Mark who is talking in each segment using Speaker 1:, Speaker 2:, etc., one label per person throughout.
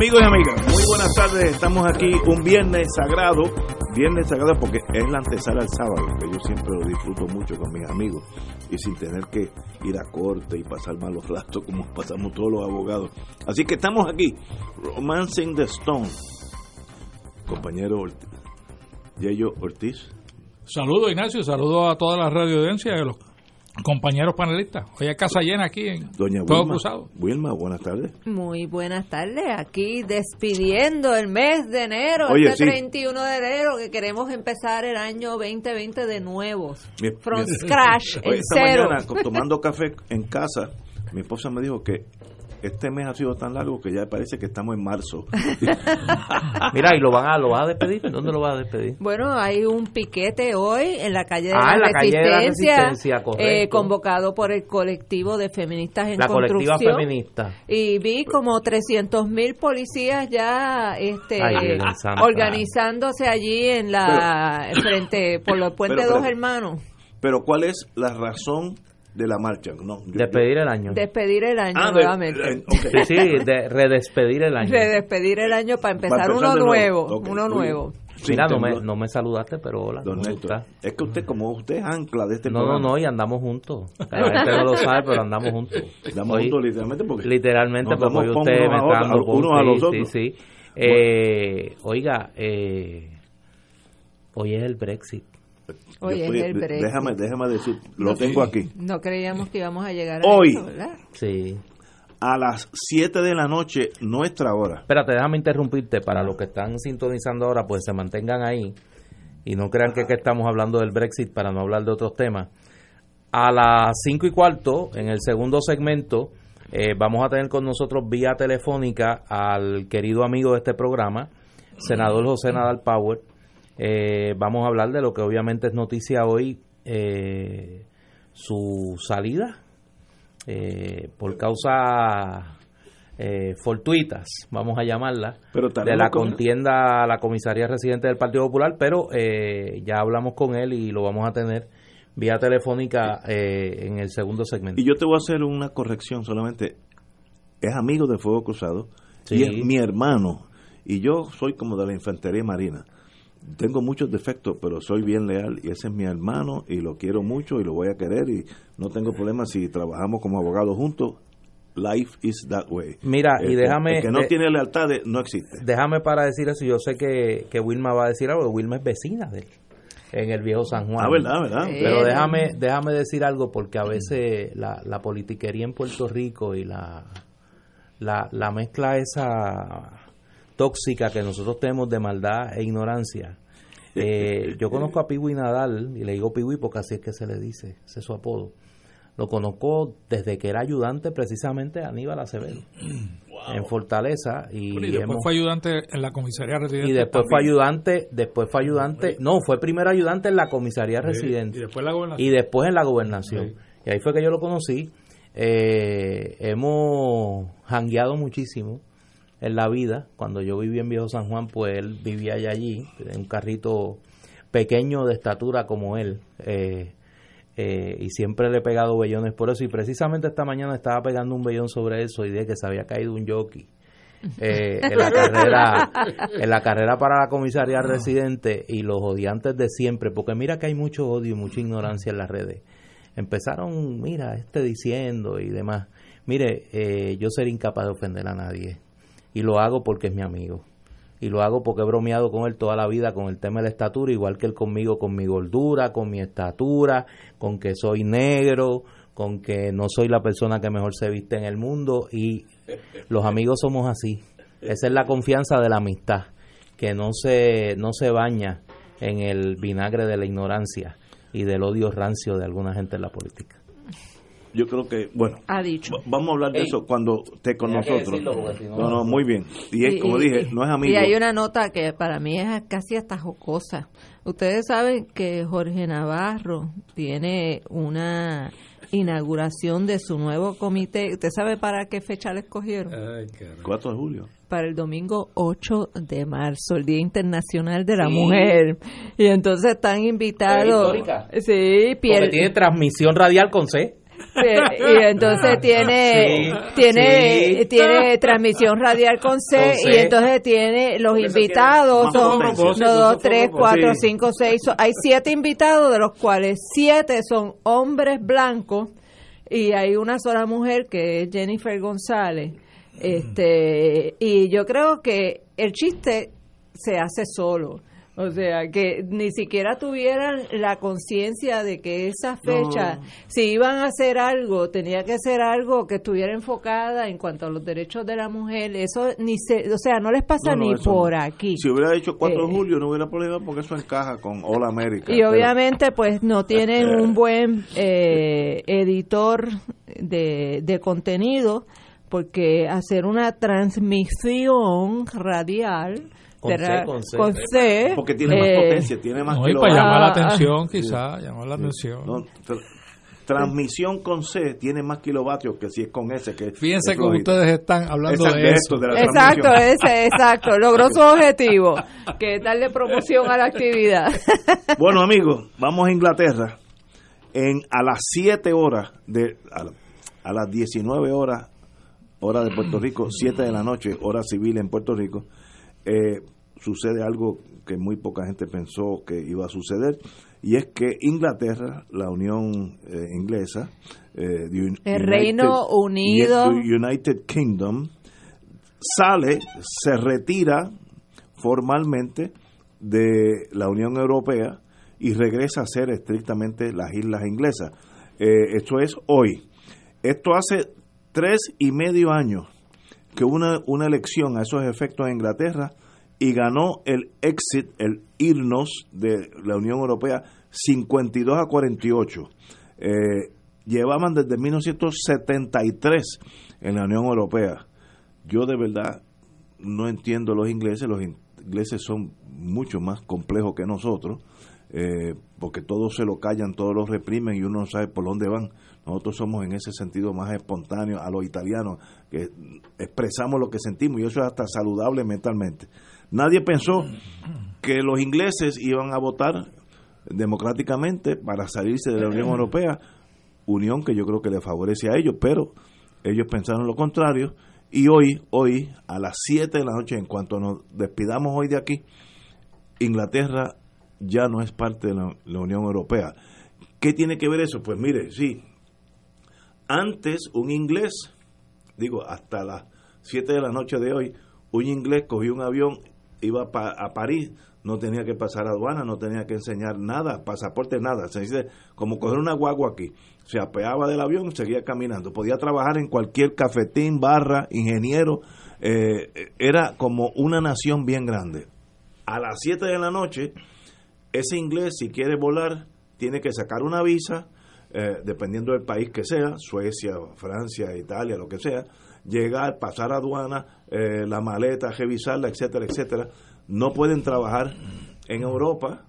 Speaker 1: Amigos y amigas, muy buenas tardes. Estamos aquí un viernes sagrado, viernes sagrado porque es la antesala al sábado, que yo siempre lo disfruto mucho con mis amigos y sin tener que ir a corte y pasar malos ratos como pasamos todos los abogados. Así que estamos aquí, Romancing the Stone, compañero Ortiz, Ortiz.
Speaker 2: Saludos Ignacio, saludos a toda la radio audiencia los compañeros panelistas. Hoy hay casa llena aquí en
Speaker 1: Doña Wilma.
Speaker 2: Cruzado.
Speaker 1: Wilma, buenas tardes.
Speaker 3: Muy buenas tardes, aquí despidiendo el mes de enero,
Speaker 1: Oye,
Speaker 3: este
Speaker 1: sí.
Speaker 3: 31 de enero, que queremos empezar el año 2020 de nuevo,
Speaker 1: Mi-
Speaker 3: from
Speaker 1: mi-
Speaker 3: scratch,
Speaker 1: Hoy,
Speaker 3: en
Speaker 1: esta
Speaker 3: cero.
Speaker 1: mañana, tomando café en casa, mi esposa me dijo que este mes ha sido tan largo que ya parece que estamos en marzo.
Speaker 4: Mira, ¿y lo van a, lo vas a despedir? ¿Dónde lo vas a despedir?
Speaker 3: Bueno, hay un piquete hoy en la calle de
Speaker 4: Ah,
Speaker 3: la
Speaker 4: en la calle de la
Speaker 3: Resistencia,
Speaker 4: Resistencia, correcto.
Speaker 3: eh, convocado por el colectivo de feministas en
Speaker 4: La colectiva
Speaker 3: construcción.
Speaker 4: feminista.
Speaker 3: Y vi como 300 mil policías ya este,
Speaker 4: Ay,
Speaker 3: organizándose allí en la frente por los puentes
Speaker 1: Pero,
Speaker 3: dos
Speaker 1: pero-
Speaker 3: hermanos.
Speaker 1: Pero ¿cuál es la razón de la marcha? No, yo-
Speaker 4: Despedir el año.
Speaker 3: Despedir el año
Speaker 1: Ah, de-
Speaker 3: nuevamente.
Speaker 1: eh.
Speaker 4: Sí, sí, de redespedir el año.
Speaker 3: de despedir el año para empezar,
Speaker 1: Para empezar
Speaker 3: uno
Speaker 1: nuevo.
Speaker 3: uno nuevo.
Speaker 4: Mira, no me, no me saludaste, pero hola.
Speaker 1: Don
Speaker 4: ¿cómo
Speaker 1: Néstor, es que usted, como usted es ancla de este
Speaker 4: No, no,
Speaker 1: programa,
Speaker 4: no, y andamos juntos. La gente no lo sabe, pero andamos juntos. Hoy-
Speaker 1: juntos literalmente porque
Speaker 4: Literalmente,
Speaker 1: nos
Speaker 4: porque hoy usted
Speaker 1: unos
Speaker 4: me
Speaker 1: a
Speaker 4: está dando
Speaker 1: unos a los
Speaker 4: sí,
Speaker 1: otros.
Speaker 4: sí, sí. Eh, oiga, eh, hoy es el Brexit.
Speaker 3: Hoy es
Speaker 1: estoy-
Speaker 3: el Brexit.
Speaker 1: Déjame, déjame decir, lo tengo aquí.
Speaker 3: No creíamos que íbamos a llegar a
Speaker 1: Hoy.
Speaker 3: eso, ¿verdad?
Speaker 4: Sí.
Speaker 1: A las 7 de la noche, nuestra hora.
Speaker 4: Espérate, déjame interrumpirte para los que están sintonizando ahora, pues se mantengan ahí y no crean que, que estamos hablando del Brexit para no hablar de otros temas. A las cinco y cuarto, en el segundo segmento, eh, vamos a tener con nosotros vía telefónica al querido amigo de este programa, senador José Nadal Power. Eh, vamos a hablar de lo que obviamente es noticia hoy, eh, su salida eh, por causa eh, fortuitas, vamos a llamarla,
Speaker 1: Pero
Speaker 4: de la contienda a la comisaría residente del Partido Popular, pero eh, ya hablamos con él y lo vamos a tener vía telefónica eh, en el segundo segmento.
Speaker 1: Y yo te voy a hacer una corrección solamente. Es amigo de Fuego Cruzado y es mi hermano. Y yo soy como de la Infantería Marina. Tengo muchos defectos, pero soy bien leal y ese es mi hermano y lo quiero mucho y lo voy a querer y no tengo problema si trabajamos como abogados juntos. Life is that way.
Speaker 4: Mira, y déjame-
Speaker 1: El que no
Speaker 4: de-
Speaker 1: tiene lealtades no existe.
Speaker 4: Déjame para decir eso, yo sé que, que Wilma va a decir algo, Wilma es vecina de él, en el viejo San Juan.
Speaker 1: Ah, ¿verdad? ¿verdad?
Speaker 4: Pero
Speaker 3: Eh,
Speaker 4: déjame, déjame decir algo porque a veces la, la politiquería en Puerto Rico y la, la, la mezcla esa tóxica que nosotros tenemos de maldad e ignorancia. Eh, yo conozco a Piwi Nadal, y le digo Piwi porque así es que se le dice, ese es su apodo. Lo conozco desde que era ayudante precisamente de Aníbal Acevedo en Fortaleza y,
Speaker 2: Y después
Speaker 4: hemos-
Speaker 2: fue ayudante en la comisaría residente.
Speaker 4: y después fue ayudante, después fue ayudante, no, fue primero ayudante en la comisaría
Speaker 2: Sí,
Speaker 4: residente
Speaker 2: Y después la gobernación.
Speaker 4: y después en la gobernación.
Speaker 2: Sí.
Speaker 4: Y ahí fue que yo lo conocí. Eh, hemos jangueado muchísimo en la vida. Cuando yo vivía en Viejo San Juan, pues él vivía allá allí, en un carrito pequeño de estatura como él. Eh, eh, y siempre le he pegado bellones por eso. Y precisamente esta mañana estaba pegando un bellón sobre eso y de que se había caído un jockey. eh, en la carrera en la carrera para la comisaría residente y los odiantes de siempre porque mira que hay mucho odio y mucha ignorancia en las redes empezaron mira este diciendo y demás mire eh, yo sería incapaz de ofender a nadie y lo hago porque es mi amigo y lo hago porque he bromeado con él toda la vida con el tema de la estatura, igual que él conmigo con mi gordura, con mi estatura, con que soy negro, con que no soy la persona que mejor se viste en el mundo y los amigos somos así. Esa es la confianza de la amistad, que no se, no se baña en el vinagre de la ignorancia y del odio rancio de alguna gente en la política.
Speaker 1: Yo creo que, bueno,
Speaker 3: Ha dicho.
Speaker 1: va- vamos a hablar de
Speaker 4: Ey.
Speaker 1: eso cuando esté con nosotros.
Speaker 4: decirlo, no-
Speaker 1: No, no, muy bien. Y es, como dije, no es amigo.
Speaker 3: Y hay una nota que para mí es casi hasta jocosa. Ustedes saben que Jorge Navarro tiene una inauguración de su nuevo comité. ¿Usted sabe para qué fecha le escogieron?
Speaker 1: 4 de julio.
Speaker 3: Para el domingo 8 de marzo, el Día Internacional de la Mujer. Y entonces están invitados.
Speaker 4: histórica.
Speaker 3: Sí,
Speaker 4: Porque
Speaker 3: Pierre,
Speaker 4: tiene transmisión radial con C.
Speaker 3: y entonces tiene
Speaker 4: Sí,
Speaker 3: tiene
Speaker 4: sí.
Speaker 3: tiene transmisión radial con C,
Speaker 4: Con C.
Speaker 3: y entonces tiene los invitados son uno, dos, tres, cuatro, cinco, seis. son- hay siete invitados de los cuales siete son hombres blancos y hay una sola mujer que es Jennifer González. Este y yo creo que el chiste se hace solo. O sea, que ni siquiera tuvieran la conciencia de que esa fecha, si iban a hacer algo, tenía que ser algo que estuviera enfocada en cuanto a los derechos de la mujer. Eso ni se, o sea, no les pasa
Speaker 1: No, no,
Speaker 3: ni por aquí.
Speaker 1: Si hubiera dicho 4 de
Speaker 3: Eh.
Speaker 1: julio no hubiera problema porque eso encaja con All America.
Speaker 3: Y
Speaker 1: pero-
Speaker 3: obviamente pues no tienen un buen eh, editor de, de contenido porque hacer una transmisión radial
Speaker 4: Con C, con C.
Speaker 3: con C,
Speaker 1: porque tiene más
Speaker 3: eh,
Speaker 1: potencia, tiene más
Speaker 2: No, y para llamar la
Speaker 3: Ah,
Speaker 2: atención, quizá, llamar la atención.
Speaker 1: No, tra- transmisión con C tiene más kilovatios que si es con S. Que
Speaker 2: Fíjense
Speaker 1: es
Speaker 2: cómo
Speaker 1: flojito.
Speaker 2: ustedes están hablando
Speaker 1: Exacto,
Speaker 2: de eso.
Speaker 1: esto, de la
Speaker 3: Exacto, ese, exacto, logró su objetivo, que es darle promoción a la actividad.
Speaker 1: Bueno, amigos, vamos a Inglaterra. En, a las 7 horas, de, a, a las 19 horas, hora de Puerto Rico, 7 de la noche, hora civil en Puerto Rico, eh, sucede algo que muy poca gente pensó que iba a suceder, y es que Inglaterra, la Unión eh, Inglesa, eh,
Speaker 3: El Reino Unido.
Speaker 1: United Kingdom, sale, se retira formalmente de la Unión Europea y regresa a ser estrictamente las islas inglesas. Eh, esto es hoy. Esto hace tres y medio años que hubo una, una elección a esos efectos en Inglaterra y ganó el exit, el irnos de la Unión Europea 52 a 48. Eh, llevaban desde 1973 en la Unión Europea. Yo de verdad no entiendo los ingleses, los ingleses son mucho más complejos que nosotros, eh, porque todos se lo callan, todos lo reprimen y uno no sabe por dónde van. Nosotros somos en ese sentido más espontáneos a los italianos, que expresamos lo que sentimos y eso es hasta saludable mentalmente. Nadie pensó que los ingleses iban a votar democráticamente para salirse de la Unión Europea, unión que yo creo que le favorece a ellos, pero ellos pensaron lo contrario y hoy, hoy a las 7 de la noche, en cuanto nos despidamos hoy de aquí, Inglaterra ya no es parte de la, la Unión Europea. ¿Qué tiene que ver eso? Pues mire, sí, antes un inglés, digo, hasta las 7 de la noche de hoy, un inglés cogió un avión, iba a París, no tenía que pasar aduana, no tenía que enseñar nada, pasaporte, nada. Se dice como coger una guagua aquí. Se apeaba del avión, seguía caminando. Podía trabajar en cualquier cafetín, barra, ingeniero. eh, era como una nación bien grande. A las 7 de la noche, ese inglés, si quiere volar, tiene que sacar una visa, eh, dependiendo del país que sea, Suecia, Francia, Italia, lo que sea, llegar, pasar aduana, eh, la maleta, revisarla, etcétera, etcétera. No pueden trabajar en Europa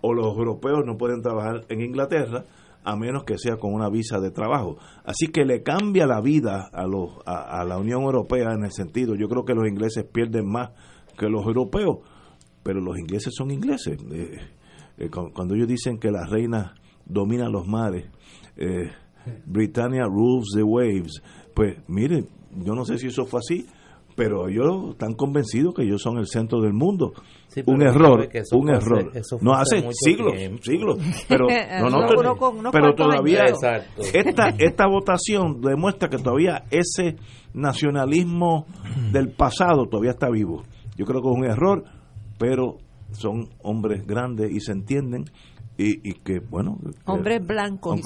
Speaker 1: o los europeos no pueden trabajar en Inglaterra a menos que sea con una visa de trabajo. Así que le cambia la vida a, los, a, la Unión Europea en el sentido, yo creo que los ingleses pierden más que los europeos, pero los ingleses son ingleses. Eh, eh, cu- cuando ellos dicen que la reina domina los mares, eh, Britannia rules the waves, pues mire, yo no sé si eso fue así, pero ellos están convencidos que ellos son el centro del mundo.
Speaker 4: Sí,
Speaker 1: un error, un
Speaker 4: fue
Speaker 1: error. no
Speaker 4: hace
Speaker 1: siglos,
Speaker 4: tiempo.
Speaker 1: siglos, pero no, no,
Speaker 3: Uno-
Speaker 1: pero- pero todavía.
Speaker 4: Exacto.
Speaker 1: esta esta votación demuestra que todavía ese nacionalismo del pasado todavía está vivo. Yo creo que es un error, pero son hombres grandes y se entienden y, y que, bueno...
Speaker 3: Hombres blancos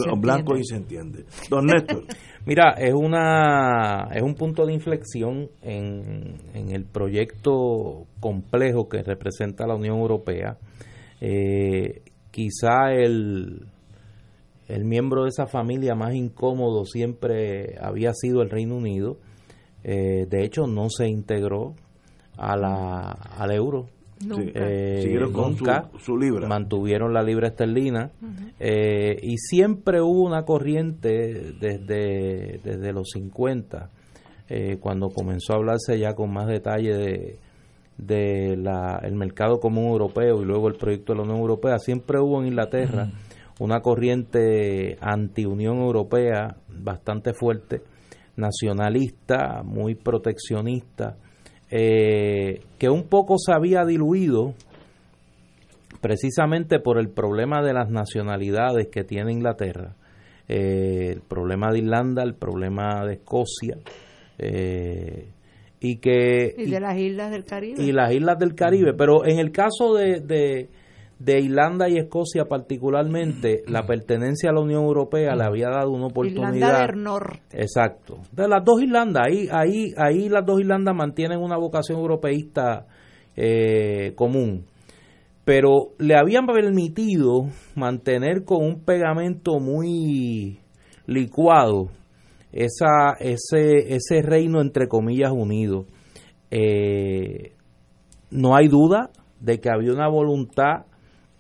Speaker 3: y
Speaker 1: y se entiende. Don Néstor.
Speaker 4: Mira, es, una, es un punto de inflexión en, en el proyecto complejo que representa la Unión Europea. Eh, quizá el, el miembro de esa familia más incómodo siempre había sido el Reino Unido. Eh, de hecho, no se integró a la, al euro.
Speaker 3: Nunca.
Speaker 4: Eh,
Speaker 1: Siguieron con
Speaker 4: nunca
Speaker 1: su, su libra.
Speaker 4: mantuvieron la libra esterlina eh, y siempre hubo una corriente desde, desde los 50 eh, cuando comenzó a hablarse ya con más detalle de, de la, el mercado común europeo y luego el proyecto de la Unión Europea siempre hubo en Inglaterra una corriente anti-Unión Europea bastante fuerte nacionalista muy proteccionista eh, que un poco se había diluido precisamente por el problema de las nacionalidades que tiene Inglaterra, eh, el problema de Irlanda, el problema de Escocia, eh, y que...
Speaker 3: Y de las islas del Caribe.
Speaker 4: y las islas del Caribe, pero en el caso de, de, de Irlanda y Escocia particularmente, la pertenencia a la Unión Europea le había dado una oportunidad...
Speaker 3: Irlanda del Norte.
Speaker 4: Exacto. De las dos Irlandas, ahí, ahí, ahí las dos Irlandas mantienen una vocación europeísta eh, común. Pero le habían permitido mantener con un pegamento muy licuado esa, ese, ese reino entre comillas unido. Eh, no hay duda de que había una voluntad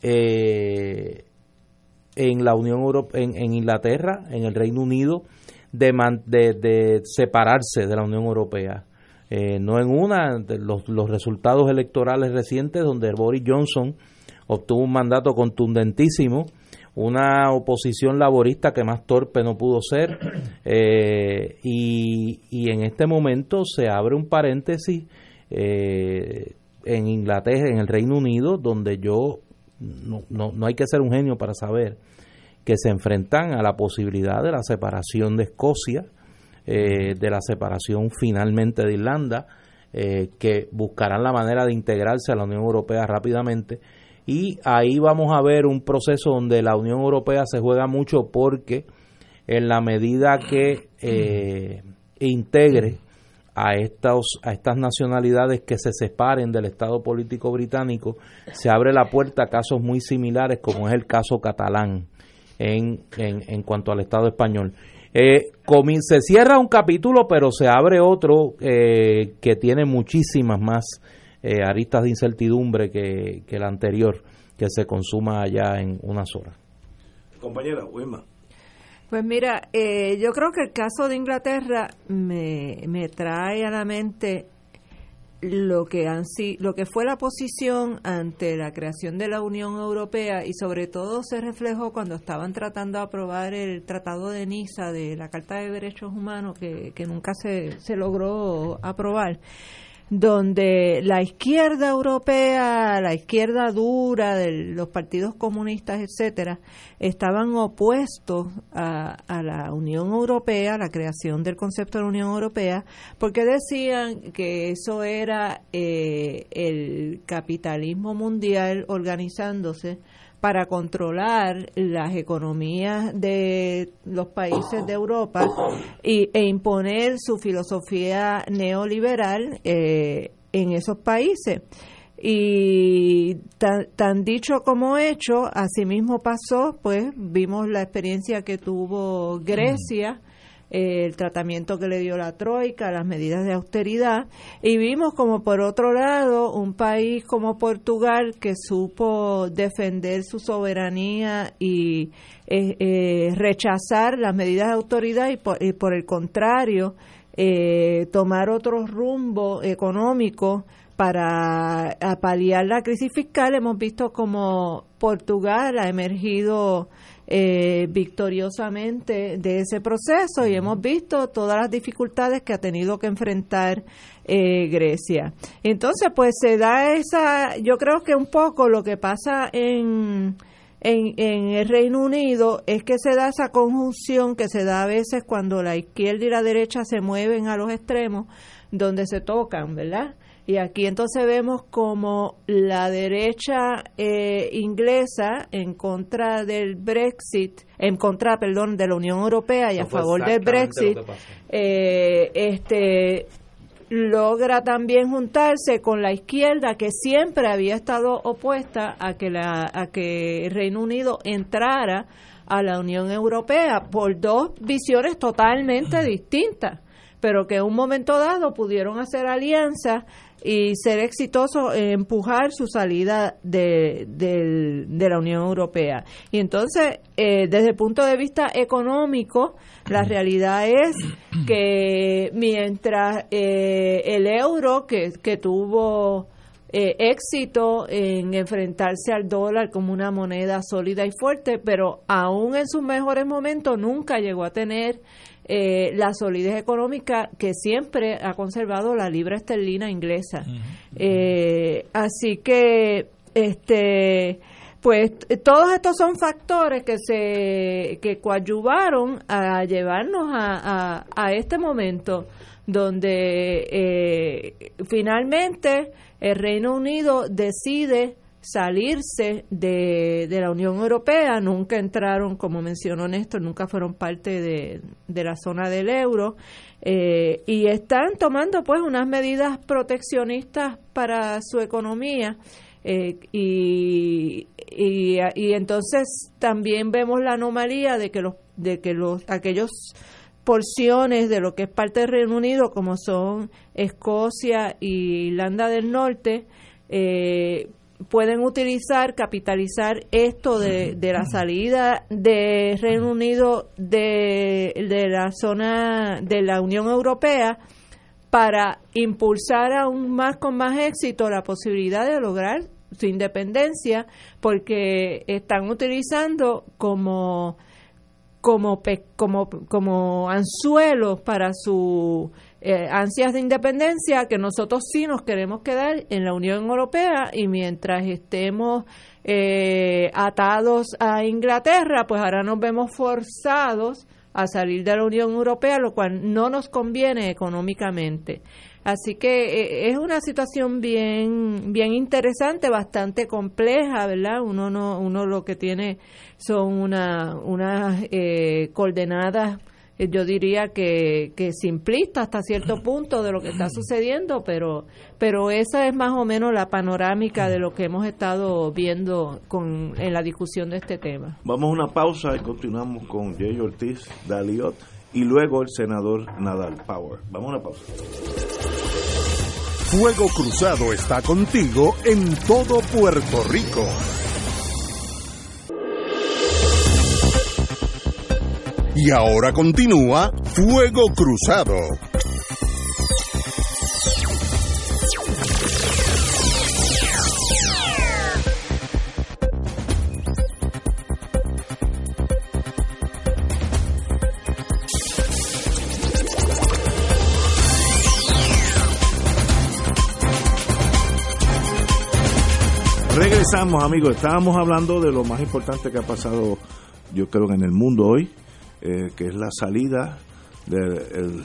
Speaker 4: eh, en la Unión Europea, en, Inglaterra, en el Reino Unido, de separarse de la Unión Europea. Eh, no en una, de los, los resultados electorales recientes donde Boris Johnson obtuvo un mandato contundentísimo, una oposición laborista que más torpe no pudo ser, eh, y, y en este momento se abre un paréntesis eh, en Inglaterra, en el Reino Unido, donde yo no, no, no hay que ser un genio para saber que se enfrentan a la posibilidad de la separación de Escocia, eh, de la separación finalmente de Irlanda, eh, que buscarán la manera de integrarse a la Unión Europea rápidamente. Y ahí vamos a ver un proceso donde la Unión Europea se juega mucho porque en la medida que eh, integre a estos a estas nacionalidades que se separen del Estado político británico se abre la puerta a casos muy similares como es el caso catalán en, en, en cuanto al Estado español. Eh, se cierra un capítulo, pero se abre otro eh, que tiene muchísimas más eh, aristas de incertidumbre que, que el anterior, que se consuma allá en unas horas.
Speaker 1: Compañera, Wilma.
Speaker 3: Pues mira, eh, yo creo que el caso de Inglaterra me, me trae a la mente lo que han lo que fue la posición ante la creación de la Unión Europea y sobre todo se reflejó cuando estaban tratando de aprobar el Tratado de Niza de la Carta de Derechos Humanos que, que nunca se, se logró aprobar donde la izquierda europea, la izquierda dura de los partidos comunistas, etcétera, estaban opuestos a, a la Unión Europea, a la creación del concepto de la Unión Europea, porque decían que eso era eh, el capitalismo mundial organizándose para controlar las economías de los países de Europa y, e imponer su filosofía neoliberal eh, en esos países. Y tan, tan dicho como hecho, asimismo pasó, pues vimos la experiencia que tuvo Grecia, el tratamiento que le dio la Troika, las medidas de austeridad, y vimos como por otro lado un país como Portugal que supo defender su soberanía y eh, eh, rechazar las medidas de autoridad y por, el contrario eh, tomar otro rumbo económico para paliar la crisis fiscal. Hemos visto como Portugal ha emergido eh, victoriosamente de ese proceso y hemos visto todas las dificultades que ha tenido que enfrentar eh, Grecia. Entonces, pues se da esa, yo creo que un poco lo que pasa en, en, en el Reino Unido es que se da esa conjunción que se da a veces cuando la izquierda y la derecha se mueven a los extremos, donde se tocan, ¿verdad? Y aquí entonces vemos como la derecha eh, inglesa en contra del Brexit, en contra, perdón, de la Unión Europea y a favor del Brexit, eh, este logra también juntarse con la izquierda que siempre había estado opuesta a que la a que el Reino Unido entrara a la Unión Europea por dos visiones totalmente distintas, pero que en un momento dado pudieron hacer alianzas y ser exitosos en empujar su salida de, de, la Unión Europea. Y entonces, eh, desde el punto de vista económico, la realidad es que mientras eh, el euro, que, que tuvo eh, éxito en enfrentarse al dólar como una moneda sólida y fuerte, pero aún en sus mejores momentos nunca llegó a tener eh, la solidez económica que siempre ha conservado la libra esterlina inglesa. Eh, así que, este, pues todos estos son factores que se que coadyuvaron a llevarnos a, a, este momento donde eh, finalmente el Reino Unido decide salirse de, de, la Unión Europea, nunca entraron, como mencionó Néstor, nunca fueron parte de, de la zona del euro eh, y están tomando pues unas medidas proteccionistas para su economía eh, y, y, y, entonces también vemos la anomalía de que los de que los aquellos porciones de lo que es parte del Reino Unido como son Escocia y Irlanda del Norte eh, pueden utilizar, capitalizar esto de, de la salida de Reino Unido de, de la zona de la Unión Europea para impulsar aún más con más éxito la posibilidad de lograr su independencia porque están utilizando como como como como anzuelos para su eh, ansias de independencia que nosotros sí nos queremos quedar en la Unión Europea y mientras estemos eh, atados a Inglaterra, pues ahora nos vemos forzados a salir de la Unión Europea, lo cual no nos conviene económicamente. Así que eh, es una situación bien bien interesante, bastante compleja, ¿verdad? Uno no uno lo que tiene son una unas eh, coordenadas yo diría que, que simplista hasta cierto punto de lo que está sucediendo, pero, pero esa es más o menos la panorámica de lo que hemos estado viendo con, en la discusión de este tema.
Speaker 1: Vamos a una pausa y continuamos con Jay Ortiz, Daliot y luego el senador Nadal Power. Vamos a una pausa.
Speaker 5: Fuego Cruzado está contigo en todo Puerto Rico. Y ahora continúa Fuego Cruzado.
Speaker 1: Regresamos amigos, estábamos hablando de lo más importante que ha pasado yo creo en el mundo hoy, eh, que es la salida del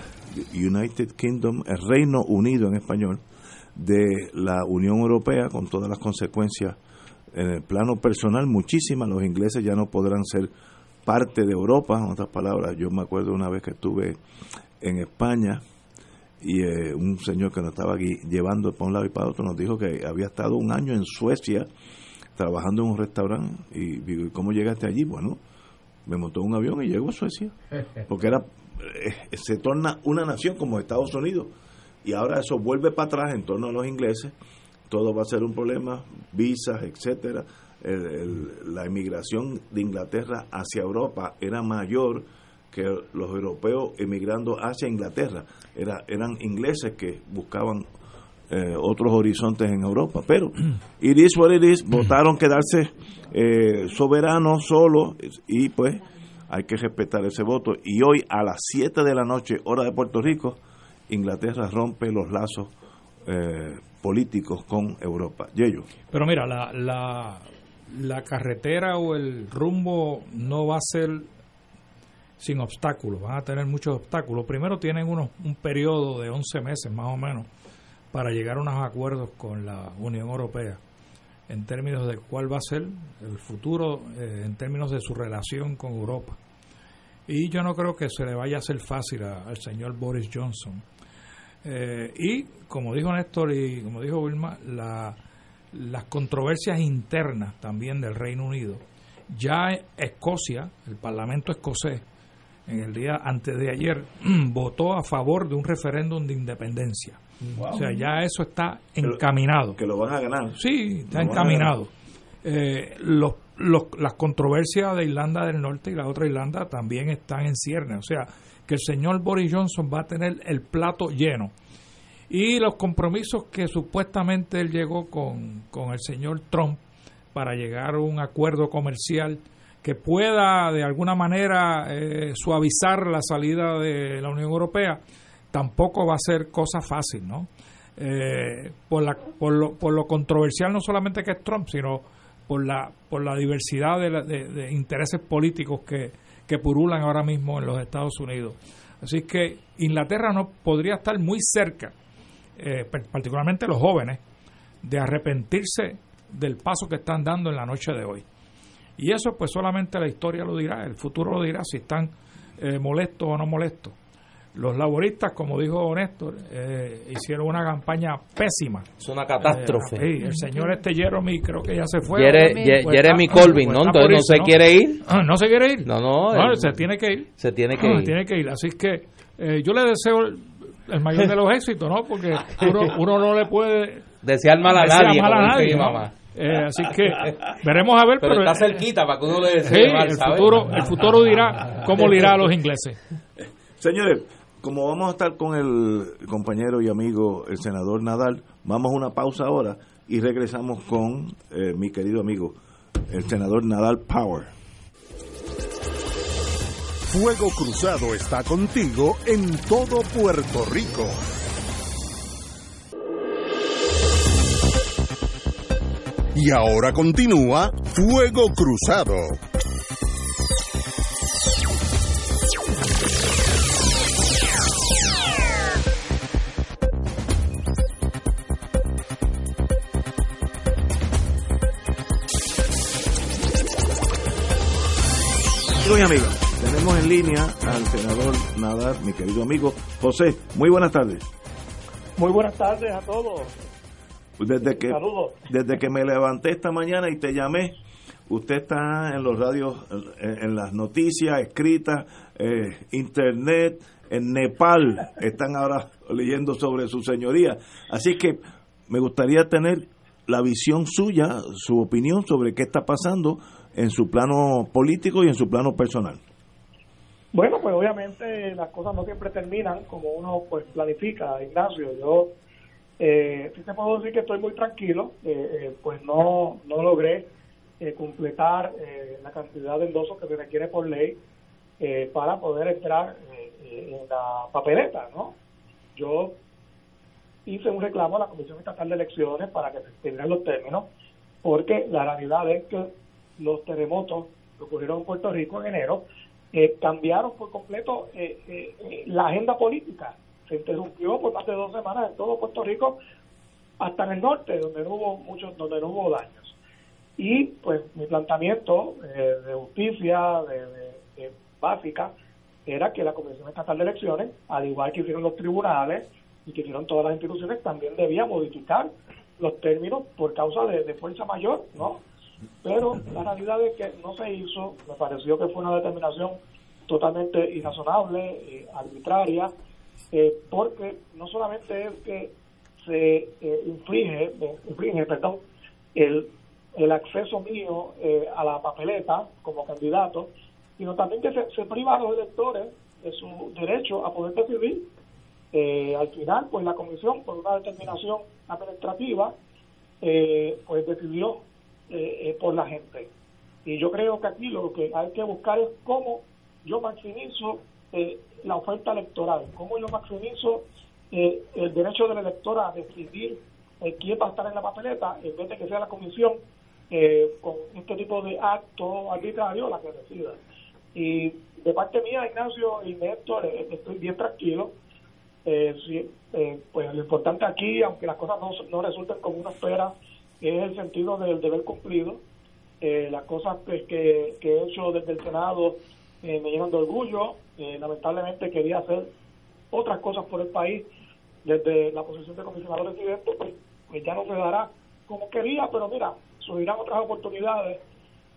Speaker 1: United Kingdom, el Reino Unido en español, de la Unión Europea con todas las consecuencias en el plano personal, muchísimas. Los ingleses ya no podrán ser parte de Europa, en otras palabras. Yo me acuerdo una vez que estuve en España y eh, un señor que nos estaba aquí llevando para un lado y para otro nos dijo que había estado un año en Suecia trabajando en un restaurante y digo, ¿cómo llegaste allí? Bueno, me montó un avión y llegó a Suecia. Porque era eh, se torna una nación como Estados Unidos. Y ahora eso vuelve para atrás en torno a los ingleses. Todo va a ser un problema, visas, etcétera. la emigración de Inglaterra hacia Europa era mayor que los europeos emigrando hacia Inglaterra. Era, eran ingleses que buscaban eh, otros horizontes en Europa. Pero, it is what it is, votaron quedarse eh, soberanos solos y pues hay que respetar ese voto. Y hoy a las 7 de la noche, hora de Puerto Rico, Inglaterra rompe los lazos eh, políticos con Europa.
Speaker 2: Pero mira, la, la, la carretera o el rumbo no va a ser sin obstáculos, van a tener muchos obstáculos. Primero tienen unos, un periodo de 11 meses más o menos para llegar a unos acuerdos con la Unión Europea en términos de cuál va a ser el futuro, eh, en términos de su relación con Europa. Y yo no creo que se le vaya a hacer fácil al señor Boris Johnson. Eh, y como dijo Néstor y como dijo Wilma, la, las controversias internas también del Reino Unido. Ya Escocia, el Parlamento escocés, en el día antes de ayer, votó a favor de un referéndum de independencia. O sea, ya eso está encaminado.
Speaker 1: Que lo van a ganar.
Speaker 2: Sí, está encaminado. Eh, los, las controversias de Irlanda del Norte y la otra Irlanda también están en ciernes. O sea, que el señor Boris Johnson va a tener el plato lleno. Y los compromisos que supuestamente él llegó con, con el señor Trump para llegar a un acuerdo comercial que pueda de alguna manera eh, suavizar la salida de la Unión Europea, tampoco va a ser cosa fácil, ¿no? Eh, por, la, por, lo, por lo controversial no solamente que es Trump, sino por la, por la diversidad de, intereses políticos que, que purulan ahora mismo en los Estados Unidos. Así que Inglaterra no podría estar muy cerca, eh, particularmente los jóvenes, de arrepentirse del paso que están dando en la noche de hoy. Y eso pues solamente la historia lo dirá, el futuro lo dirá si están eh, molestos o no molestos. Los laboristas, como dijo Néstor, eh, hicieron una campaña pésima.
Speaker 4: Es una catástrofe.
Speaker 2: sí, el señor este Jeremy creo que ya se fue.
Speaker 4: Jeremy pues Colvin, ¿no? Entonces no se quiere ir.
Speaker 2: Ah, no se quiere ir.
Speaker 4: No, no.
Speaker 2: se tiene que ir.
Speaker 4: Se tiene que ir.
Speaker 2: tiene que ir. Así que eh, yo le deseo el mayor de los éxitos, ¿no? Porque uno, uno no le puede...
Speaker 4: Desear mal a nadie. Mal a nadie
Speaker 2: mamá. Eh, así que veremos a ver.
Speaker 4: Pero, está cerquita para que uno le
Speaker 2: sí, el, futuro, el futuro dirá cómo le irá a los ingleses.
Speaker 1: Señores, como vamos a estar con el compañero y amigo, el senador Nadal, vamos a una pausa ahora y regresamos con eh, mi querido amigo, el senador Nadal Power.
Speaker 5: Fuego Cruzado está contigo en todo Puerto Rico. Y ahora continúa Fuego Cruzado.
Speaker 1: Amigos y tenemos en línea al senador Nadar, mi querido amigo José. Muy buenas tardes.
Speaker 6: Muy buenas tardes a todos.
Speaker 1: Desde que, desde que me levanté esta mañana y te llamé, usted está en los radios, en, las noticias escritas, eh, internet, en Nepal, están ahora leyendo sobre su señoría. Así que me gustaría tener la visión suya, su opinión sobre qué está pasando en su plano político y en su plano personal.
Speaker 6: Bueno, pues obviamente las cosas no siempre terminan como uno pues planifica, Ignacio. Yo eh, sí te puedo decir que estoy muy tranquilo, eh, eh, pues no, no logré eh, completar la cantidad de endosos que se requiere por ley para poder entrar en la papeleta, ¿no? Yo hice un reclamo a la Comisión Estatal de Elecciones para que se extiendan los términos, porque la realidad es que los terremotos que ocurrieron en Puerto Rico en enero cambiaron por completo la agenda política se interrumpió por más de dos semanas en todo Puerto Rico, hasta en el norte, donde no hubo muchos, donde no hubo daños. Y pues mi planteamiento eh, de justicia, de, básica, era que la Comisión Estatal de Elecciones, al igual que hicieron los tribunales y que hicieron todas las instituciones, también debía modificar los términos por causa de, fuerza mayor, ¿no? Pero la realidad es que no se hizo, me pareció que fue una determinación totalmente irrazonable, eh, arbitraria, eh, porque no solamente es que se eh, inflige, inflige perdón, el, el acceso mío eh, a la papeleta como candidato, sino también que se, priva a los electores de su derecho a poder decidir. al final, pues la comisión, por una determinación administrativa, pues decidió por la gente. Y yo creo que aquí lo que hay que buscar es cómo yo maximizo eh, la oferta electoral, cómo yo maximizo eh, el derecho del elector a decidir eh, quién va a estar en la papeleta, en vez de que sea la comisión eh, con este tipo de acto arbitrario la que decida. Y de parte mía, Ignacio y Néstor, estoy bien tranquilo, Eh, eh, pues lo importante aquí, aunque las cosas no, no resulten como uno espera, es el sentido del deber cumplido. Eh, las cosas pues, que, que, he hecho desde el Senado me llenan de orgullo. lamentablemente quería hacer otras cosas por el país desde la posición de comisionado residente, pues, pues ya no se dará como quería, pero mira, subirán otras oportunidades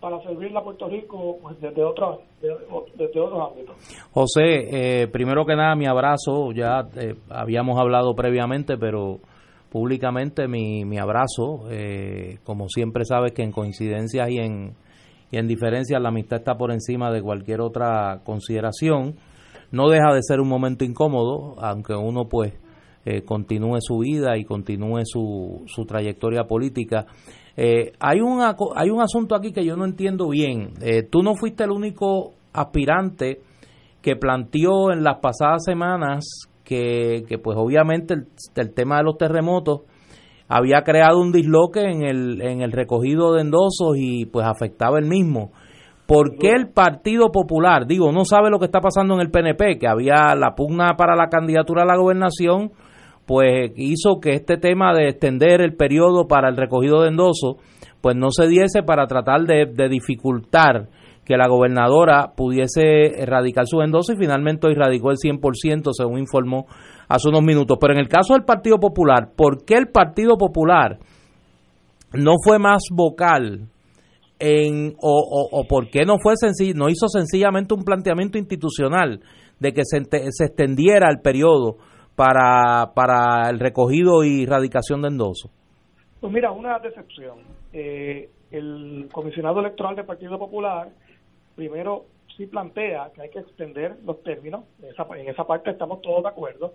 Speaker 6: para servirle a Puerto Rico pues, desde, otros, desde otros ámbitos.
Speaker 4: José, eh, primero que nada, mi abrazo. Ya eh, habíamos hablado previamente, pero públicamente mi, abrazo. Eh, como siempre sabes que en coincidencias y en, y en diferencias la amistad está por encima de cualquier otra consideración. No deja de ser un momento incómodo, aunque uno pues continúe su vida y continúe su, su trayectoria política. Eh, hay, un, hay un asunto aquí que yo no entiendo bien. Eh, tú no fuiste el único aspirante que planteó en las pasadas semanas que, pues obviamente el, tema de los terremotos había creado un disloque en el, en el recogido de endosos y pues afectaba el mismo. ¿Por qué el Partido Popular, digo, no sabe lo que está pasando en el PNP, que había la pugna para la candidatura a la gobernación pues hizo que este tema de extender el periodo para el recogido de endoso pues no se diese para tratar de, dificultar que la gobernadora pudiese erradicar su endoso y finalmente erradicó el 100% según informó hace unos minutos. Pero en el caso del Partido Popular, ¿por qué el Partido Popular no fue más vocal en, o, o, por qué no fue sencillo, no hizo sencillamente un planteamiento institucional de que se, se extendiera el periodo para, para el recogido y radicación de endoso?
Speaker 6: Pues mira, una decepción. Eh, el comisionado electoral del Partido Popular primero sí plantea que hay que extender los términos, en esa, en esa parte estamos todos de acuerdo,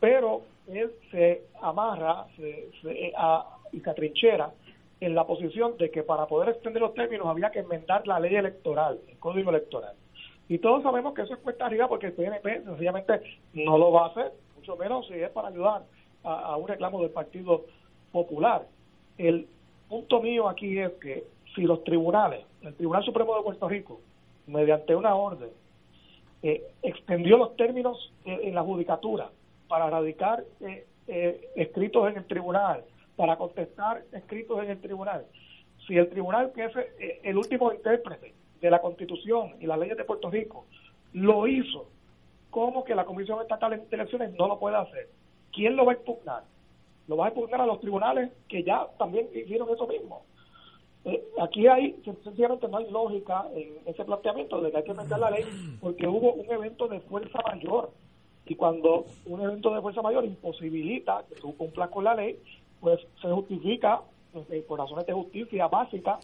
Speaker 6: pero él se amarra se, y se atrinchera en la posición de que para poder extender los términos había que enmendar la ley electoral, el código electoral. Y todos sabemos que eso es cuesta arriba porque el PNP sencillamente no lo va a hacer menos si es para ayudar a, un reclamo del Partido Popular. El punto mío aquí es que si los tribunales, el Tribunal Supremo de Puerto Rico, mediante una orden, eh, extendió los términos en la judicatura para radicar eh, eh, escritos en el tribunal, para contestar escritos en el tribunal, si el tribunal, que es el último intérprete de la Constitución y las leyes de Puerto Rico, lo hizo cómo que la Comisión Estatal de Elecciones no lo puede hacer. ¿Quién lo va a impugnar? Lo va a impugnar a los tribunales que ya también hicieron eso mismo. Eh, aquí hay, sencillamente no hay lógica en ese planteamiento de que hay que meter la ley porque hubo un evento de fuerza mayor y cuando un evento de fuerza mayor imposibilita que tú cumplas con la ley, pues se justifica por razones de justicia básica,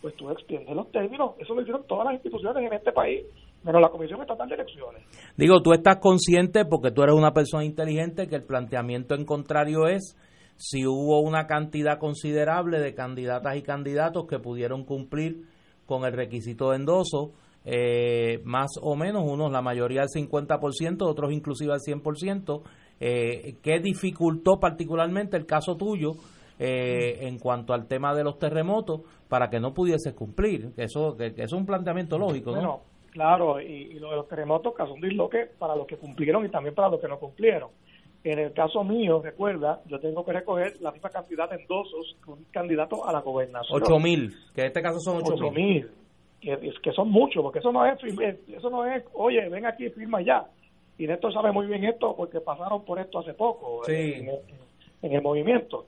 Speaker 6: pues tú extiendes los términos. Eso lo hicieron todas las instituciones en este país pero la Comisión Estatal de Elecciones.
Speaker 4: Digo, tú estás consciente, porque tú eres una persona inteligente, que el planteamiento en contrario es si hubo una cantidad considerable de candidatas y candidatos que pudieron cumplir con el requisito de endoso, eh, más o menos, unos la mayoría al 50%, otros inclusive al 100%, eh, ¿qué dificultó particularmente el caso tuyo eh, en cuanto al tema de los terremotos para que no pudiese cumplir? Eso, que, que es un planteamiento lógico, ¿no?
Speaker 6: Claro, y, lo de los terremotos causó un disloque para los que cumplieron y también para los que no cumplieron. En el caso mío, recuerda, yo tengo que recoger la misma cantidad de endosos que un candidato a la gobernación.
Speaker 4: Ocho mil, que en este caso son ocho, mil.
Speaker 6: Que, que son muchos, porque eso no es, eso no es, oye, ven aquí y firma ya. Y Néstor sabe muy bien esto porque pasaron por esto hace poco en, el movimiento.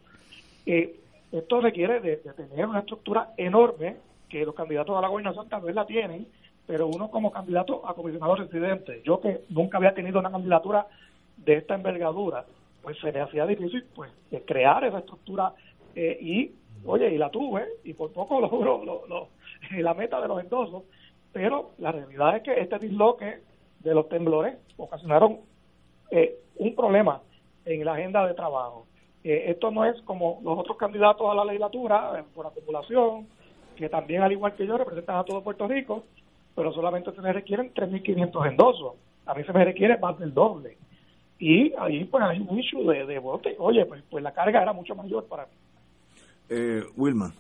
Speaker 6: Eh, esto requiere de, de, tener una estructura enorme que los candidatos a la gobernación tal vez la tienen pero uno como candidato a comisionado residente, yo que nunca había tenido una candidatura de esta envergadura, pues se me hacía difícil pues crear esa estructura eh, y, oye, y la tuve y por poco logro lo, lo, la meta de los endosos, pero la realidad es que este disloque de los temblores ocasionaron eh, un problema en la agenda de trabajo. Eh, esto no es como los otros candidatos a la legislatura por acumulación, que también al igual que yo representan a todo Puerto Rico, pero solamente se me requieren 3.500 endosos. A mí se me requiere más del doble. Y ahí pues hay un issue de, de bote. Oye, pues, pues la carga era mucho mayor para mí.
Speaker 1: Eh, Wilma.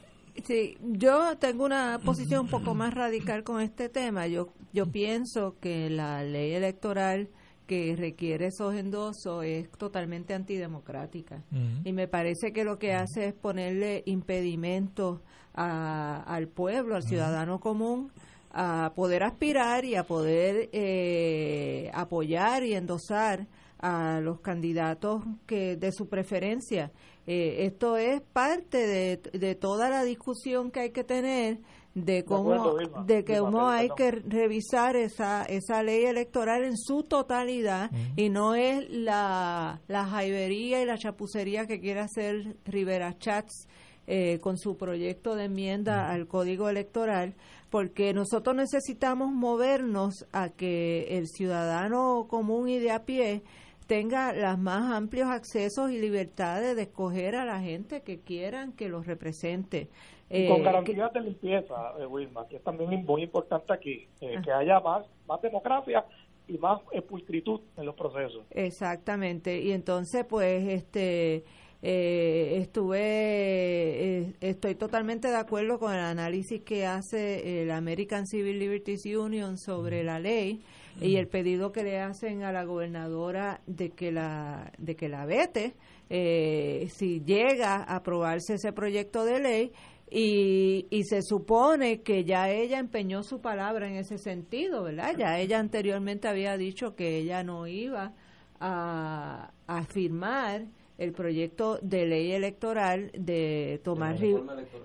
Speaker 3: Sí, yo tengo una posición un poco más radical con este tema. Yo, yo pienso que la ley electoral que requiere esos endosos es totalmente antidemocrática. Y me parece que lo que hace es ponerle impedimentos a- al pueblo, al ciudadano común, a poder aspirar y a poder eh, apoyar y endosar a los candidatos que de su preferencia. Eh, esto es parte de, de toda la discusión que hay que tener de cómo
Speaker 6: acuerdo, Vilma.
Speaker 3: de que
Speaker 6: Vilma,
Speaker 3: cómo hay que revisar esa esa ley electoral en su totalidad y no es la la jaibería y la chapucería que quiere hacer Rivera Chats eh, con su proyecto de enmienda al código electoral porque nosotros necesitamos movernos a que el ciudadano común y de a pie tenga los más amplios accesos y libertades de escoger a la gente que quieran que los represente.
Speaker 6: Y con
Speaker 3: Eh,
Speaker 6: garantías de limpieza, eh, Wilma, que es también muy importante aquí, eh, que haya más, más democracia y más eh, pulcritud en los procesos.
Speaker 3: Exactamente. Y entonces, pues, este, eh, estuve, eh, estoy totalmente de acuerdo con el análisis que hace el American Civil Liberties Union sobre la ley y el pedido que le hacen a la gobernadora de que la, de que la vete eh, si llega a aprobarse ese proyecto de ley y, y se supone que ya ella empeñó su palabra en ese sentido, ¿verdad? Ya ella anteriormente había dicho que ella no iba a, a firmar el proyecto de ley electoral de Tomás Ri-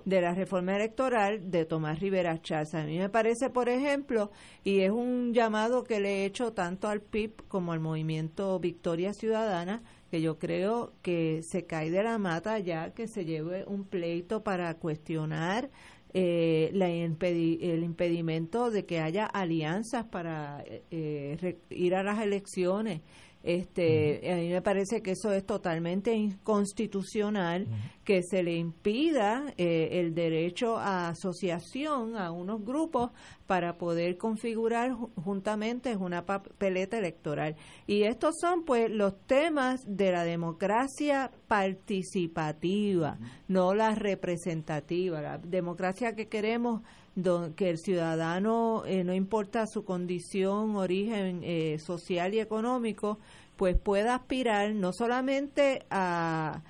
Speaker 3: de la reforma electoral de Tomás Rivera Chávez. A mí me parece, por ejemplo, y es un llamado que le he hecho tanto al PIB como al movimiento Victoria Ciudadana, que yo creo que se cae de la mata ya que se lleve un pleito para cuestionar eh, la impedi- el impedimento de que haya alianzas para eh, re- ir a las elecciones. Este, a mí me parece que eso es totalmente inconstitucional, que se le impida eh, el derecho a asociación a unos grupos para poder configurar ju- juntamente una papeleta electoral. Y estos son pues los temas de la democracia participativa, no la representativa, la democracia que queremos don- que el ciudadano, eh, no importa su condición, origen eh, social y económico, pues pueda aspirar no solamente a,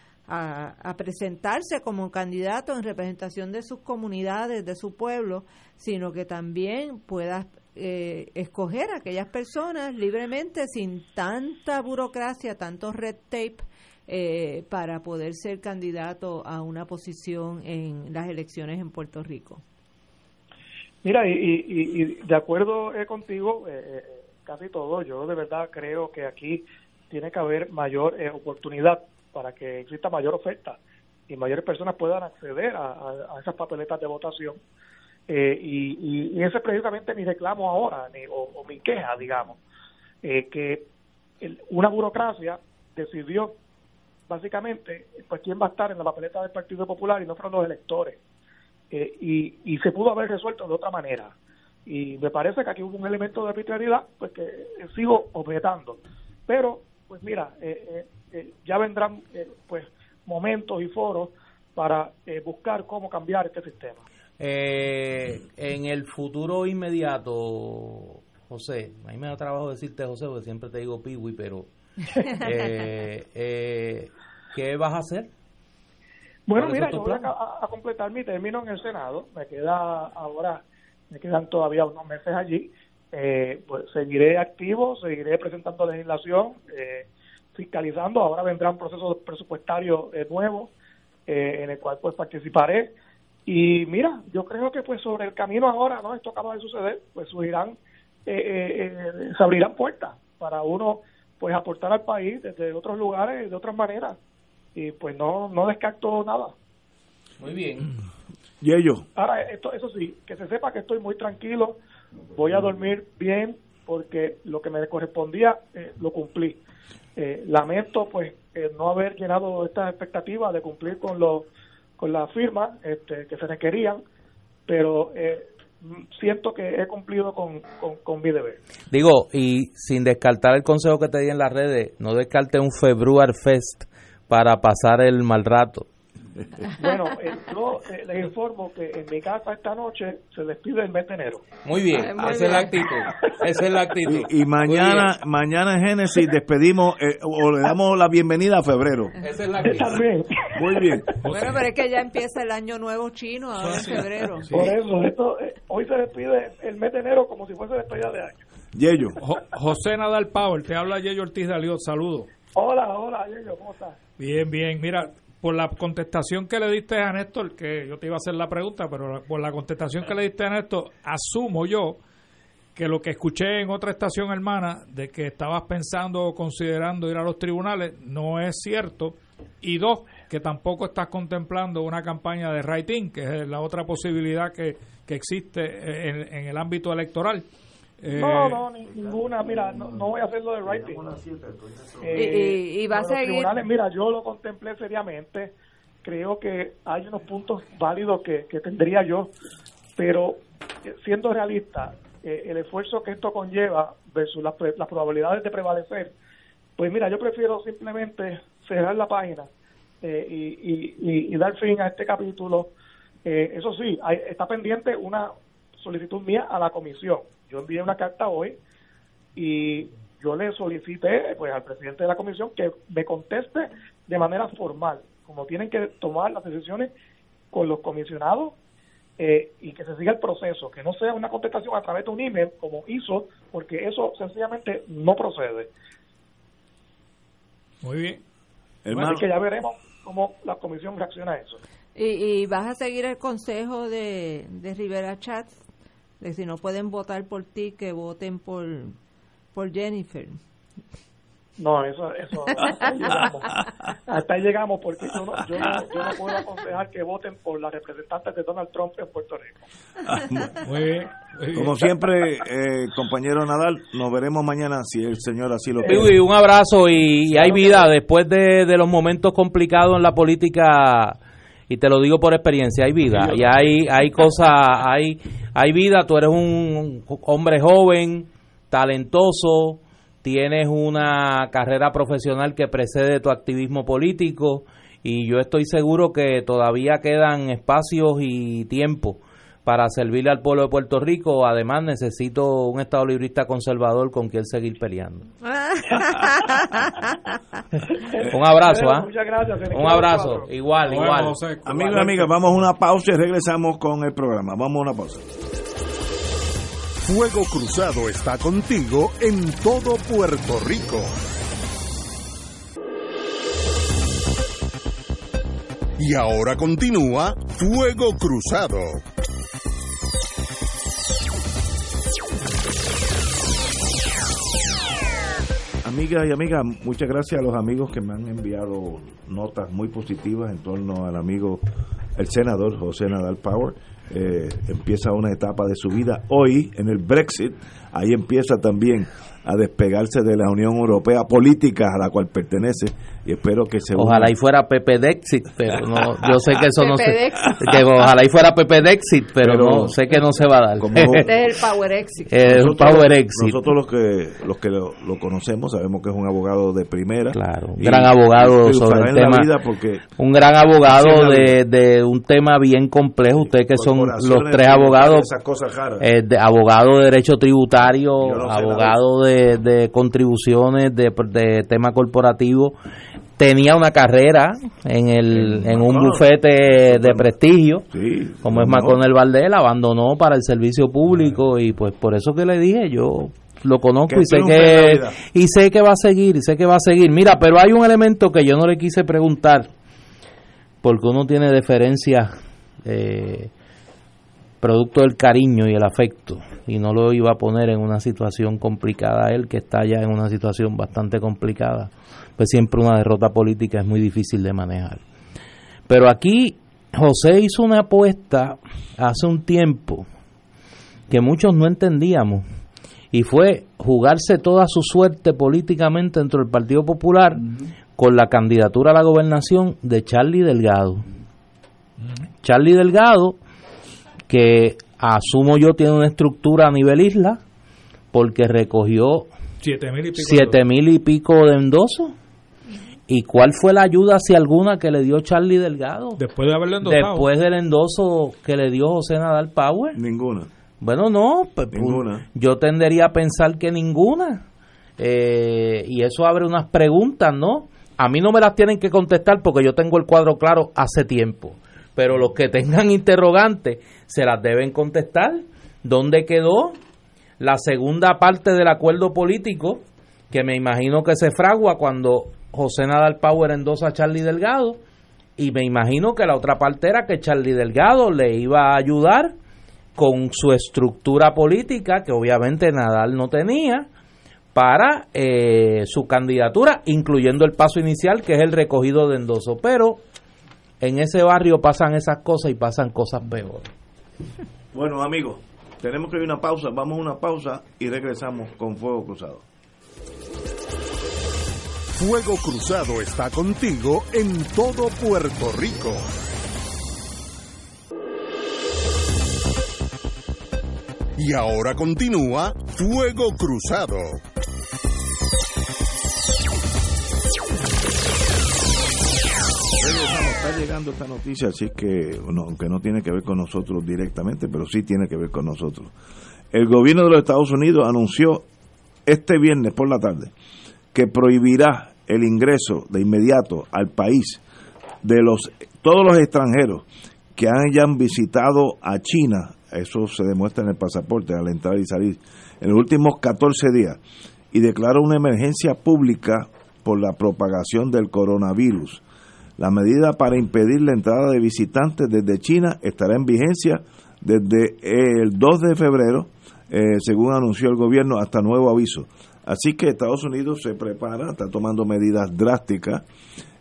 Speaker 3: presentarse como candidato en representación de sus comunidades, de su pueblo, sino que también pueda eh, escoger a aquellas personas libremente sin tanta burocracia, tanto red tape. eh, para poder ser candidato a una posición en las elecciones en Puerto Rico.
Speaker 6: Mira, y, y- y de acuerdo eh, contigo, eh, eh, casi todo, yo de verdad creo que aquí tiene que haber mayor eh, oportunidad para que exista mayor oferta y mayores personas puedan acceder a, esas papeletas de votación. Eh, y, y- ese es precisamente mi reclamo ahora, mi- o, mi queja, digamos, que el- una burocracia decidió básicamente pues quién va a estar en la papeleta del Partido Popular y no fueron los electores. Eh, y, y se pudo haber resuelto de otra manera. Y me parece que aquí hubo un elemento de arbitrariedad pues que eh, sigo objetando. Pero, pues mira, eh, eh, eh, ya vendrán eh, pues momentos y foros para eh, buscar cómo cambiar este sistema.
Speaker 4: Eh, en el futuro inmediato, José, a mí me da trabajo decirte José, porque siempre te digo Piwi, pero eh, eh, ¿qué vas a hacer?
Speaker 6: Bueno,
Speaker 4: ¿Cuáles
Speaker 6: mira, yo voy a, completar mi término en el Senado. Me queda ahora, me quedan todavía unos meses allí. Eh, pues seguiré activo, seguiré presentando legislación, eh, fiscalizando. Ahora vendrá un proceso presupuestario eh, nuevo eh, en el cual pues participaré. Y mira, yo creo que pues sobre el camino ahora, ¿no? Esto acaba de suceder, pues surgirán, eh, eh, eh, se abrirán puertas para uno pues aportar al país desde otros lugares de otras maneras. Y pues no, no descarto nada.
Speaker 4: Muy bien.
Speaker 1: Y ellos,
Speaker 6: Ahora, esto, eso sí, que se sepa que estoy muy tranquilo, voy a dormir bien porque lo que me correspondía eh, lo cumplí. Eh, lamento pues eh, no haber llenado estas expectativas de cumplir con los con las firmas este, que se requerían, pero eh, siento que he cumplido con, con, con mi deber.
Speaker 4: Digo, y sin descartar el consejo que te di en las redes, no descarte un Februar Fest para pasar el mal rato.
Speaker 6: Bueno, eh, yo eh, les informo que en mi casa esta noche se despide el mes de enero.
Speaker 4: Muy bien,
Speaker 3: Ay, muy
Speaker 4: esa es la actitud. Esa es la actitud.
Speaker 1: Y, y mañana, mañana en Génesis despedimos eh, o le damos la bienvenida a febrero.
Speaker 4: Esa es la actitud.
Speaker 6: También.
Speaker 1: Muy bien.
Speaker 3: Bueno, pero es que ya empieza el año nuevo chino ahora en febrero.
Speaker 6: Por eso, esto, eh, hoy se despide el mes de enero como si fuese despedida de año.
Speaker 1: Yello.
Speaker 2: Jo- José Nadal Power, te habla Yeyo Ortiz de Aliot, saludos.
Speaker 6: Hola, hola, ¿cómo estás?
Speaker 2: Bien, bien. Mira, por la contestación que le diste a Néstor, que yo te iba a hacer la pregunta, pero por la contestación que le diste a Néstor, asumo yo que lo que escuché en otra estación hermana de que estabas pensando o considerando ir a los tribunales no es cierto. Y dos, que tampoco estás contemplando una campaña de writing, que es la otra posibilidad que, que existe en el ámbito electoral. Eh,
Speaker 6: No, no, ni- ninguna. Mira, no, no voy a hacerlo de writing. Eh,
Speaker 3: Y- va a
Speaker 6: los
Speaker 3: seguir-
Speaker 6: tribunales, mira, yo lo contemplé seriamente. Creo que hay unos puntos válidos que, que tendría yo, pero eh, siendo realista, eh, el esfuerzo que esto conlleva versus las, probabilidades de prevalecer, pues mira, yo prefiero simplemente cerrar la página eh, y, y- y- y dar fin a este capítulo. Eh, eso sí, hay- está pendiente una solicitud mía a la comisión. Yo envié una carta hoy y yo le solicité pues al presidente de la comisión que me conteste de manera formal, como tienen que tomar las decisiones con los comisionados eh, y que se siga el proceso, que no sea una contestación a través de un email como hizo, porque eso sencillamente no procede.
Speaker 2: Muy bien.
Speaker 1: Hermano,
Speaker 6: Así que ya veremos cómo la comisión reacciona a eso.
Speaker 3: ¿Y, y vas a seguir el consejo de, de Rivera Chats? De si no pueden votar por ti, que voten por, por Jennifer.
Speaker 6: No, eso, eso hasta ahí llegamos. Hasta ahí llegamos porque yo no, yo, no, yo no puedo aconsejar que voten por las representantes de Donald Trump en Puerto Rico.
Speaker 2: Muy bien. muy bien.
Speaker 1: como siempre, eh, compañero Nadal, nos veremos mañana si el señor así lo pide.
Speaker 4: Un abrazo y, y hay vida después de, de los momentos complicados en la política y te lo digo por experiencia, hay vida. Y hay hay cosas, hay hay vida, tú eres un hombre joven, talentoso, tienes una carrera profesional que precede tu activismo político y yo estoy seguro que todavía quedan espacios y tiempo para servirle al pueblo de Puerto Rico. Además, necesito un Estado librista conservador con quien seguir peleando. Un abrazo, ¿ah?
Speaker 6: Muchas gracias. en
Speaker 4: Un abrazo. Igual,
Speaker 2: Bueno,
Speaker 4: igual.
Speaker 2: José,
Speaker 1: Amigos y amigas, vamos a una pausa y regresamos con el programa. Vamos a una pausa.
Speaker 5: Fuego Cruzado está contigo en todo Puerto Rico. Y ahora continúa Fuego Cruzado.
Speaker 1: Amigas y amigas, muchas gracias a los amigos que me han enviado notas muy positivas en torno al amigo, el senador José Nadal Power. Eh, empieza una etapa de su vida hoy en el Brexit. Ahí empieza también a despegarse de la Unión Europea política a la cual pertenece y espero que se una-
Speaker 4: Ojalá y fuera Pepe Dexit, pero no, yo sé que eso no se, que ojalá y fuera Pepe Dexit, pero,
Speaker 1: Pero-
Speaker 4: no sé que no se va a dar.
Speaker 1: Como-
Speaker 3: Este es el Power Exit.
Speaker 4: es un power exit.
Speaker 1: Nosotros los que los que lo, lo conocemos sabemos que es un abogado de primera.
Speaker 4: Claro, un gran abogado sobre el tema. Un gran abogado de, de un tema bien complejo. Ustedes que son los tres abogados,
Speaker 1: esas cosas raras.
Speaker 4: eh, de, abogado de derecho tributario,
Speaker 1: Yo no sé
Speaker 4: abogado de, de contribuciones, de, de tema corporativo. Tenía una carrera en el
Speaker 1: En
Speaker 4: en un bufete de prestigio,
Speaker 1: Sí,
Speaker 4: como es
Speaker 1: no.
Speaker 4: McConnell Valdés, abandonó para el servicio público y pues por eso que le dije, yo lo conozco
Speaker 1: Que
Speaker 4: y sé
Speaker 1: la
Speaker 4: que y sé que va a seguir, y sé que va a seguir. Mira, pero hay un elemento que yo no le quise preguntar porque uno tiene deferencia eh, producto del cariño y el afecto y no lo iba a poner en una situación complicada a él que está ya en una situación bastante complicada pues siempre una derrota política es muy difícil de manejar. Pero aquí José hizo una apuesta hace un tiempo que muchos no entendíamos y fue jugarse toda su suerte políticamente dentro del Partido Popular con la candidatura a la gobernación de Charlie Delgado. Charlie Delgado, que asumo yo tiene una estructura a nivel isla, porque recogió
Speaker 2: Siete mil y pico.
Speaker 4: siete mil y pico de endosos ¿Y cuál fue la ayuda, si alguna, que le dio Charlie Delgado?
Speaker 2: Después de haberle endosado.
Speaker 4: Después del endoso que le dio José Nadal Power.
Speaker 1: Ninguna.
Speaker 4: Bueno, no, pues, pues,
Speaker 1: Ninguna.
Speaker 4: yo tendería a pensar que ninguna. Eh, y eso abre unas preguntas, ¿no? A mí no me las tienen que contestar porque yo tengo el cuadro claro hace tiempo. Pero los que tengan interrogantes se las deben contestar. ¿Dónde quedó la segunda parte del acuerdo político que me imagino que se fragua cuando José Nadal Power endosa a Charlie Delgado? Y me imagino que la otra parte era que Charlie Delgado le iba a ayudar con su estructura política, que obviamente Nadal no tenía, para eh, su candidatura, incluyendo el paso inicial, que es el recogido de endoso. Pero en ese barrio pasan esas cosas y pasan cosas peores.
Speaker 1: Bueno, amigos, tenemos que ir a una pausa. Vamos a una pausa y regresamos con Fuego Cruzado.
Speaker 5: Fuego Cruzado está contigo en todo Puerto Rico. Y ahora continúa Fuego Cruzado.
Speaker 1: Está llegando esta noticia, así que, aunque no tiene que ver con nosotros directamente, pero sí tiene que ver con nosotros. El gobierno de los Estados Unidos anunció este viernes por la tarde que prohibirá el ingreso de inmediato al país de los todos los extranjeros que hayan visitado a China, eso se demuestra en el pasaporte al entrar y salir, en los últimos 14 días, y declaró una emergencia pública por la propagación del coronavirus. La medida para impedir la entrada de visitantes desde China estará en vigencia desde el 2 de febrero, eh, según anunció el gobierno, hasta nuevo aviso. Así que Estados Unidos se prepara, está tomando medidas drásticas.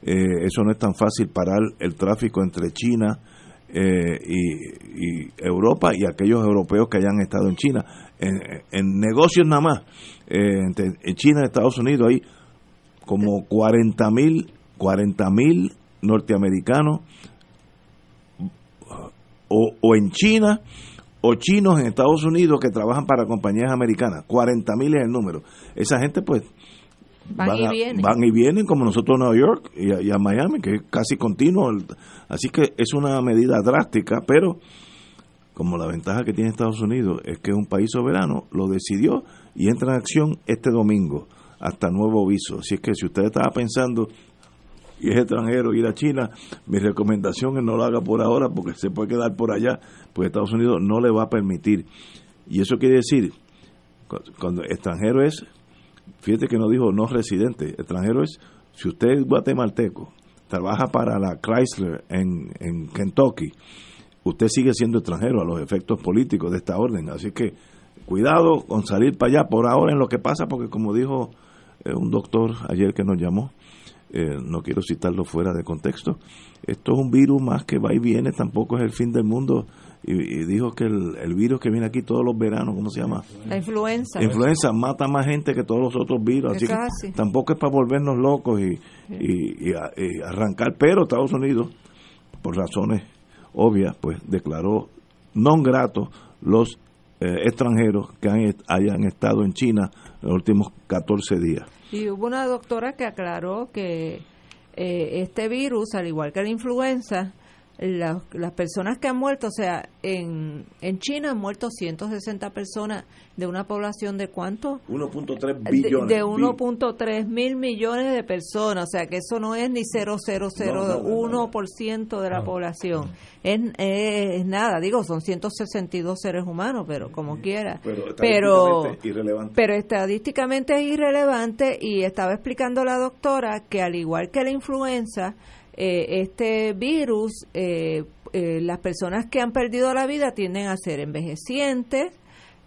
Speaker 1: Eh, eso no es tan fácil parar el tráfico entre China eh, y, Europa y aquellos europeos que hayan estado en China. En, negocios nada más, entre en China y Estados Unidos hay como 40 mil 40 mil norteamericanos o, o en China o chinos en Estados Unidos que trabajan para compañías americanas. 40 mil es el número. Esa gente pues
Speaker 3: Van y
Speaker 1: a-
Speaker 3: vienen.
Speaker 1: van y vienen como nosotros a Nueva York y a, y a Miami, que es casi continuo. Así que es una medida drástica, pero como la ventaja que tiene Estados Unidos es que es un país soberano, lo decidió y entra en acción este domingo hasta nuevo aviso. Así es que si usted estaba pensando y es extranjero ir a China, mi recomendación es no lo haga por ahora porque se puede quedar por allá, porque Estados Unidos no le va a permitir. Y eso quiere decir, cu- cuando extranjero es, fíjate que no dijo no residente, extranjero es, si usted es guatemalteco, trabaja para la Chrysler en, en Kentucky, usted sigue siendo extranjero a los efectos políticos de esta orden. Así que cuidado con salir para allá por ahora en lo que pasa, porque como dijo eh, un doctor ayer que nos llamó, eh, no quiero citarlo fuera de contexto, esto es un virus más que va y viene, tampoco es el fin del mundo. Y, y dijo que el, el virus que viene aquí todos los veranos, ¿cómo se llama?
Speaker 3: La influenza.
Speaker 1: Influenza mata más gente que todos los otros virus, así que tampoco es para volvernos locos y, y- y a- y arrancar, pero Estados Unidos, por razones obvias, pues declaró non gratos los eh, extranjeros que han, hayan estado en China los últimos 14 días.
Speaker 3: Y hubo una doctora que aclaró que eh, este virus, al igual que la influenza, la- las personas que han muerto, o sea, en, en China han muerto 160 personas de una población de cuánto?
Speaker 1: 1.3
Speaker 3: De,
Speaker 1: billones.
Speaker 3: de 1.3 mil millones de personas, o sea que eso no es ni 0,001% de la población. Es, es nada, digo, son 162 seres humanos, pero como quiera.
Speaker 1: Pero
Speaker 3: Pero,
Speaker 1: estadísticamente irrelevante.
Speaker 3: pero estadísticamente es irrelevante y estaba explicando la doctora que al igual que la influenza, eh, este virus, eh, eh, las personas que han perdido la vida tienden a ser envejecientes,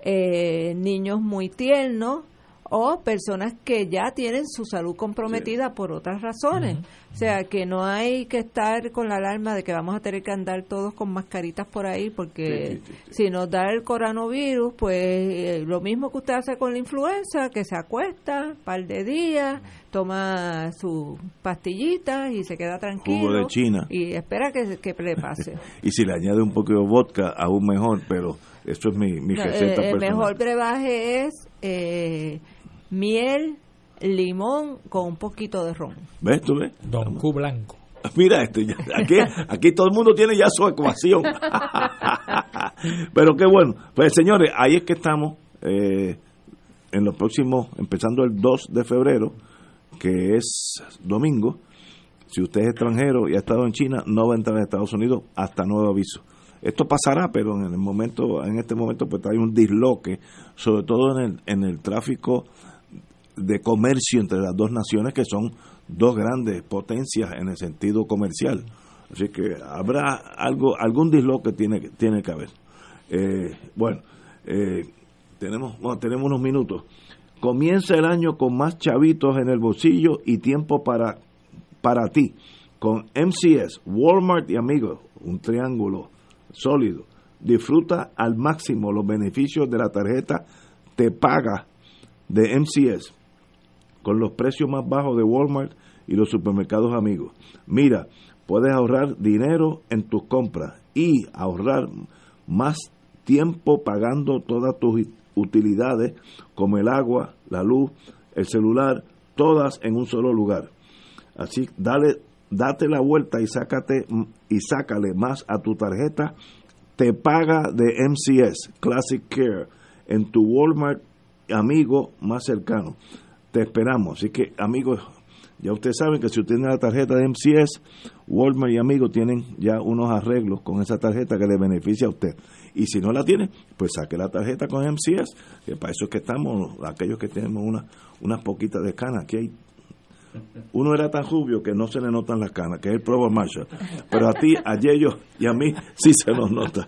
Speaker 3: eh, niños muy tiernos o personas que ya tienen su salud comprometida por otras razones. O sea, que no hay que estar con la alarma de que vamos a tener que andar todos con mascaritas por ahí porque
Speaker 1: Sí, sí,
Speaker 3: si nos da el coronavirus, pues eh, lo mismo que usted hace con la influenza, que se acuesta un par de días, toma sus pastillitas y se queda tranquilo.
Speaker 1: Jugo de China.
Speaker 3: Y espera que, que le pase.
Speaker 1: Y si le añade un poquito de vodka, aún mejor, pero esto es mi, mi
Speaker 3: No,
Speaker 1: receta
Speaker 3: eh, el
Speaker 1: personal.
Speaker 3: mejor brebaje es eh, miel, limón con un poquito de ron.
Speaker 1: ¿Ves tú ves?
Speaker 2: Don Q Blanco.
Speaker 1: Mira esto, ya- aquí, aquí todo el mundo tiene ya su ecuación. Pero qué bueno. Pues señores, ahí es que estamos eh, en los próximos, empezando el 2 de febrero, que es domingo. Si usted es extranjero y ha estado en China, no va a entrar a Estados Unidos hasta nuevo aviso. Esto pasará, pero en el momento, en este momento, pues hay un disloque, sobre todo en el, en el tráfico de comercio entre las dos naciones que son dos grandes potencias en el sentido comercial. Así que habrá algo, algún disloque tiene, que- tiene que haber. Eh, bueno, eh, tenemos, bueno, tenemos unos minutos. Comienza el año con más chavitos en el bolsillo y tiempo para, para ti. Con MCS, Walmart y amigos, un triángulo sólido. Disfruta al máximo los beneficios de la tarjeta Te Paga de MCS con los precios más bajos de Walmart y los supermercados amigos. Mira, puedes ahorrar dinero en tus compras y ahorrar más tiempo pagando todas tus utilidades como el agua, la luz, el celular, todas en un solo lugar. Así, dale, date la vuelta y sácate y sácale más a tu tarjeta. Te paga de MCS Classic Care en tu Walmart amigo más cercano. Te esperamos. Así que, amigos, ya ustedes saben que si usted tiene la tarjeta de MCS, Walmart y amigos tienen ya unos arreglos con esa tarjeta que le beneficia a usted. Y si no la tiene, pues saque la tarjeta con MCS, que para eso es que estamos, aquellos que tenemos una, unas poquitas de canas. Aquí hay uno era tan rubio que no se le notan las canas, que es el Provo Marshall. Pero a ti, a Yello y a mí sí se nos nota.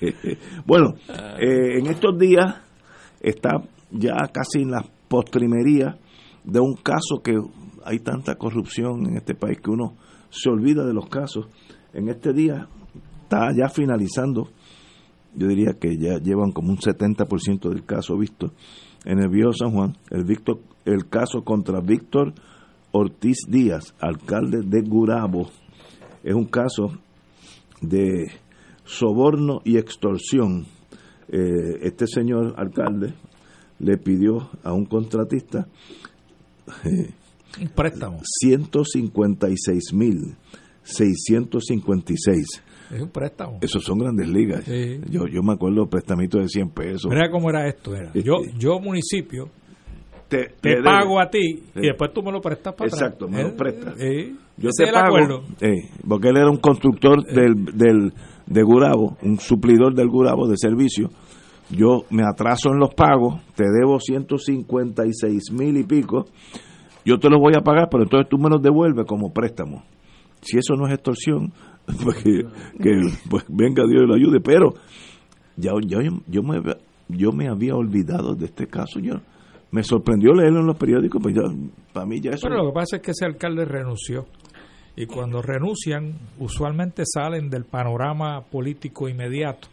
Speaker 1: bueno, eh, en estos días está ya casi en la postrimería de un caso que hay tanta corrupción en este país que uno se olvida de los casos. En este día está ya finalizando, yo diría que ya llevan como un 70% del caso visto en el Viejo San Juan, el, el caso contra Víctor Ortiz Díaz, alcalde de Gurabo. Es un caso de soborno y extorsión. Eh, este señor alcalde le pidió a un contratista eh,
Speaker 2: préstamo.
Speaker 1: 156 mil 656.
Speaker 2: Es un préstamo.
Speaker 1: Esos son grandes ligas.
Speaker 2: Sí.
Speaker 1: Yo, yo me acuerdo prestamitos de 100 pesos.
Speaker 2: Mira cómo era esto. Era. Yo,
Speaker 1: sí.
Speaker 2: yo municipio,
Speaker 1: te
Speaker 2: te
Speaker 1: te
Speaker 2: pago
Speaker 1: debe.
Speaker 2: a ti
Speaker 1: Sí.
Speaker 2: y después tú me lo prestas para atrás.
Speaker 1: Exacto, me lo
Speaker 2: Eh,
Speaker 1: prestas.
Speaker 2: eh,
Speaker 1: Yo te pago,
Speaker 2: acuerdo.
Speaker 1: eh, porque él era un constructor del, del, de Gurabo, un suplidor del Gurabo de servicio. Yo me atraso en los pagos, te debo 156 mil y pico, yo te los voy a pagar, pero entonces tú me los devuelves como préstamo. Si eso no es extorsión, pues que, pues venga Dios y lo ayude. Pero ya, ya yo, me, yo me había olvidado de este caso. Yo me sorprendió leerlo en los periódicos, pues para mí ya eso...
Speaker 2: Pero lo que pasa es que ese alcalde renunció. Y cuando renuncian, usualmente salen del panorama político inmediato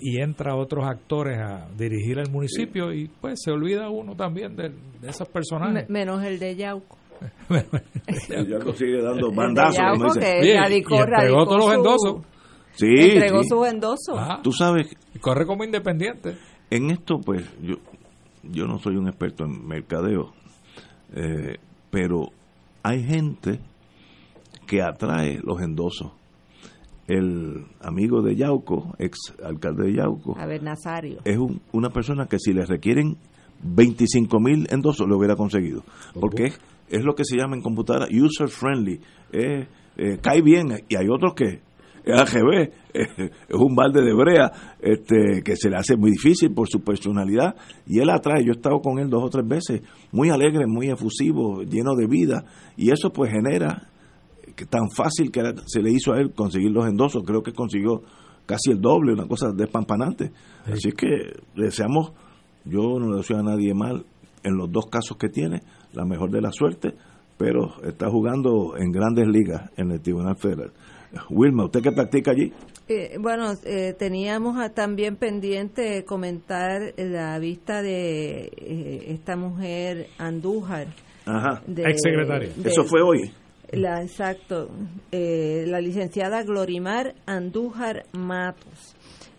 Speaker 2: y entra otros actores a dirigir el municipio y pues se olvida uno también de, de esos
Speaker 3: Me-
Speaker 2: personajes.
Speaker 3: menos el de Yauco.
Speaker 1: ya sigue dando
Speaker 3: El de
Speaker 1: bandazos.
Speaker 3: Yauco que
Speaker 2: Oye,
Speaker 3: radicó,
Speaker 2: y entregó
Speaker 3: radicó
Speaker 2: todos los endosos.
Speaker 1: Sí,
Speaker 3: entregó
Speaker 1: sí.
Speaker 3: sus endosos.
Speaker 2: Ajá.
Speaker 1: Tú sabes,
Speaker 2: Y corre como independiente.
Speaker 1: en esto, pues, yo, yo no soy un experto en mercadeo, eh, pero hay gente que atrae los endosos. El amigo de Yauco, ex alcalde de Yauco,
Speaker 3: A ver, Nazario.
Speaker 1: es un- una persona que si le requieren 25 mil endosos lo hubiera conseguido. Porque es, es lo que se llama en computadora user friendly. Eh, cae bien y hay otros que eh, es un balde de brea este, que se le hace muy difícil por su personalidad. Y él atrae. Yo he estado con él dos o tres veces. Muy alegre, muy efusivo, lleno de vida. Y eso pues genera que tan fácil que era- se le hizo a él conseguir los endosos. Creo que consiguió casi el doble, una cosa despampanante. Así que le deseamos, yo no le deseo a nadie mal en los dos casos que tiene, la mejor de la suerte, pero está jugando en grandes ligas en el Tribunal Federal. Wilma, ¿usted qué practica allí?
Speaker 3: Eh, bueno, eh, teníamos a- también pendiente comentar la vista de eh, esta mujer Andújar.
Speaker 1: Ajá.
Speaker 3: De,
Speaker 2: Exsecretaria.
Speaker 3: de-
Speaker 1: Eso fue hoy.
Speaker 3: La, exacto. Eh, la licenciada Glorimar Andújar Matos.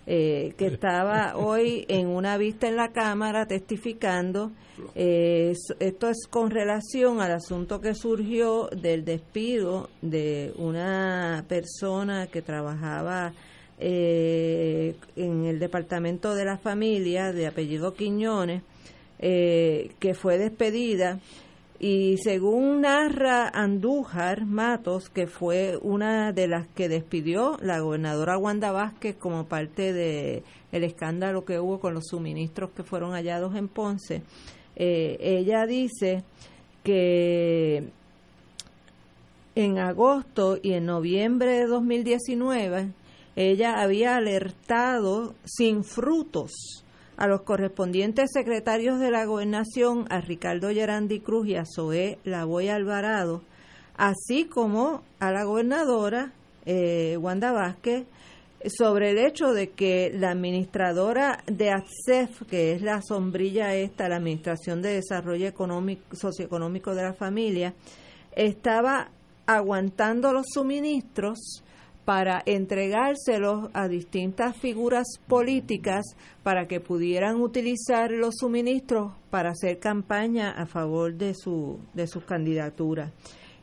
Speaker 3: eh, que estaba hoy en una vista en la Cámara testificando. Eh, esto es con relación al asunto que surgió del despido de una persona que trabajaba eh, en el Departamento de la Familia de apellido Quiñones, que fue despedida y según narra Andújar Matos, que fue una de las que despidió la gobernadora Wanda Vázquez como parte de el escándalo que hubo con los suministros que fueron hallados en Ponce, eh, ella dice que en agosto y en noviembre de 2019 ella había alertado sin frutos a los correspondientes secretarios de la gobernación, a Ricardo Gerandi Cruz y a Zoé Lavoy Alvarado, así como a la gobernadora eh, Wanda Vázquez, sobre el hecho de que la administradora de ACEF, que es la sombrilla esta, la Administración de Desarrollo Económico, Socioeconómico de la Familia, estaba aguantando los suministros para entregárselos a distintas figuras políticas para que pudieran utilizar los suministros para hacer campaña a favor de su de sus candidaturas.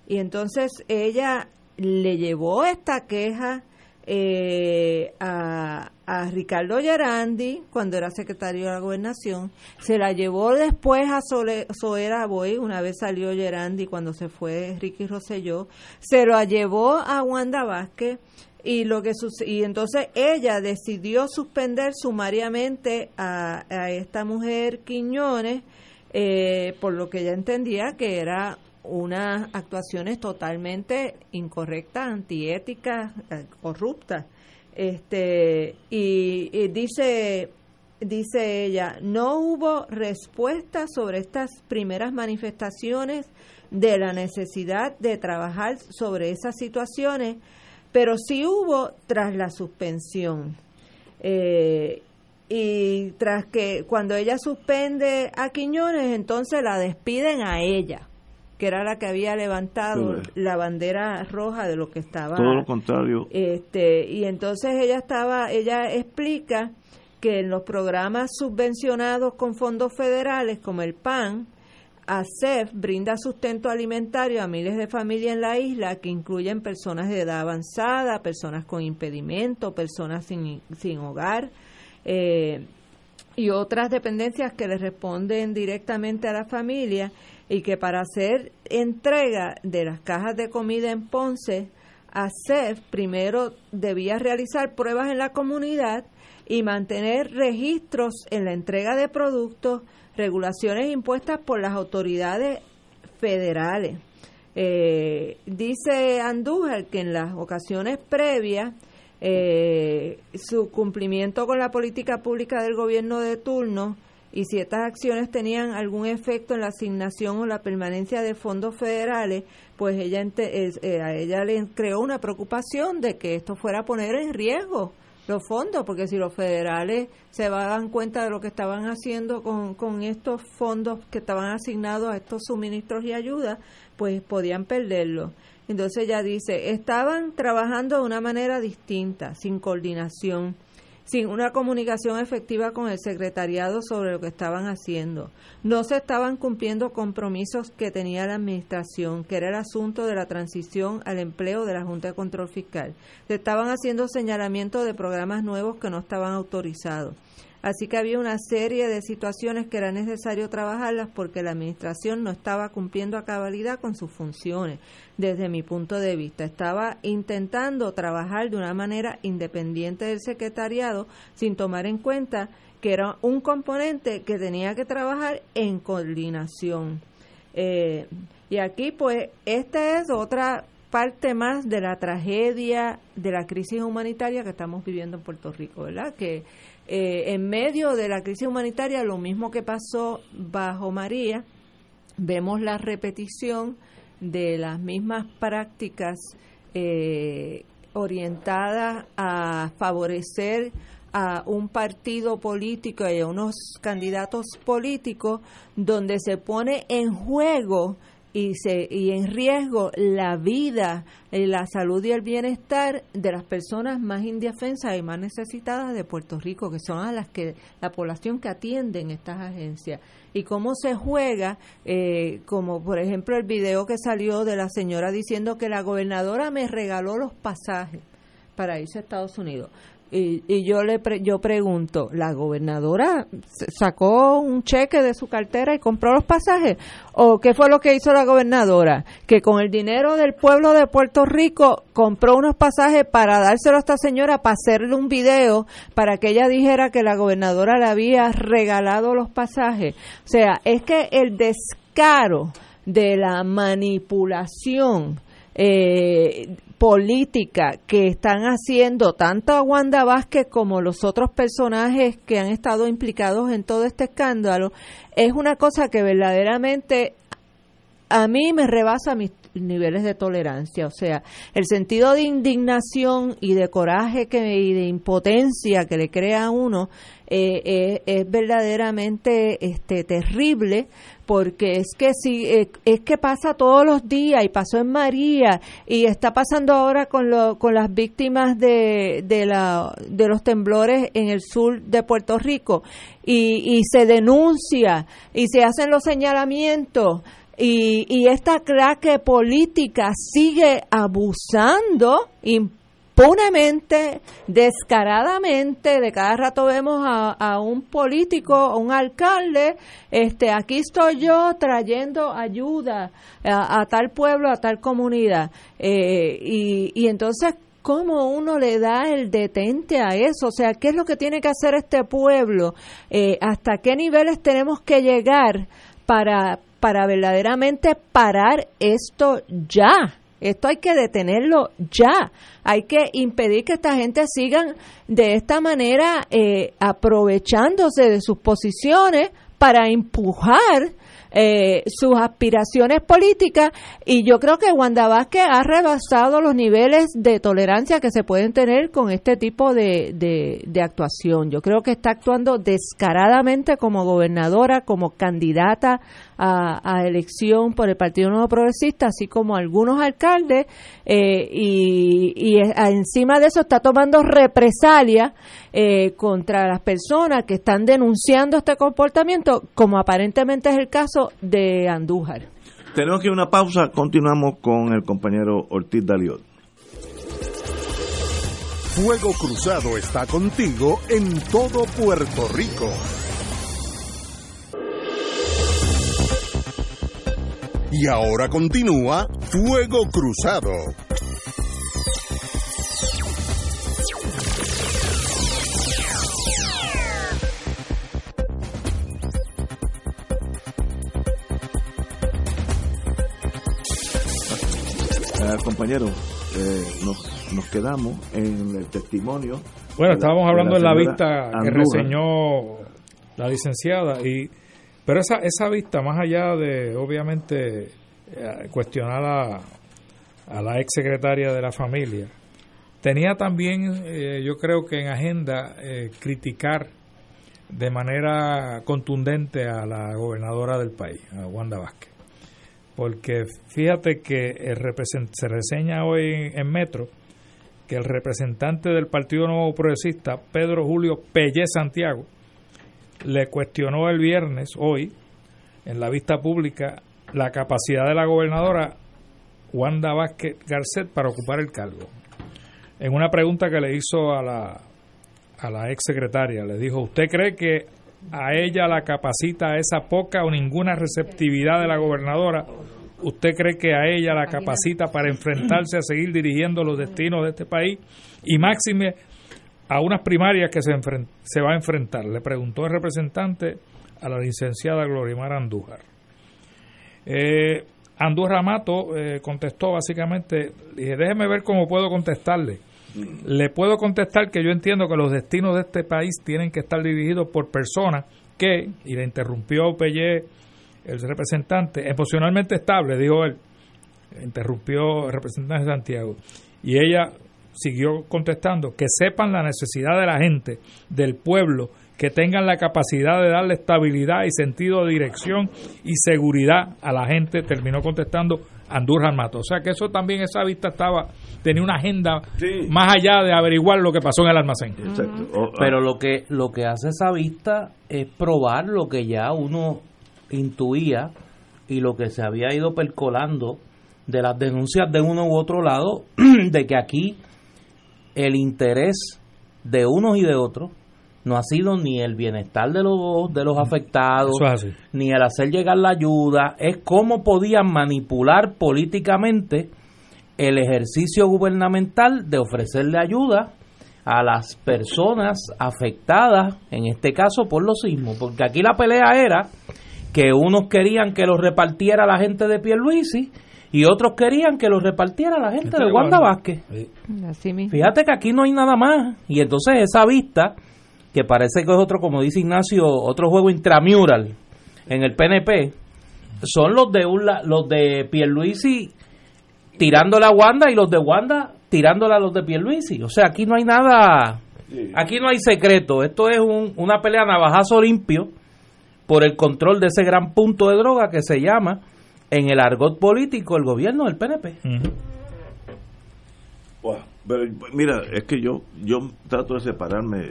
Speaker 3: Y entonces ella le llevó esta queja eh, a, a, Ricardo Gerandi cuando era secretario de la gobernación, se la llevó después a Soera Boy, una vez salió Gerandi cuando se fue Ricky Rosselló, se lo llevó a Wanda Vázquez y lo que y entonces ella decidió suspender sumariamente a, a esta mujer Quiñones eh, por lo que ella entendía que era unas actuaciones totalmente incorrectas, antiéticas, eh, corruptas. Este, y, dice, dice ella, no hubo respuesta sobre estas primeras manifestaciones de la necesidad de trabajar sobre esas situaciones, pero sí hubo tras la suspensión. Eh, y tras que cuando ella suspende a Quiñones, entonces la despiden a ella que era la que había levantado la bandera roja de lo que estaba
Speaker 1: todo lo contrario
Speaker 3: este y entonces ella estaba ella explica que en los programas subvencionados con fondos federales como el PAN ASEF brinda sustento alimentario a miles de familias en la isla que incluyen personas de edad avanzada, personas con impedimento, personas sin, sin hogar eh, y otras dependencias que le responden directamente a la familia y que para hacer entrega de las cajas de comida en Ponce, ASEF primero debía realizar pruebas en la comunidad y mantener registros en la entrega de productos, regulaciones impuestas por las autoridades federales. Eh, dice Andújar que en las ocasiones previas eh, su cumplimiento con la política pública del gobierno de turno y si estas acciones tenían algún efecto en la asignación o la permanencia de fondos federales, pues ella eh, a ella le creó una preocupación de que esto fuera a poner en riesgo los fondos, porque si los federales se daban cuenta de lo que estaban haciendo con, con estos fondos que estaban asignados a estos suministros y ayudas, pues podían perderlo. Entonces ella dice, estaban trabajando de una manera distinta, sin coordinación sin una comunicación efectiva con el secretariado sobre lo que estaban haciendo. No se estaban cumpliendo compromisos que tenía la Administración, que era el asunto de la transición al empleo de la Junta de Control Fiscal. Se estaban haciendo señalamientos de programas nuevos que no estaban autorizados. Así que había una serie de situaciones que era necesario trabajarlas porque la Administración no estaba cumpliendo a cabalidad con sus funciones, desde mi punto de vista. Estaba intentando trabajar de una manera independiente del secretariado sin tomar en cuenta que era un componente que tenía que trabajar en coordinación. Eh, y aquí, pues, esta es otra parte más de la tragedia de la crisis humanitaria que estamos viviendo en Puerto Rico, ¿verdad? Que eh, en medio de la crisis humanitaria, lo mismo que pasó bajo María, vemos la repetición de las mismas prácticas eh, orientadas a favorecer a un partido político y a unos candidatos políticos donde se pone en juego y, se, y en riesgo la vida, eh, la salud y el bienestar de las personas más indefensas y más necesitadas de Puerto Rico, que son a las que la población que atienden estas agencias. Y cómo se juega, eh, como por ejemplo el video que salió de la señora diciendo que la gobernadora me regaló los pasajes para irse a Estados Unidos. Y, y yo le yo pregunto, ¿la gobernadora sacó un cheque de su cartera y compró los pasajes? ¿O qué fue lo que hizo la gobernadora? Que con el dinero del pueblo de Puerto Rico compró unos pasajes para dárselo a esta señora, para hacerle un video, para que ella dijera que la gobernadora le había regalado los pasajes. O sea, es que el descaro de la manipulación eh, política que están haciendo tanto Wanda Vázquez como los otros personajes que han estado implicados en todo este escándalo es una cosa que verdaderamente a mí me rebasa mis niveles de tolerancia, o sea, el sentido de indignación y de coraje que, y de impotencia que le crea a uno eh, eh, es verdaderamente este terrible porque es que si eh, es que pasa todos los días y pasó en María y está pasando ahora con lo, con las víctimas de, de la de los temblores en el sur de Puerto Rico y, y se denuncia y se hacen los señalamientos y, y esta clase política sigue abusando impunemente, descaradamente, de cada rato vemos a, a un político, a un alcalde, este, aquí estoy yo trayendo ayuda a, tal pueblo, a tal comunidad. Eh, y, y entonces, ¿cómo uno le da el detente a eso? O sea, ¿qué es lo que tiene que hacer este pueblo? Eh, ¿Hasta qué niveles tenemos que llegar para, para verdaderamente parar esto ya? Esto hay que detenerlo ya. Hay que impedir que esta gente sigan de esta manera eh, aprovechándose de sus posiciones para empujar eh, sus aspiraciones políticas y yo creo que Wanda Vázquez ha rebasado los niveles de tolerancia que se pueden tener con este tipo de, de, de actuación. Yo creo que está actuando descaradamente como gobernadora, como candidata a, a, elección por el Partido Nuevo Progresista, así como algunos alcaldes, eh, y, y, encima de eso está tomando represalia eh, contra las personas que están denunciando este comportamiento, como aparentemente es el caso de Andújar.
Speaker 1: Tenemos que ir a una pausa, continuamos con el compañero Ortiz Daliot.
Speaker 5: Fuego Cruzado está contigo en todo Puerto Rico. Y ahora continúa Fuego Cruzado.
Speaker 1: Eh, compañero, eh, nos, nos, quedamos en el testimonio.
Speaker 2: Bueno, estábamos la, hablando de la, de la vista que reseñó la licenciada y pero esa, esa vista, más allá de, obviamente, eh, cuestionar a, la ex secretaria de la familia, tenía también, eh, yo creo que en agenda, eh, criticar de manera contundente a la gobernadora del país, a Wanda Vázquez. Porque fíjate que el se reseña hoy en, Metro que el representante del Partido Nuevo Progresista, Pedro Julio Pellé Santiago, le cuestionó el viernes, hoy, en la vista pública, la capacidad de la gobernadora Wanda Vázquez Garcet para ocupar el cargo. En una pregunta que le hizo a la, a la ex secretaria, le dijo, ¿usted cree que a ella la capacita esa poca o ninguna receptividad de la gobernadora? ¿Usted cree que a ella la capacita para enfrentarse a seguir dirigiendo los destinos de este país? Y máxime a unas primarias que se, va a enfrentar. Le preguntó el representante a la licenciada Glorimar Andújar. Eh, Andújar Mato eh, contestó básicamente, dije, déjeme ver cómo puedo contestarle. Le puedo contestar que yo entiendo que los destinos de este país tienen que estar dirigidos por personas que, y le interrumpió Pellé, el representante, emocionalmente estable, dijo él, interrumpió el representante de Santiago. Y ella siguió contestando, que sepan la necesidad de la gente, del pueblo, que tengan la capacidad de darle estabilidad y sentido de dirección y seguridad a la gente, terminó contestando Andújar Mato. O sea que eso también, esa vista estaba, tenía una agenda
Speaker 1: Sí.
Speaker 2: más allá de averiguar lo que pasó en el almacén.
Speaker 1: Exacto. Ah,
Speaker 4: Pero lo que, lo que hace esa vista es probar lo que ya uno intuía y lo que se había ido percolando de las denuncias de uno u otro lado, de que aquí el interés de unos y de otros no ha sido ni el bienestar de los, de los afectados,
Speaker 2: es así.
Speaker 4: ni el hacer llegar la ayuda, es cómo podían manipular políticamente el ejercicio gubernamental de ofrecerle ayuda a las personas afectadas, en este caso por los sismos, porque aquí la pelea era que unos querían que los repartiera la gente de Pierluisi y otros querían que los repartiera la gente de Wanda Vázquez.
Speaker 3: Así mismo.
Speaker 4: Fíjate que aquí no hay nada más. Y entonces esa vista, que parece que es otro, como dice Ignacio, otro juego intramural en el PNP, son los de un la- los de Pierluisi tirándole a Wanda y los de Wanda tirándole a los de Pierluisi. O sea, aquí no hay nada, aquí no hay secreto. Esto es un- una pelea navajazo limpio por el control de ese gran punto de droga que se llama en el argot político el gobierno del PNP.
Speaker 1: Wow. Pero, mira, es que yo yo trato de separarme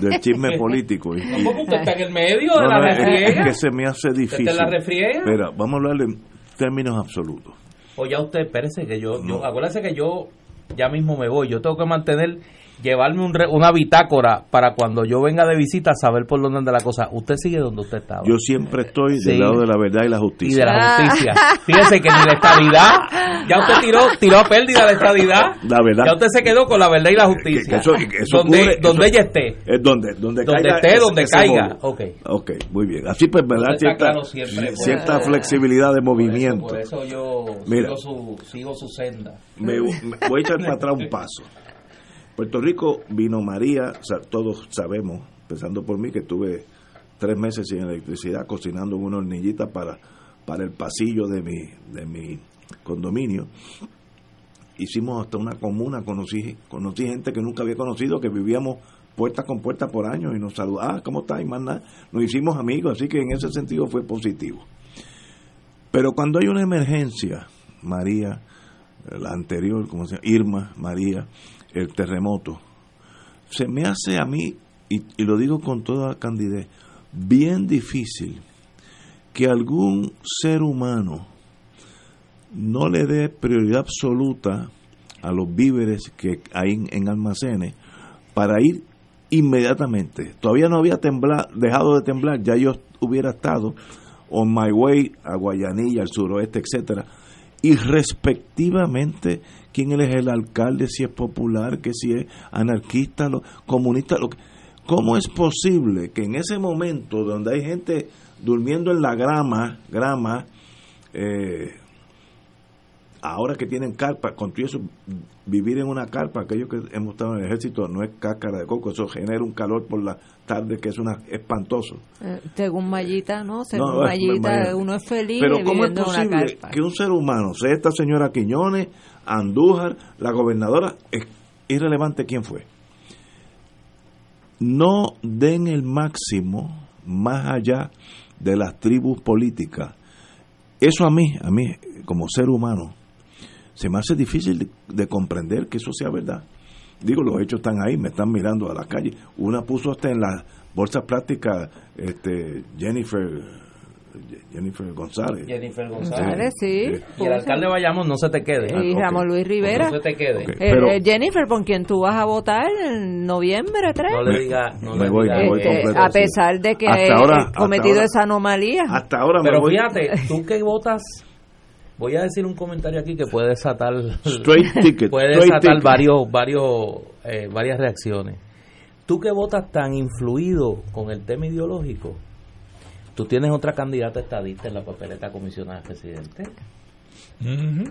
Speaker 1: del chisme político. Y, y-
Speaker 4: usted está en el medio de
Speaker 1: No,
Speaker 4: la
Speaker 1: no, es- es,
Speaker 4: refriega.
Speaker 1: que se me hace difícil.
Speaker 4: la refriega?
Speaker 1: Mira, vamos a hablar en términos absolutos.
Speaker 4: O ya usted, espérese que yo, yo acuérdese que yo ya mismo me voy. Yo tengo que mantener, llevarme un re- una bitácora para cuando yo venga de visita saber por dónde anda la cosa. Usted sigue donde usted estaba.
Speaker 1: Yo siempre estoy del
Speaker 4: Sí.
Speaker 1: lado de la verdad y la
Speaker 4: y
Speaker 1: justicia.
Speaker 4: de la justicia. Fíjese que ni la estabilidad, ya usted tiró, tiró a pérdida la estabilidad.
Speaker 1: La verdad.
Speaker 4: Ya usted se quedó con la verdad y la justicia.
Speaker 1: que eso- que eso
Speaker 4: donde
Speaker 1: ocurre-
Speaker 4: donde
Speaker 1: eso-
Speaker 4: ella esté.
Speaker 1: Es donde, donde,
Speaker 4: Donde
Speaker 1: caiga
Speaker 4: esté,
Speaker 1: ese-
Speaker 4: donde
Speaker 1: ese
Speaker 4: caiga.
Speaker 1: modo.
Speaker 4: Ok.
Speaker 1: Ok, muy bien. Así pues, ¿verdad?
Speaker 4: Eso está
Speaker 1: Cierta,
Speaker 4: claro siempre, pues.
Speaker 1: cierta flexibilidad de movimiento.
Speaker 4: Por eso, por eso yo
Speaker 1: Mira.
Speaker 4: sigo su, sigo su senda.
Speaker 1: Me, me- voy a echar para atrás un paso. Puerto Rico vino María, todos sabemos, empezando por mí, que estuve tres meses sin electricidad cocinando una hornillita para, para el pasillo de mi, de mi condominio. Hicimos hasta una comuna, conocí, conocí gente que nunca había conocido, que vivíamos puerta con puerta por años y nos saludaba, ah, ¿cómo estás? Y más nada. Nos hicimos amigos, así que en ese sentido fue positivo. Pero cuando hay una emergencia, María, la anterior, como se llama, Irma, María, el terremoto, se me hace a mí, y, lo digo con toda candidez, bien difícil que algún ser humano no le dé prioridad absoluta a los víveres que hay en, en almacenes para ir inmediatamente. Todavía no había tembla- dejado de temblar, ya yo hubiera estado on my way a Guayanilla, al suroeste, etcétera, y respectivamente quién es el alcalde, si es popular, que si es anarquista, lo, comunista, lo ¿cómo es posible que en ese momento donde hay gente durmiendo en la grama, grama, eh, ahora que tienen carpa, con todo eso, vivir en una carpa, aquellos que hemos estado en el ejército, no es cáscara de coco, eso genera un calor por la tarde que es una espantoso.
Speaker 3: Eh, según Mayita, ¿no? Según
Speaker 1: No, es-
Speaker 3: Mayita,
Speaker 1: imagínate.
Speaker 3: uno es feliz
Speaker 1: Pero ¿cómo es posible que un ser humano, sea esta señora Quiñones, Andújar, la gobernadora, es irrelevante quién fue, no den el máximo más allá de las tribus políticas? Eso a mí, a mí, como ser humano, se me hace difícil de, de comprender que eso sea verdad. Digo, los hechos están ahí, me están mirando a la calle. Una puso hasta en las bolsas plásticas este, Jennifer, Jennifer González.
Speaker 4: Jennifer
Speaker 3: González, sí.
Speaker 1: Sí.
Speaker 4: Y el alcalde de Bayamón no se te quede.
Speaker 3: Y
Speaker 1: Ah, ok.
Speaker 3: Ramón Luis Rivera.
Speaker 4: No se te quede.
Speaker 3: Eh,
Speaker 1: Pero-
Speaker 3: eh, Jennifer, ¿por quien tú vas a votar en noviembre 3?
Speaker 4: No le diga, no
Speaker 1: Me
Speaker 4: le
Speaker 1: voy,
Speaker 4: diga,
Speaker 1: me voy
Speaker 4: eh,
Speaker 3: a pesar de que he
Speaker 1: ahora-
Speaker 3: cometido
Speaker 1: ahora-
Speaker 3: esa anomalía.
Speaker 1: Hasta ahora me
Speaker 4: Pero
Speaker 1: voy
Speaker 4: fíjate, tú que votas, voy a decir un comentario aquí que puede desatar,
Speaker 1: straight ticket.
Speaker 4: puede
Speaker 1: straight
Speaker 4: desatar
Speaker 1: ticket.
Speaker 4: varios, varios, eh, varias reacciones. Tú que votas tan influido con el tema ideológico, tú tienes otra candidata estadista en la papeleta comisionada presidente,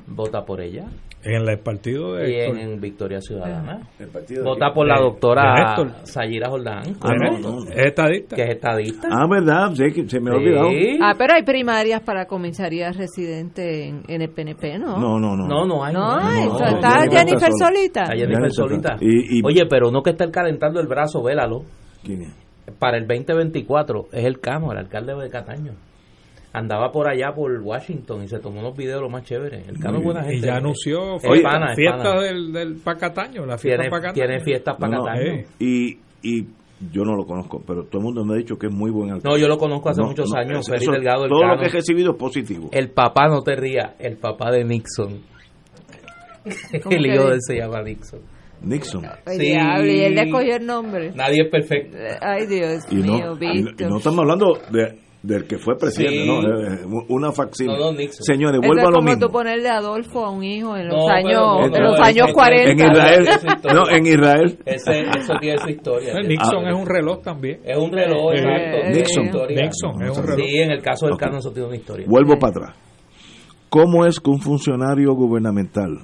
Speaker 4: vota por ella
Speaker 2: En el partido de
Speaker 4: y
Speaker 2: Héctor.
Speaker 4: en Victoria Ciudadana.
Speaker 1: El partido de-
Speaker 4: Vota por la
Speaker 2: de
Speaker 4: doctora
Speaker 2: Héctor.
Speaker 4: Sayira Jordán,
Speaker 1: Ah,
Speaker 2: ¿Quién
Speaker 1: no,
Speaker 2: es?
Speaker 1: no.
Speaker 2: Es estadista.
Speaker 4: que es estadista.
Speaker 1: Ah, verdad, sí, que se me ha
Speaker 4: Sí.
Speaker 1: olvidado.
Speaker 3: Ah, pero hay primarias para comisaría residente en, en el PNP, ¿no?
Speaker 1: No, no, no.
Speaker 4: No, no hay.
Speaker 3: No,
Speaker 4: no,
Speaker 3: hay,
Speaker 4: no,
Speaker 3: está
Speaker 4: no,
Speaker 1: Jennifer
Speaker 3: solita.
Speaker 4: Está Jennifer solita.
Speaker 1: Y- y-
Speaker 4: Oye, pero no que esté calentando el brazo, vélalo.
Speaker 1: ¿Quién es?
Speaker 4: para el 2024 es el Camo, el alcalde de Cataño. Andaba por allá por Washington y se tomó unos videos lo más chéveres. El es buena gente.
Speaker 2: Y ya anunció
Speaker 4: Es
Speaker 2: fiesta,
Speaker 4: pana, es
Speaker 2: fiesta
Speaker 4: pana.
Speaker 2: del, del Pacataño, la fiesta
Speaker 4: tiene,
Speaker 2: Pacataño.
Speaker 4: tiene fiestas para
Speaker 1: No, no,
Speaker 4: Cataño.
Speaker 2: eh.
Speaker 1: y, y yo no lo conozco, pero todo el mundo me ha dicho que es muy buen alcalde.
Speaker 4: No, yo lo conozco hace
Speaker 1: No,
Speaker 4: muchos
Speaker 1: no,
Speaker 4: años,
Speaker 1: eso-
Speaker 4: Delgado del
Speaker 1: Todo lo que he recibido es positivo.
Speaker 4: El papá, no te rías, el papá de Nixon.
Speaker 3: ¿Cómo
Speaker 4: el hijo de él se llama Nixon.
Speaker 1: Nixon.
Speaker 4: Sí.
Speaker 3: diablo, y él le cogió el nombre.
Speaker 4: Nadie es perfecto.
Speaker 3: Ay, Dios
Speaker 1: Y no,
Speaker 3: mío,
Speaker 1: y no- y no estamos hablando de, del que fue presidente,
Speaker 4: Sí.
Speaker 1: ¿no? Eh, una facción.
Speaker 4: No.
Speaker 1: Señores,
Speaker 3: Eso
Speaker 1: vuelvo
Speaker 3: es
Speaker 1: a lo
Speaker 3: como
Speaker 1: mismo.
Speaker 3: tú ponerle Adolfo a un hijo en los
Speaker 4: No,
Speaker 3: años, en
Speaker 4: no,
Speaker 3: los
Speaker 4: no,
Speaker 3: años
Speaker 4: es-
Speaker 3: 40.
Speaker 1: En Israel, no, en Israel,
Speaker 4: Ese, eso tiene su historia.
Speaker 2: El Nixon
Speaker 1: Ah.
Speaker 2: es un reloj también.
Speaker 4: Es un reloj,
Speaker 2: Eh,
Speaker 4: exacto.
Speaker 3: eh,
Speaker 1: Nixon.
Speaker 2: Nixon es un reloj.
Speaker 4: Sí, en el caso del
Speaker 1: Ok.
Speaker 4: Cano eso tiene una historia.
Speaker 1: vuelvo para atrás. ¿Cómo es que un funcionario gubernamental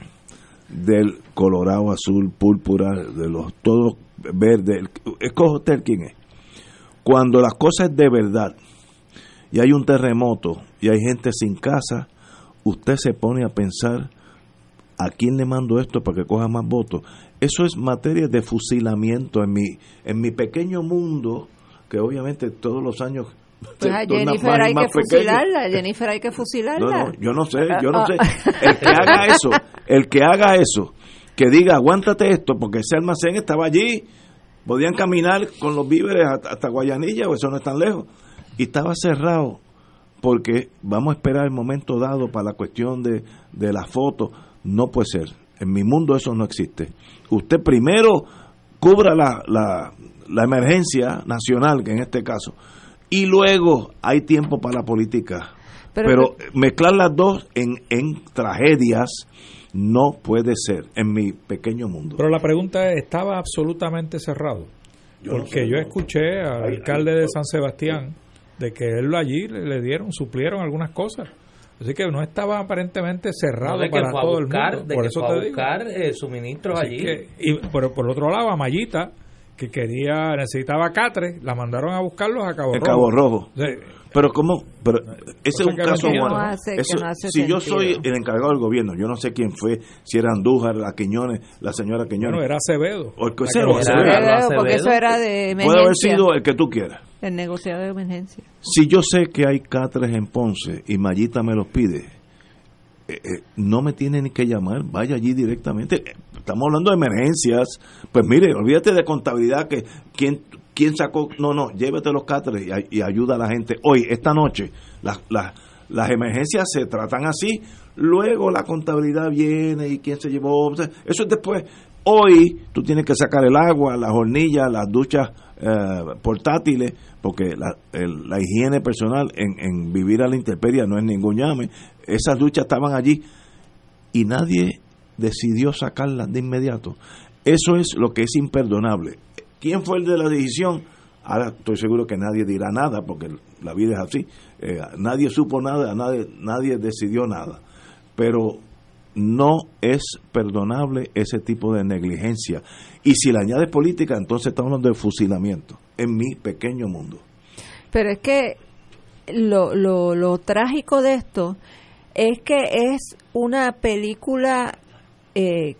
Speaker 1: del colorado, azul, púrpura, de los todos verdes, escoge usted quién es? Cuando las cosas es de verdad y hay un terremoto y hay gente sin casa, usted se pone a pensar a quién le mando esto para que coja más votos. Eso es materia de fusilamiento en mi en mi pequeño mundo que obviamente todos los años
Speaker 3: Pues a Jennifer hay que fusilarla, Jennifer hay que
Speaker 1: No,
Speaker 3: fusilarla.
Speaker 1: no, yo no sé, yo no
Speaker 3: Ah,
Speaker 1: sé.
Speaker 3: ah.
Speaker 1: El que haga eso, el que haga eso, que diga, aguántate esto, porque ese almacén estaba allí, podían caminar con los víveres hasta, hasta Guayanilla, o eso no es tan lejos, y estaba cerrado, porque vamos a esperar el momento dado para la cuestión de, de la foto. No puede ser. En mi mundo eso no existe. Usted primero cubra la, la, la emergencia nacional, que en este caso, y luego hay tiempo para la política.
Speaker 3: Pero-
Speaker 1: Pero, mezclar las dos en, en tragedias no puede ser en mi pequeño mundo.
Speaker 2: Pero la pregunta es, ¿estaba absolutamente cerrado? Porque yo escuché al alcalde de San Sebastián de que él allí le, le dieron, suplieron algunas cosas. Así que no estaba aparentemente cerrado
Speaker 4: No,
Speaker 2: para todo
Speaker 4: buscar,
Speaker 2: el mundo.
Speaker 4: de
Speaker 2: Por
Speaker 4: que
Speaker 2: eso
Speaker 4: fue a
Speaker 2: te digo.
Speaker 4: buscar eh, suministros
Speaker 2: Así
Speaker 4: allí.
Speaker 2: que- y por, por otro lado, a Mayita, que quería, necesitaba catre, la mandaron a buscarlos a Cabo
Speaker 1: En
Speaker 2: Rojo.
Speaker 1: Cabo Rojo.
Speaker 2: Sí.
Speaker 1: Pero cómo, pero ese es un
Speaker 2: no
Speaker 1: caso bueno.
Speaker 3: No hace-
Speaker 1: Eso-
Speaker 3: no
Speaker 1: si yo soy el encargado del gobierno, yo no sé quién fue, si era Andújar, la Quiñones, la señora Quiñones.
Speaker 2: Bueno, era Acevedo.
Speaker 1: O el que Acevedo.
Speaker 4: Era-
Speaker 3: Acevedo,
Speaker 4: Acevedo.
Speaker 3: porque eso era de
Speaker 1: Puede
Speaker 3: emergencia.
Speaker 1: haber sido el que tú quieras.
Speaker 3: el negociado de emergencia.
Speaker 1: Si yo sé que hay catres en Ponce y Mayita me los pide, eh, eh, no me tiene ni que llamar, vaya allí directamente. Estamos hablando de emergencias. Pues mire, olvídate de contabilidad, que quién, quién sacó. No, no, llévete los catres y, ay- y ayuda a la gente. Hoy, esta noche, las, las, las emergencias se tratan así. Luego la contabilidad viene y quién se llevó. Eso es después. Hoy tú tienes que sacar el agua, las hornillas, las duchas eh, portátiles, porque la, la higiene personal en, en vivir a la intemperie no es ningún llame. Esas duchas estaban allí y nadie decidió sacarlas de inmediato. Eso es lo que es imperdonable. ¿Quién fue el de la decisión? Ahora estoy seguro que nadie dirá nada, porque la vida es así. Eh, nadie supo nada, nadie, nadie decidió nada. Pero no es perdonable ese tipo de negligencia. Y si le añades política, entonces estamos hablando de fusilamiento en mi pequeño mundo.
Speaker 3: Pero es que lo, lo, lo trágico de esto es que es una película, eh,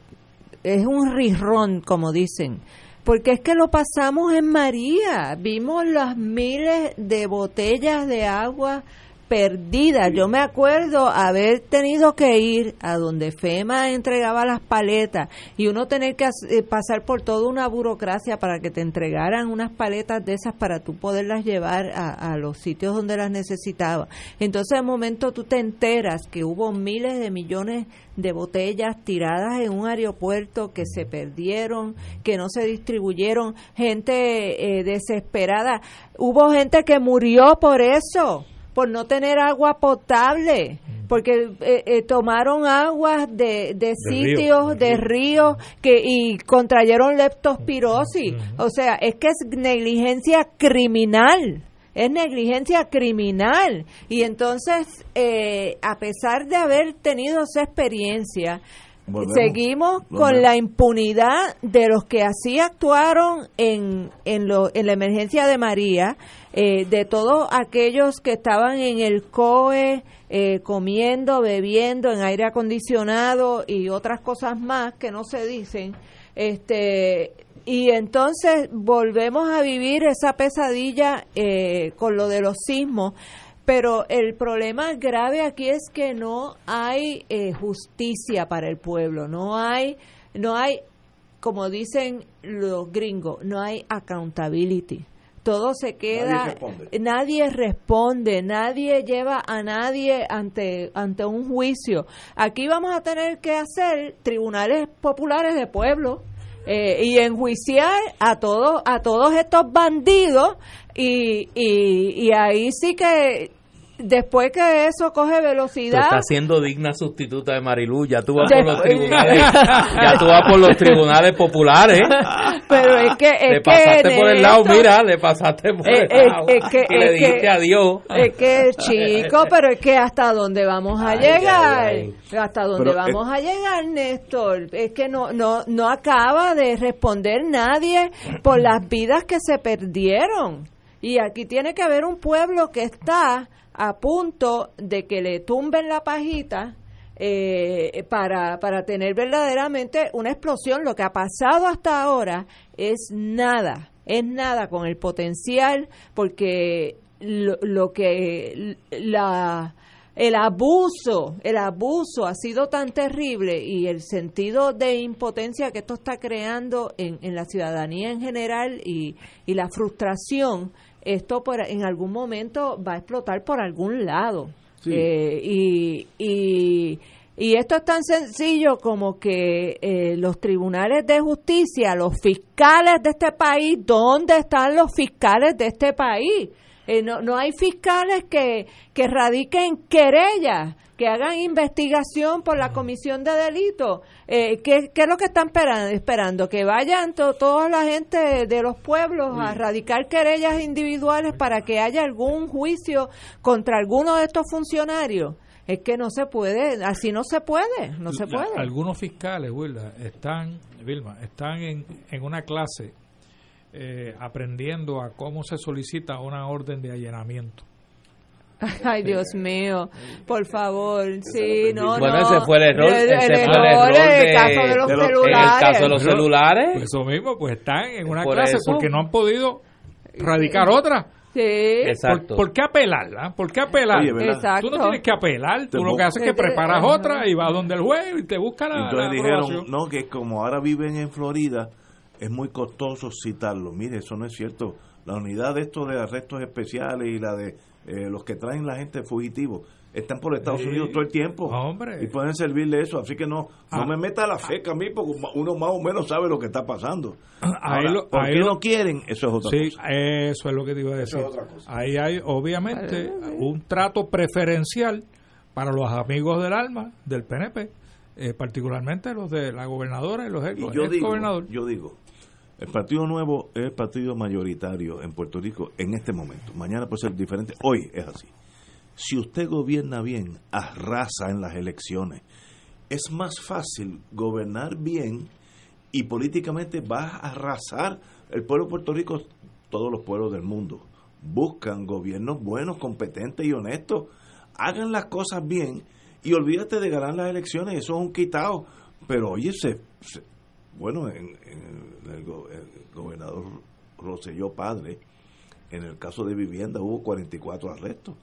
Speaker 3: es un rirrón, como dicen. Porque es que lo pasamos en María. Vimos las miles de botellas de agua perdidas. Yo me acuerdo haber tenido que ir a donde FEMA entregaba las paletas y uno tener que eh, pasar por toda una burocracia para que te entregaran unas paletas de esas para tú poderlas llevar a, a los sitios donde las necesitaba. Entonces, de momento tú te enteras que hubo miles de millones de botellas tiradas en un aeropuerto que se perdieron, que no se distribuyeron, gente eh, desesperada. Hubo gente que murió por eso por no tener agua potable, porque eh, eh, tomaron aguas de, de sitios, de ríos, que y contrayeron leptospirosis. O sea, es que es negligencia criminal. Es negligencia criminal. Y entonces, eh, a pesar de haber tenido esa experiencia,
Speaker 1: Volvemos.
Speaker 3: seguimos con la impunidad de los que así actuaron en, en, lo, en la emergencia de María, eh, de todos aquellos que estaban en el COE eh, comiendo, bebiendo en aire acondicionado y otras cosas más que no se dicen. Este, y entonces volvemos a vivir esa pesadilla eh, con lo de los sismos. Pero el problema grave aquí es que no hay eh, justicia para el pueblo, no hay, no hay, como dicen los gringos, no hay accountability todo se queda, nadie responde. nadie lleva a nadie ante, ante un juicio. Aquí vamos a tener que hacer tribunales populares de pueblo. Eh, y enjuiciar a todos a todos estos bandidos y, y, y ahí sí que después que eso coge velocidad.
Speaker 4: está siendo digna sustituta de Marilu. Ya tú vas por los tribunales. ya tú vas por los tribunales populares.
Speaker 3: Pero es que.
Speaker 4: le pasaste por el lado, mira, le pasaste por el lado.
Speaker 3: Es que,
Speaker 4: y le dijiste adiós.
Speaker 3: Es que, chico, pero es que hasta dónde vamos a llegar. Hasta dónde vamos a llegar, Néstor. Es que no, no, no acaba de responder nadie por las vidas que se perdieron. Y aquí tiene que haber un pueblo que está a punto de que le tumben la pajita eh, para, para tener verdaderamente una explosión. Lo que ha pasado hasta ahora es nada, es nada con el potencial, porque lo, lo que la el abuso, el abuso ha sido tan terrible y el sentido de impotencia que esto está creando en, en la ciudadanía en general y, y la frustración esto por, en algún momento va a explotar por algún lado. Eh, y, y, y, esto es tan sencillo como que eh, los tribunales de justicia, los fiscales de este país, ¿dónde están los fiscales de este país? Eh, no, no hay fiscales que, que radiquen querellas que hagan investigación por la comisión de delitos. Eh, ¿qué, es lo que están esperando? esperando? Que vayan toda la gente de los pueblos a radicar querellas individuales para que haya algún juicio contra alguno de estos funcionarios. Es que no se puede, así no se puede, no se puede.
Speaker 2: algunos fiscales, Wilda, están, Vilma, están en, en una clase eh, aprendiendo a cómo se solicita una orden de allanamiento
Speaker 3: Ay, Dios mío, por favor, sí, no,
Speaker 4: bueno, ese fue el error, ese fue el error
Speaker 3: de, el caso de los celulares. En
Speaker 4: el caso de los celulares.
Speaker 2: Pues eso mismo, pues están en una clase porque no han podido radicar otra.
Speaker 3: Sí.
Speaker 4: Exacto.
Speaker 2: ¿Por, qué apelar? ¿Por qué apelar?
Speaker 3: Exacto.
Speaker 2: Tú no tienes que apelar, tú lo que haces es que preparas otra y vas donde el juez y te busca la,
Speaker 1: Entonces dijeron, no, que como ahora viven en Florida, es muy costoso citarlo. Mire, eso no es cierto. La unidad de estos de arrestos especiales y la de eh, los que traen la gente fugitivo están por Estados Unidos todo el tiempo y pueden servirle eso. Así que no no ah. me meta la feca a mí porque uno más o menos sabe lo que está pasando. Ahora, ¿por qué no quieren? eso es otra
Speaker 2: sí,
Speaker 1: cosa.
Speaker 2: eso es lo que te iba a decir. ahí hay obviamente un trato preferencial para los amigos del alma del PNP eh, particularmente los de la gobernadora y los ex,
Speaker 1: yo digo, yo digo el Partido Nuevo es el partido mayoritario en Puerto Rico en este momento. Mañana puede ser diferente. Hoy es así. Si usted gobierna bien, arrasa en las elecciones. Es más fácil gobernar bien y políticamente va a arrasar. El pueblo de Puerto Rico, todos los pueblos del mundo, buscan gobiernos buenos, competentes y honestos. Hagan las cosas bien y olvídate de ganar las elecciones. Eso es un quitado. Pero oye, se bueno, en, el, gobernador Roselló Padre, en el caso de vivienda hubo 44 arrestos.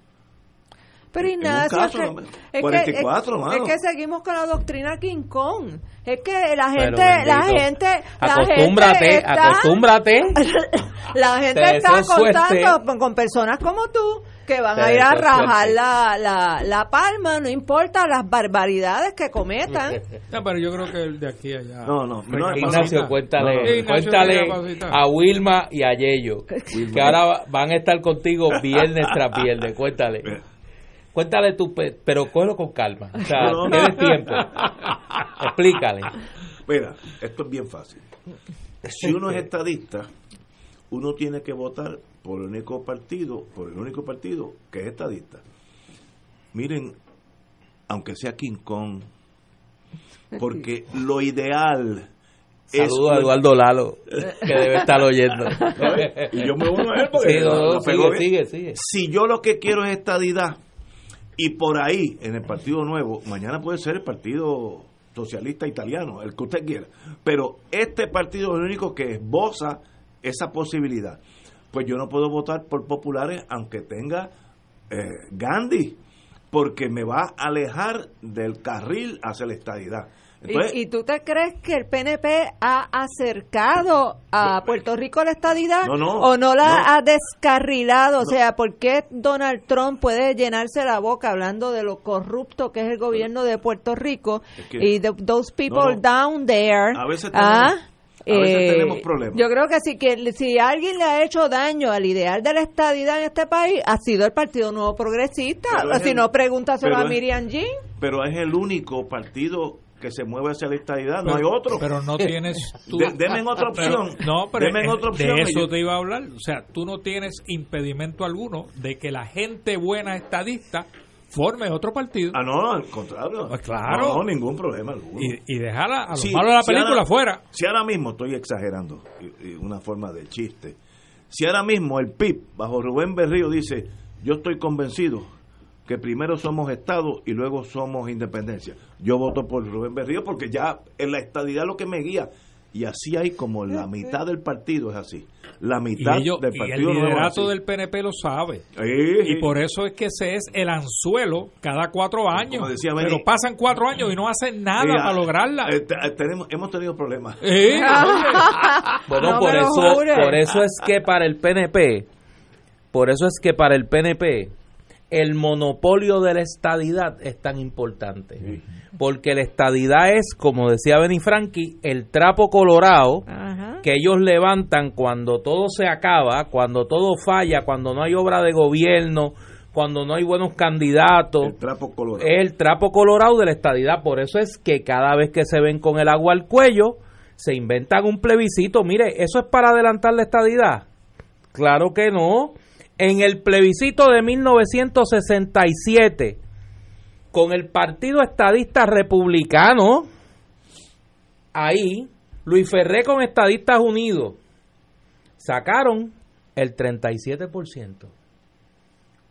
Speaker 3: Pero Ignacio, es, que, 44, es, que seguimos con la doctrina King Kong. Es que la gente, la gente, la
Speaker 4: acostúmbrate,
Speaker 3: gente está,
Speaker 4: acostúmbrate.
Speaker 3: la gente está contando con personas como tú que van a ir a rajar la, la, la, palma, no importa las barbaridades que cometan.
Speaker 2: No, pero yo creo que de aquí allá.
Speaker 1: No, no, no
Speaker 4: Ignacio, cuéntale, cuéntale a Wilma y a Yello, que ahora van a estar contigo viernes tras viernes. Cuéntale. Cuéntale tú, pero cógelo con calma. O sea, tienes tiempo. Explícale.
Speaker 1: Mira, esto es bien fácil. Si uno es estadista, uno tiene que votar por el único partido, por el único partido que es estadista. Miren, aunque sea King Kong, porque lo ideal
Speaker 4: Saludos a Eduardo Lalo, que debe estar oyendo.
Speaker 1: y yo me uno a él porque sigue, sigue, Si yo lo que quiero es estadidad, y por ahí, en el Partido Nuevo, mañana puede ser el Partido socialista italiano, el que usted quiera. Pero este partido es el único que esboza esa posibilidad. Pues yo no puedo votar por populares aunque tenga eh, Gandhi, porque me va a alejar del carril hacia la estadidad. Entonces,
Speaker 3: ¿Y, y tú te crees que el PNP ha acercado a Puerto Rico a la estadidad
Speaker 1: No, no,
Speaker 3: o no la
Speaker 1: no.
Speaker 3: ha descarrilado? O sea, ¿por qué Donald Trump puede llenarse la boca hablando de lo corrupto que es el gobierno de Puerto Rico
Speaker 1: Es que-
Speaker 3: y de those people down there?
Speaker 1: A veces
Speaker 3: ah,
Speaker 1: tenemos- a veces
Speaker 3: eh,
Speaker 1: tenemos problemas.
Speaker 3: Yo creo que si, que si alguien le ha hecho daño al ideal de la estadidad en este país, ha sido el Partido Nuevo Progresista.
Speaker 1: Pero
Speaker 3: si
Speaker 1: el-
Speaker 3: no, pregúntaselo a Miriam Jean.
Speaker 1: pero es el único partido que se mueve hacia la estadidad, no hay otro.
Speaker 2: Pero no tienes tú.
Speaker 1: De- deme otra
Speaker 2: Pero-
Speaker 1: opción.
Speaker 2: no, pero
Speaker 1: Deme
Speaker 2: es-
Speaker 1: otra opción.
Speaker 2: de eso
Speaker 1: Yo-
Speaker 2: te iba a hablar. O sea, tú no tienes impedimento alguno de que la gente buena estadista forme otro partido
Speaker 1: Ah, no, al contrario.
Speaker 2: Pues claro.
Speaker 1: No, no, ningún problema alguno.
Speaker 2: y, y dejar a,
Speaker 1: Sí,
Speaker 2: de la
Speaker 1: si
Speaker 2: película
Speaker 1: ahora-
Speaker 2: fuera.
Speaker 1: Si ahora mismo estoy exagerando, y- y una forma de chiste, si ahora mismo el PIB, bajo Rubén Berrío, dice, yo estoy convencido que primero somos Estado y luego somos independencia. Yo voto por Rubén Berrío porque ya en la estadidad es lo que me guía. Y así hay como la mitad del partido es así. La mitad
Speaker 2: ellos,
Speaker 1: del
Speaker 2: y
Speaker 1: partido
Speaker 2: el liderato del PNP lo sabe.
Speaker 1: Sí, sí.
Speaker 2: Y por eso es que ese es el anzuelo cada cuatro años.
Speaker 1: Como decía Benny-
Speaker 2: Pero pasan cuatro años y no hacen nada
Speaker 1: Mira,
Speaker 2: para lograrla.
Speaker 1: eh, eh, tenemos, hemos tenido problemas.
Speaker 2: Sí,
Speaker 4: Bueno,
Speaker 3: No
Speaker 4: eso, por eso es que para el PNP, por eso es que para el PNP el monopolio de la estadidad es tan importante. Porque la estadidad es, como decía Benny Franchi, el trapo colorado
Speaker 3: Ajá.
Speaker 4: que ellos levantan cuando todo se acaba, cuando todo falla, cuando no hay obra de gobierno, cuando no hay buenos candidatos.
Speaker 1: El trapo colorado.
Speaker 4: Es el trapo colorado de la estadidad. Por eso es que cada vez que se ven con el agua al cuello, se inventan un plebiscito. Mire, ¿eso es para adelantar la estadidad? Claro que no. En el plebiscito de 1967, con el Partido Estadista Republicano, ahí, Luis Ferré con Estadistas Unidos, sacaron el 37%.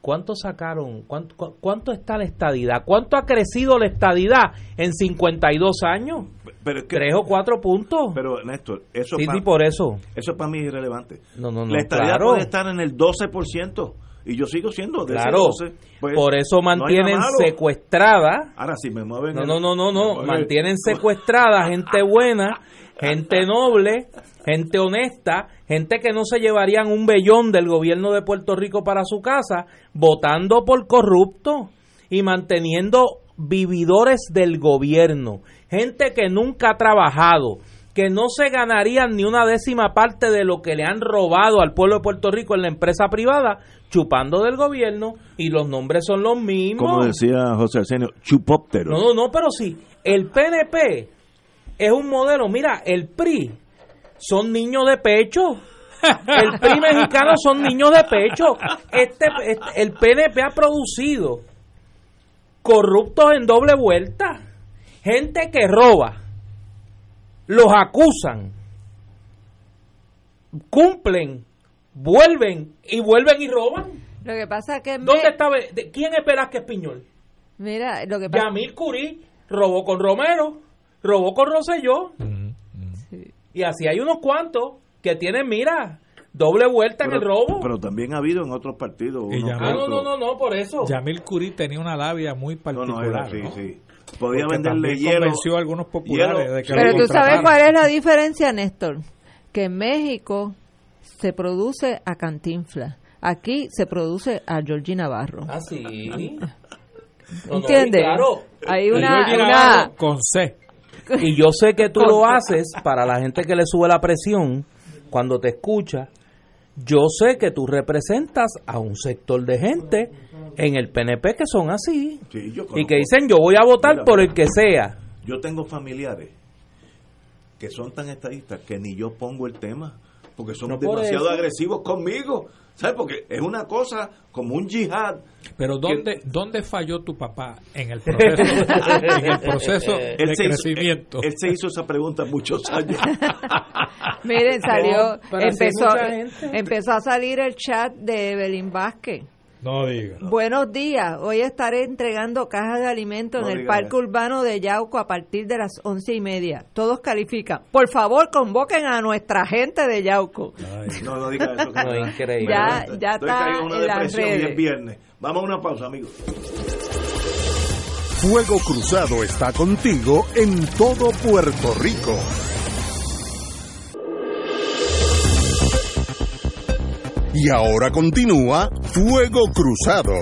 Speaker 4: ¿Cuánto sacaron? ¿Cuánto, cu- ¿Cuánto está la estadidad? ¿Cuánto ha crecido la estadidad en 52 años?
Speaker 1: Pero es que-
Speaker 4: ¿Tres o cuatro puntos?
Speaker 1: Pero, Néstor, eso
Speaker 4: sí,
Speaker 1: pa-
Speaker 4: sí, por eso.
Speaker 1: Eso para mí es irrelevante.
Speaker 4: No, no, no,
Speaker 1: la estadía
Speaker 4: claro.
Speaker 1: puede estar en el 12% y yo sigo siendo de
Speaker 4: Claro.
Speaker 1: ese 12. pues,
Speaker 4: por eso
Speaker 1: no
Speaker 4: mantienen
Speaker 1: malo.
Speaker 4: secuestrada.
Speaker 1: Ahora si me mueven
Speaker 4: No,
Speaker 1: el-
Speaker 4: no, no, no, no. Mantienen secuestrada gente buena, gente noble, gente honesta, gente que no se llevarían un vellón del gobierno de Puerto Rico para su casa, votando por corrupto y manteniendo vividores del gobierno, gente que nunca ha trabajado, que no se ganarían ni una décima parte de lo que le han robado al pueblo de Puerto Rico en la empresa privada, chupando del gobierno, y los nombres son los mismos.
Speaker 1: Como decía José Arsenio, chupóptero.
Speaker 4: No, no, no, pero sí, el PNP es un modelo, mira, el PRI son niños de pecho. El PRI mexicano son niños de pecho. Este, este- el PNP ha producido corruptos en doble vuelta. Gente que roba. Los acusan. Cumplen. Vuelven. Y vuelven y roban.
Speaker 3: Lo que pasa es que... me-
Speaker 4: ¿Dónde está? Ve- de- ¿Quién es Velázquez Piñol?
Speaker 3: Mira, lo que pasa...
Speaker 4: Yamil Curí robó con Romero, robó con Rosselló, y así hay unos cuantos que tienen, mira, doble vuelta en el robo.
Speaker 1: pero también ha habido en otros partidos.
Speaker 4: Ah, no, no, no, no, por eso.
Speaker 2: Yamil Curí tenía una labia muy
Speaker 1: No,
Speaker 2: particular.
Speaker 1: no, era así,
Speaker 2: ¿no?
Speaker 1: sí. Podía
Speaker 2: Porque
Speaker 1: venderle hielo.
Speaker 2: convenció a algunos populares
Speaker 1: hielo.
Speaker 2: de que
Speaker 3: Pero tú sabes cuál es la diferencia, Néstor. Que en México se produce a Cantinfla. Aquí se produce a Georgie Navarro.
Speaker 4: Ah, sí. No, no,
Speaker 3: ¿Entiendes?
Speaker 4: claro,
Speaker 3: Hay una... Una-
Speaker 2: con C.
Speaker 4: y yo sé que tú lo haces para la gente que le sube la presión cuando te escucha. Yo sé que tú representas a un sector de gente en el PNP que son así
Speaker 1: Sí, yo
Speaker 4: y que dicen yo voy a votar
Speaker 1: Mira,
Speaker 4: por
Speaker 1: mira.
Speaker 4: el que sea.
Speaker 1: Yo tengo familiares que son tan estadistas que ni yo pongo el tema porque son
Speaker 4: No por
Speaker 1: demasiado
Speaker 4: eso.
Speaker 1: agresivos conmigo. ¿Sabes? Porque es una cosa como un yihad.
Speaker 2: Pero ¿dónde, ¿dónde falló tu papá en el proceso, en el proceso de
Speaker 1: Él se, hizo,
Speaker 2: crecimiento?
Speaker 1: él- él se hizo esa pregunta muchos años.
Speaker 3: Miren, salió, empezó, empezó a salir el chat de Belín Vázquez.
Speaker 2: No diga.
Speaker 3: Buenos días. Hoy estaré entregando cajas de alimentos
Speaker 1: No
Speaker 3: en el Parque
Speaker 1: eso.
Speaker 3: Urbano de Yauco a partir de las once y media. Todos califican. Por favor, convoquen a nuestra gente de Yauco.
Speaker 1: No, no diga eso.
Speaker 4: No, increíble.
Speaker 3: Ya-
Speaker 1: Estoy
Speaker 3: ya está
Speaker 1: en una depresión y
Speaker 3: redes.
Speaker 1: es viernes. Vamos a una pausa, amigos.
Speaker 5: Fuego Cruzado está contigo en todo Puerto Rico. Y ahora continúa Fuego Cruzado.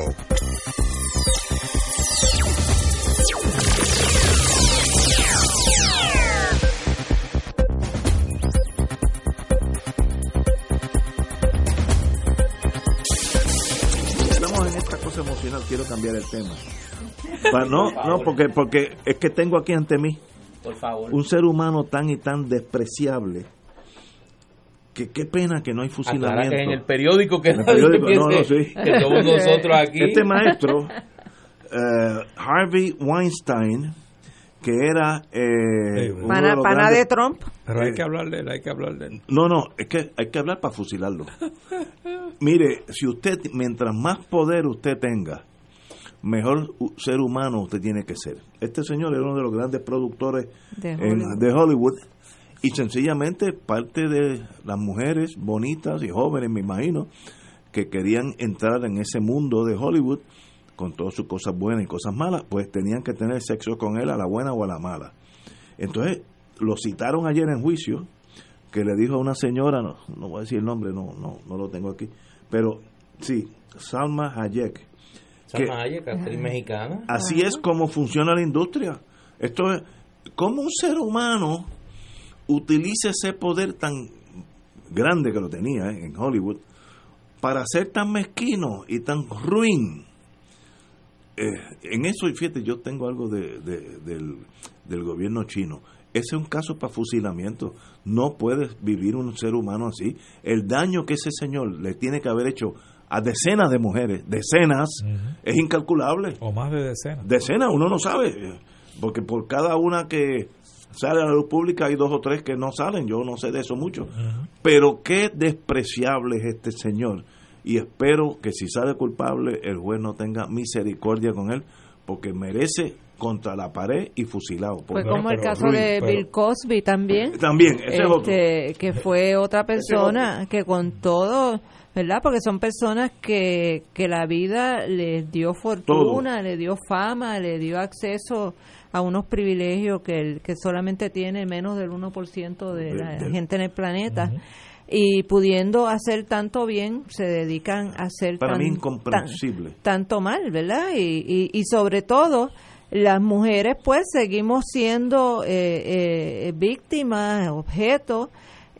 Speaker 1: Estamos en esta cosa emocional, quiero cambiar el tema. No, no, porque, porque es que tengo aquí ante mí
Speaker 4: Por favor.
Speaker 1: un ser humano tan y tan despreciable que qué pena que no hay fusilamiento.
Speaker 4: que en el periódico que
Speaker 1: En el
Speaker 4: nadie
Speaker 1: periódico,
Speaker 4: piense
Speaker 1: no, no, sí.
Speaker 4: que somos nosotros aquí.
Speaker 1: Este maestro, eh, Harvey Weinstein, que era... eh,
Speaker 3: Pana,
Speaker 1: de
Speaker 3: pana Trump.
Speaker 2: Pero hay que hablar de él, hay que hablar de él.
Speaker 1: No, no, es que hay que hablar para fusilarlo. Mire, si usted, mientras más poder usted tenga, mejor ser humano usted tiene que ser. Este señor era uno de los grandes productores
Speaker 3: De
Speaker 1: en-
Speaker 3: Hollywood.
Speaker 1: de Hollywood y sencillamente parte de las mujeres bonitas y jóvenes, me imagino, que querían entrar en ese mundo de Hollywood con todas sus cosas buenas y cosas malas, pues tenían que tener sexo con él a la buena o a la mala. Entonces, lo citaron ayer en juicio, que le dijo a una señora, no, no voy a decir el nombre, no, no, no lo tengo aquí, pero sí, Salma Hayek.
Speaker 4: Salma Hayek, actriz mexicana.
Speaker 1: Así es como funciona la industria. Esto es, como un ser humano utiliza ese poder tan grande que lo tenía eh, en Hollywood para ser tan mezquino y tan ruin. Eh, en eso, y fíjate, yo tengo algo de, de- del, del gobierno chino. Ese es un caso para fusilamiento. No puede vivir un ser humano así. El daño que ese señor le tiene que haber hecho a decenas de mujeres, decenas, es incalculable.
Speaker 2: O más de decenas.
Speaker 1: Decenas, uno no sabe, eh, porque por cada una que sale a la luz pública hay dos o tres que no salen, yo no sé de eso mucho. Pero qué despreciable es este señor. Y espero que si sale culpable, el juez no tenga misericordia con él, porque merece contra la pared y fusilado.
Speaker 3: Fue
Speaker 1: Porque-
Speaker 3: como el caso
Speaker 2: Ruiz,
Speaker 3: de
Speaker 2: pero-
Speaker 3: Bill Cosby también.
Speaker 1: También, ese es otro.
Speaker 3: este, que fue otra persona que con todo, ¿verdad? Porque son personas que, que la vida les dio fortuna, le dio fama, le dio acceso a unos privilegios que, el, que solamente tiene menos del 1% de la
Speaker 1: De- de-
Speaker 3: gente en el planeta. Y pudiendo hacer tanto bien, se dedican a hacer
Speaker 1: Para
Speaker 3: tan-
Speaker 1: mí
Speaker 3: tan-
Speaker 1: incomprensible.
Speaker 3: tanto mal, ¿verdad? Y, y, y sobre todo, las mujeres pues seguimos siendo eh, eh, víctimas, objetos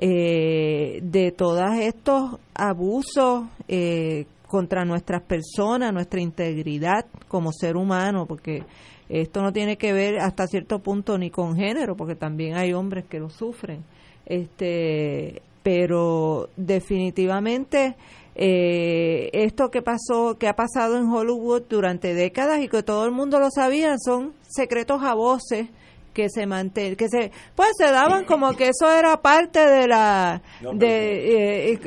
Speaker 3: eh, de todos estos abusos eh, contra nuestras personas, nuestra integridad como ser humano, porque esto no tiene que ver hasta cierto punto ni con género, porque también hay hombres que lo sufren. Este, pero definitivamente eh, esto que pasó, que ha pasado en Hollywood durante décadas y que todo el mundo lo sabía, son secretos a voces que se manten, que se, pues se daban como que eso era parte de la, de, eh,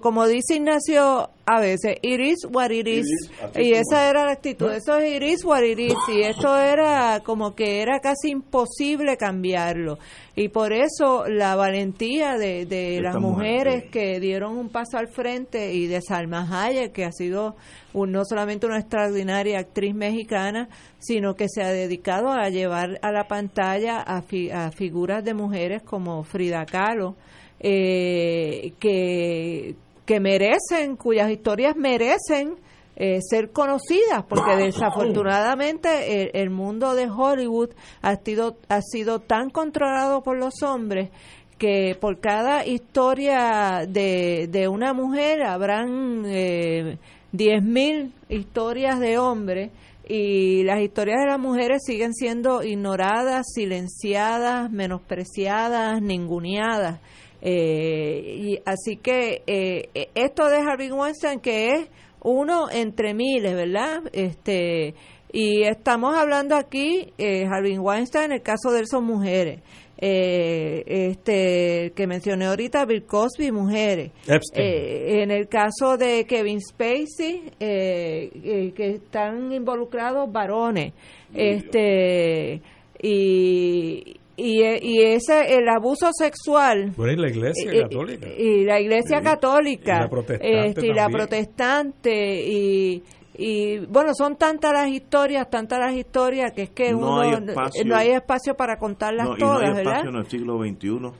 Speaker 3: como dice Ignacio a veces, it is what y esa era la actitud, eso es it is what y esto era como que era casi imposible cambiarlo, y por eso la valentía de, de las
Speaker 1: mujer,
Speaker 3: mujeres que dieron un paso al frente y de Salma Hayek, que ha sido un- no solamente una extraordinaria actriz mexicana, sino que se ha dedicado a llevar a la pantalla a, fi- a figuras de mujeres como Frida Kahlo, eh, que, que merecen, cuyas historias merecen eh, ser conocidas, porque desafortunadamente el, el mundo de Hollywood ha sido, ha sido tan controlado por los hombres que por cada historia de, de una mujer habrán eh, 10.000 historias de hombres y las historias de las mujeres siguen siendo ignoradas, silenciadas, menospreciadas, ninguneadas. Eh, y así que eh, esto de Harvey Weinstein que es uno entre miles, ¿verdad? Este y estamos hablando aquí, eh, Harvey Weinstein, en el caso de él son mujeres. Eh, este que mencioné ahorita, Bill Cosby, mujeres. Eh, en el caso de Kevin Spacey, eh, eh, que están involucrados varones. Este y y, y ese el abuso sexual
Speaker 2: bueno, y la iglesia
Speaker 3: y-
Speaker 2: católica
Speaker 3: y, la iglesia
Speaker 2: Sí.
Speaker 3: católica
Speaker 2: Y la protestante
Speaker 3: este, y la protestante y y bueno son tantas las historias tantas las historias que es que
Speaker 1: No
Speaker 3: uno
Speaker 1: hay espacio.
Speaker 3: no hay espacio para contarlas
Speaker 1: No, y
Speaker 3: todas
Speaker 1: no hay
Speaker 3: verdad
Speaker 1: espacio en el siglo XXI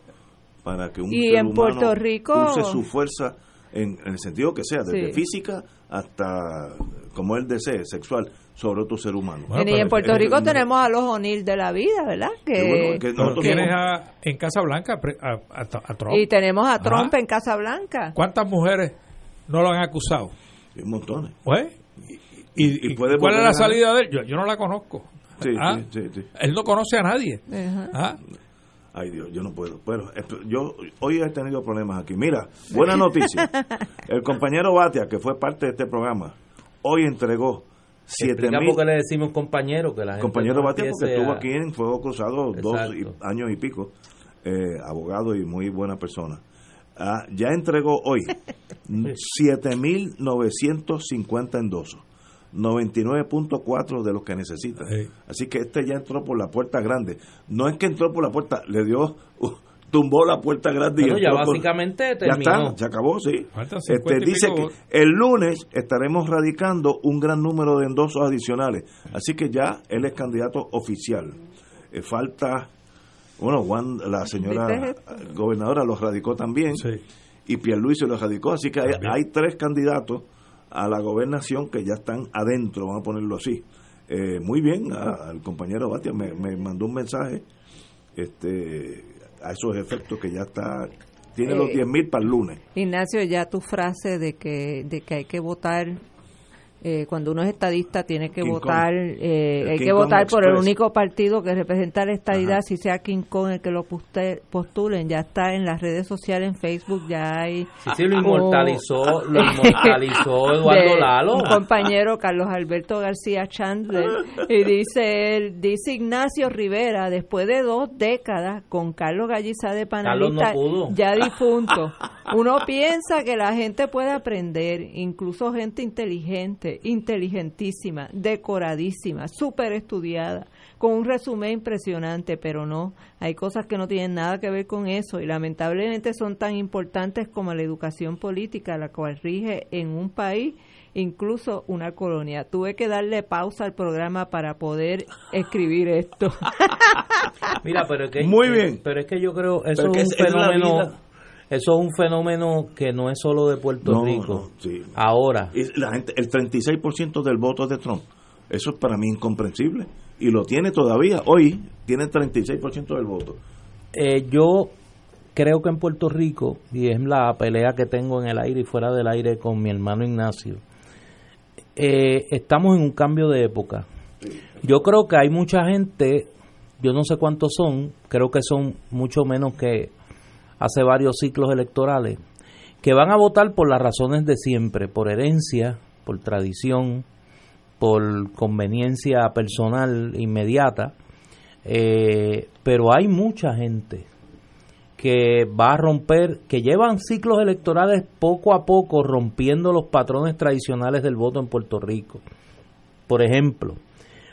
Speaker 1: para que un
Speaker 3: Y
Speaker 1: ser
Speaker 3: en
Speaker 1: humano
Speaker 3: Puerto Rico-
Speaker 1: use su fuerza en, en el sentido que sea, desde
Speaker 3: Sí.
Speaker 1: física hasta como él desee, sexual, sobre otro ser humano.
Speaker 2: Bueno,
Speaker 3: y en Puerto
Speaker 1: es-
Speaker 3: Rico
Speaker 1: es-
Speaker 3: tenemos a los O'Neill de la vida verdad que,
Speaker 1: bueno, que
Speaker 2: tienes
Speaker 1: somos-
Speaker 2: a- en Casa Blanca a, a- a Trump
Speaker 3: y tenemos a Trump
Speaker 2: Ajá.
Speaker 3: en Casa Blanca
Speaker 2: ¿cuántas mujeres no lo han acusado?
Speaker 1: un montón.
Speaker 2: Pues, y, y-
Speaker 1: Y puede
Speaker 2: ¿cuál es la salida de él? Yo, yo no la conozco.
Speaker 1: Sí,
Speaker 2: Ah,
Speaker 1: sí, sí, sí.
Speaker 2: Él no conoce a nadie.
Speaker 3: Ajá.
Speaker 2: Ah,
Speaker 1: Ay Dios, yo no puedo. Pero esto- yo hoy he tenido problemas aquí. Mira, buena noticia. El compañero Batia, que fue parte de este programa, hoy entregó siete
Speaker 4: Explica
Speaker 1: mil
Speaker 4: por qué le decimos compañero, que la gente
Speaker 1: compañero
Speaker 4: no
Speaker 1: Batia porque estuvo
Speaker 4: a-
Speaker 1: aquí en Fuego Cruzado dos y- años y pico, eh, abogado y muy buena persona. Ah, ya entregó hoy 7.950 endosos, 99.4 de los que necesita.
Speaker 2: Sí.
Speaker 1: Así que este ya entró por la puerta grande. No es que entró por la puerta, le dio, uh, tumbó la puerta grande y
Speaker 4: Bueno, ya
Speaker 1: entró por-
Speaker 4: básicamente
Speaker 1: ya
Speaker 4: terminó.
Speaker 1: está, se acabó, sí.
Speaker 2: Faltan 50
Speaker 1: Este,
Speaker 2: y
Speaker 1: dice que el lunes estaremos radicando un gran número de endosos adicionales. Así que ya él es candidato oficial. Eh, falta, bueno, Juan, la señora
Speaker 3: ¿Viste
Speaker 1: eh, gobernadora lo radicó también
Speaker 2: sí.
Speaker 1: y Pierluisi lo radicó. Así que hay tres candidatos a la gobernación que ya están adentro, vamos a ponerlo así. Eh, muy bien, a- al compañero Batia me, me mandó un mensaje este a esos efectos que ya está, tiene los
Speaker 3: Eh,
Speaker 1: 10 mil para el lunes.
Speaker 3: Ignacio, ya tu frase de que, de que hay que votar, eh, cuando uno es estadista, tiene que
Speaker 1: King
Speaker 3: votar, eh, hay
Speaker 1: King
Speaker 3: que
Speaker 1: Kong
Speaker 3: votar por el único partido que representa la estadidad,
Speaker 1: Ajá.
Speaker 3: si sea King Kong el que lo postulen. Ya está en las redes sociales, en Facebook, ya hay.
Speaker 4: Sí, sí, lo
Speaker 3: Oh.
Speaker 4: inmortalizó, lo inmortalizó Eduardo Lalo.
Speaker 3: Un compañero, Carlos Alberto García Chandler, y dice él, dice Ignacio Rivera, después de dos décadas con Carlos Galliza de
Speaker 4: no
Speaker 3: panelista, ya difunto, uno piensa que la gente puede aprender, incluso gente inteligente, inteligentísima, decoradísima, súper estudiada, con un resumen impresionante, pero no, hay cosas que no tienen nada que ver con eso y lamentablemente son tan importantes como la educación política, la cual rige en un país, incluso una colonia. Tuve que darle pausa al programa para poder escribir esto.
Speaker 4: Mira, pero es que
Speaker 1: Muy bien.
Speaker 4: Pero es que yo creo eso
Speaker 1: Pero que
Speaker 4: es un
Speaker 1: es- es
Speaker 4: fenómeno. Eso es un fenómeno que no es solo de Puerto
Speaker 1: No,
Speaker 4: Rico.
Speaker 1: no, sí.
Speaker 4: Ahora,
Speaker 1: Y la gente, el 36% del voto es de Trump. Eso es para mí incomprensible. Y lo tiene todavía. Hoy tiene 36% del voto.
Speaker 4: eh, yo creo que en Puerto Rico, y es la pelea que tengo en el aire y fuera del aire con mi hermano Ignacio, eh, estamos en un cambio de época. Yo creo que hay mucha gente, yo no sé cuántos son, creo que son mucho menos que hace varios ciclos electorales, que van a votar por las razones de siempre, por herencia, por tradición, por conveniencia personal inmediata, eh, pero hay mucha gente que va a romper, que llevan ciclos electorales poco a poco rompiendo los patrones tradicionales del voto en Puerto Rico. Por ejemplo,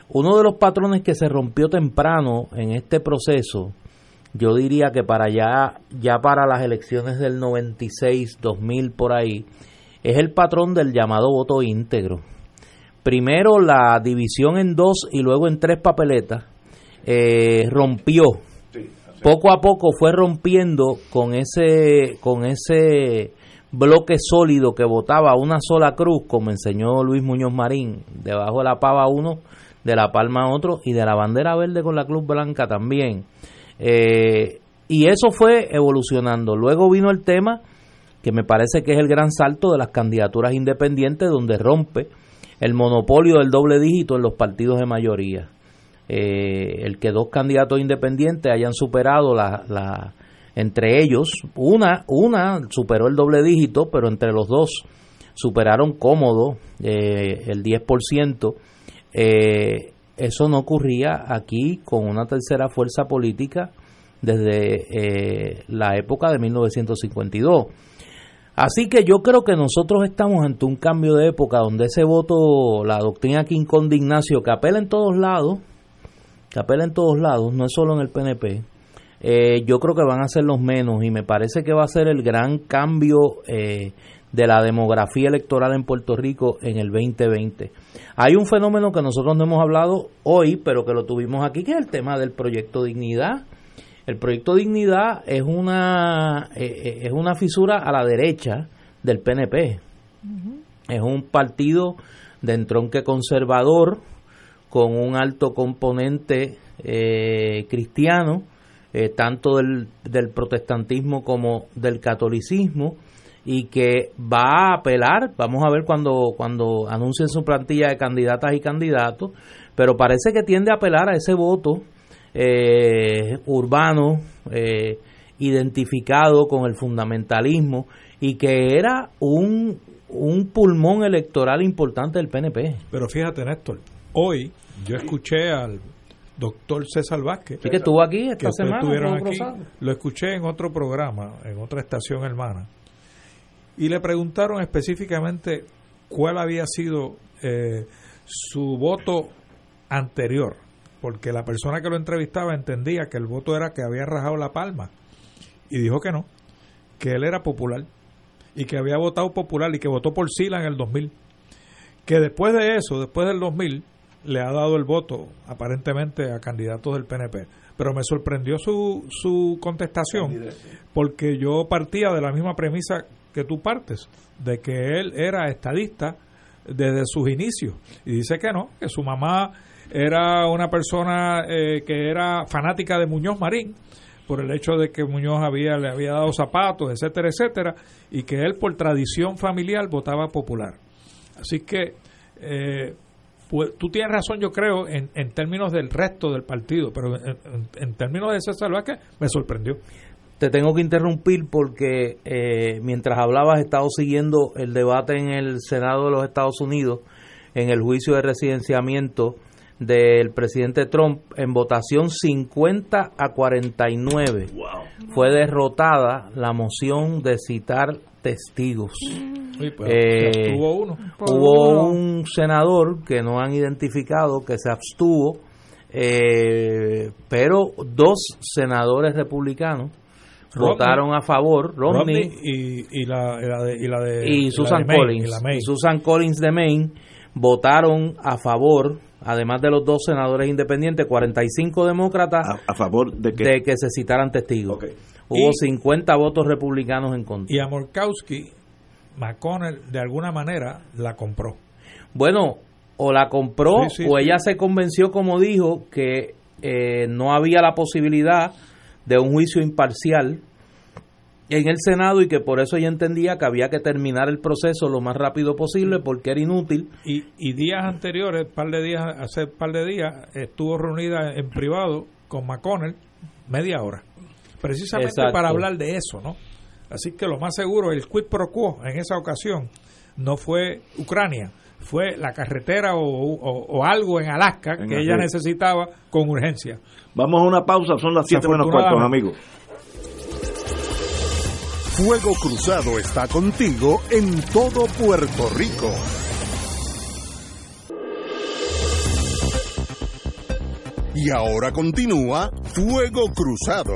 Speaker 4: uno de los patrones que se rompió temprano en este proceso, yo diría que para ya, ya para las elecciones del 96, 2000 por ahí, es el patrón del llamado voto íntegro. Primero la división en dos y luego en tres papeletas eh, rompió poco a poco fue rompiendo con ese con ese bloque sólido que votaba una sola cruz, como enseñó Luis Muñoz Marín, debajo de la pava uno, de la palma otro y de la bandera verde con la cruz blanca también. Eh, y eso fue evolucionando. Luego vino el tema que me parece que es el gran salto de las candidaturas independientes, donde rompe el monopolio del doble dígito en los partidos de mayoría eh, el que dos candidatos independientes hayan superado la, la entre ellos una una superó el doble dígito pero entre los dos superaron cómodo eh, el 10% eh, eso no ocurría aquí con una tercera fuerza política desde eh, la época de 1952. Así que yo creo que nosotros estamos ante un cambio de época donde ese voto, la doctrina King de Ignacio, que apela en todos lados, que apela en todos lados, no es solo en el PNP, eh, yo creo que van a ser los menos y me parece que va a ser el gran cambio eh, de la demografía electoral en Puerto Rico en el 2020. Hay un fenómeno que nosotros no hemos hablado hoy, pero que lo tuvimos aquí, que es el tema del proyecto Dignidad el proyecto Dignidad es una, eh, eh, es una fisura a la derecha del PNP. Es un partido de entronque conservador con un alto componente eh, cristiano, tanto del, del protestantismo como del catolicismo, y que va a apelar, vamos a ver cuando, cuando anuncien su plantilla de candidatas y candidatos, pero parece que tiende a apelar a ese voto eh, urbano, eh, identificado con el fundamentalismo y que era un, un pulmón electoral importante del PNP.
Speaker 2: Pero fíjate, Néstor, hoy yo escuché al doctor César Vázquez.
Speaker 4: que estuvo aquí esta semana.
Speaker 2: lo escuché en otro programa, en otra estación hermana. Y le preguntaron específicamente cuál había sido eh, su voto anterior porque la persona que lo entrevistaba entendía que el voto era que había rajado la palma y dijo que no, que él era popular y que había votado popular y que votó por Sila en el 2000. Que después de eso, después del 2000, le ha dado el voto aparentemente a candidatos del PNP. Pero me sorprendió su, su contestación porque yo partía de la misma premisa que tú partes, de que él era estadista desde sus inicios. Y dice que no, que su mamá era una persona eh, que era fanática de Muñoz Marín por el hecho de que Muñoz había le había dado zapatos, etcétera, etcétera, y que él por tradición familiar votaba popular. Así que eh, pues, tú tienes razón, yo creo, en, en, términos del resto del partido, pero en, términos de César Vázquez me sorprendió.
Speaker 4: Te tengo que interrumpir porque eh, mientras hablabas he estado siguiendo el debate en el Senado de los Estados Unidos en el juicio de residenciamiento del presidente Trump en votación 50 a 49 fue derrotada la moción de citar testigos.
Speaker 2: Pues, eh, hubo uno.
Speaker 4: Hubo un senador que no han identificado que se abstuvo, eh, pero dos senadores republicanos votaron a favor, Romney,
Speaker 2: y, la, de,
Speaker 4: y, Susan Collins, Susan Collins de Maine votaron a favor además de los dos senadores independientes, 45 demócratas
Speaker 1: a, favor de que,
Speaker 4: de que, se citaran testigos. Hubo 50 votos republicanos en contra.
Speaker 2: Y a Murkowski, McConnell de alguna manera la compró.
Speaker 4: Bueno, o la compró o ella se convenció, como dijo, que eh, no había la posibilidad de un juicio imparcial en el Senado y que por eso ella entendía que había que terminar el proceso lo más rápido posible porque era inútil.
Speaker 2: Y, y días anteriores, par de días, hace par de días, estuvo reunida en privado con McConnell media hora, precisamente para hablar de eso, ¿no? Así que lo más seguro, el quid pro quo en esa ocasión no fue Ucrania, fue la carretera o, algo en Alaska que ella necesitaba con urgencia.
Speaker 1: Vamos a una pausa, son las 7 menos cuartos, amigos.
Speaker 5: Fuego Cruzado está contigo en todo Puerto Rico. Y ahora continúa Fuego Cruzado.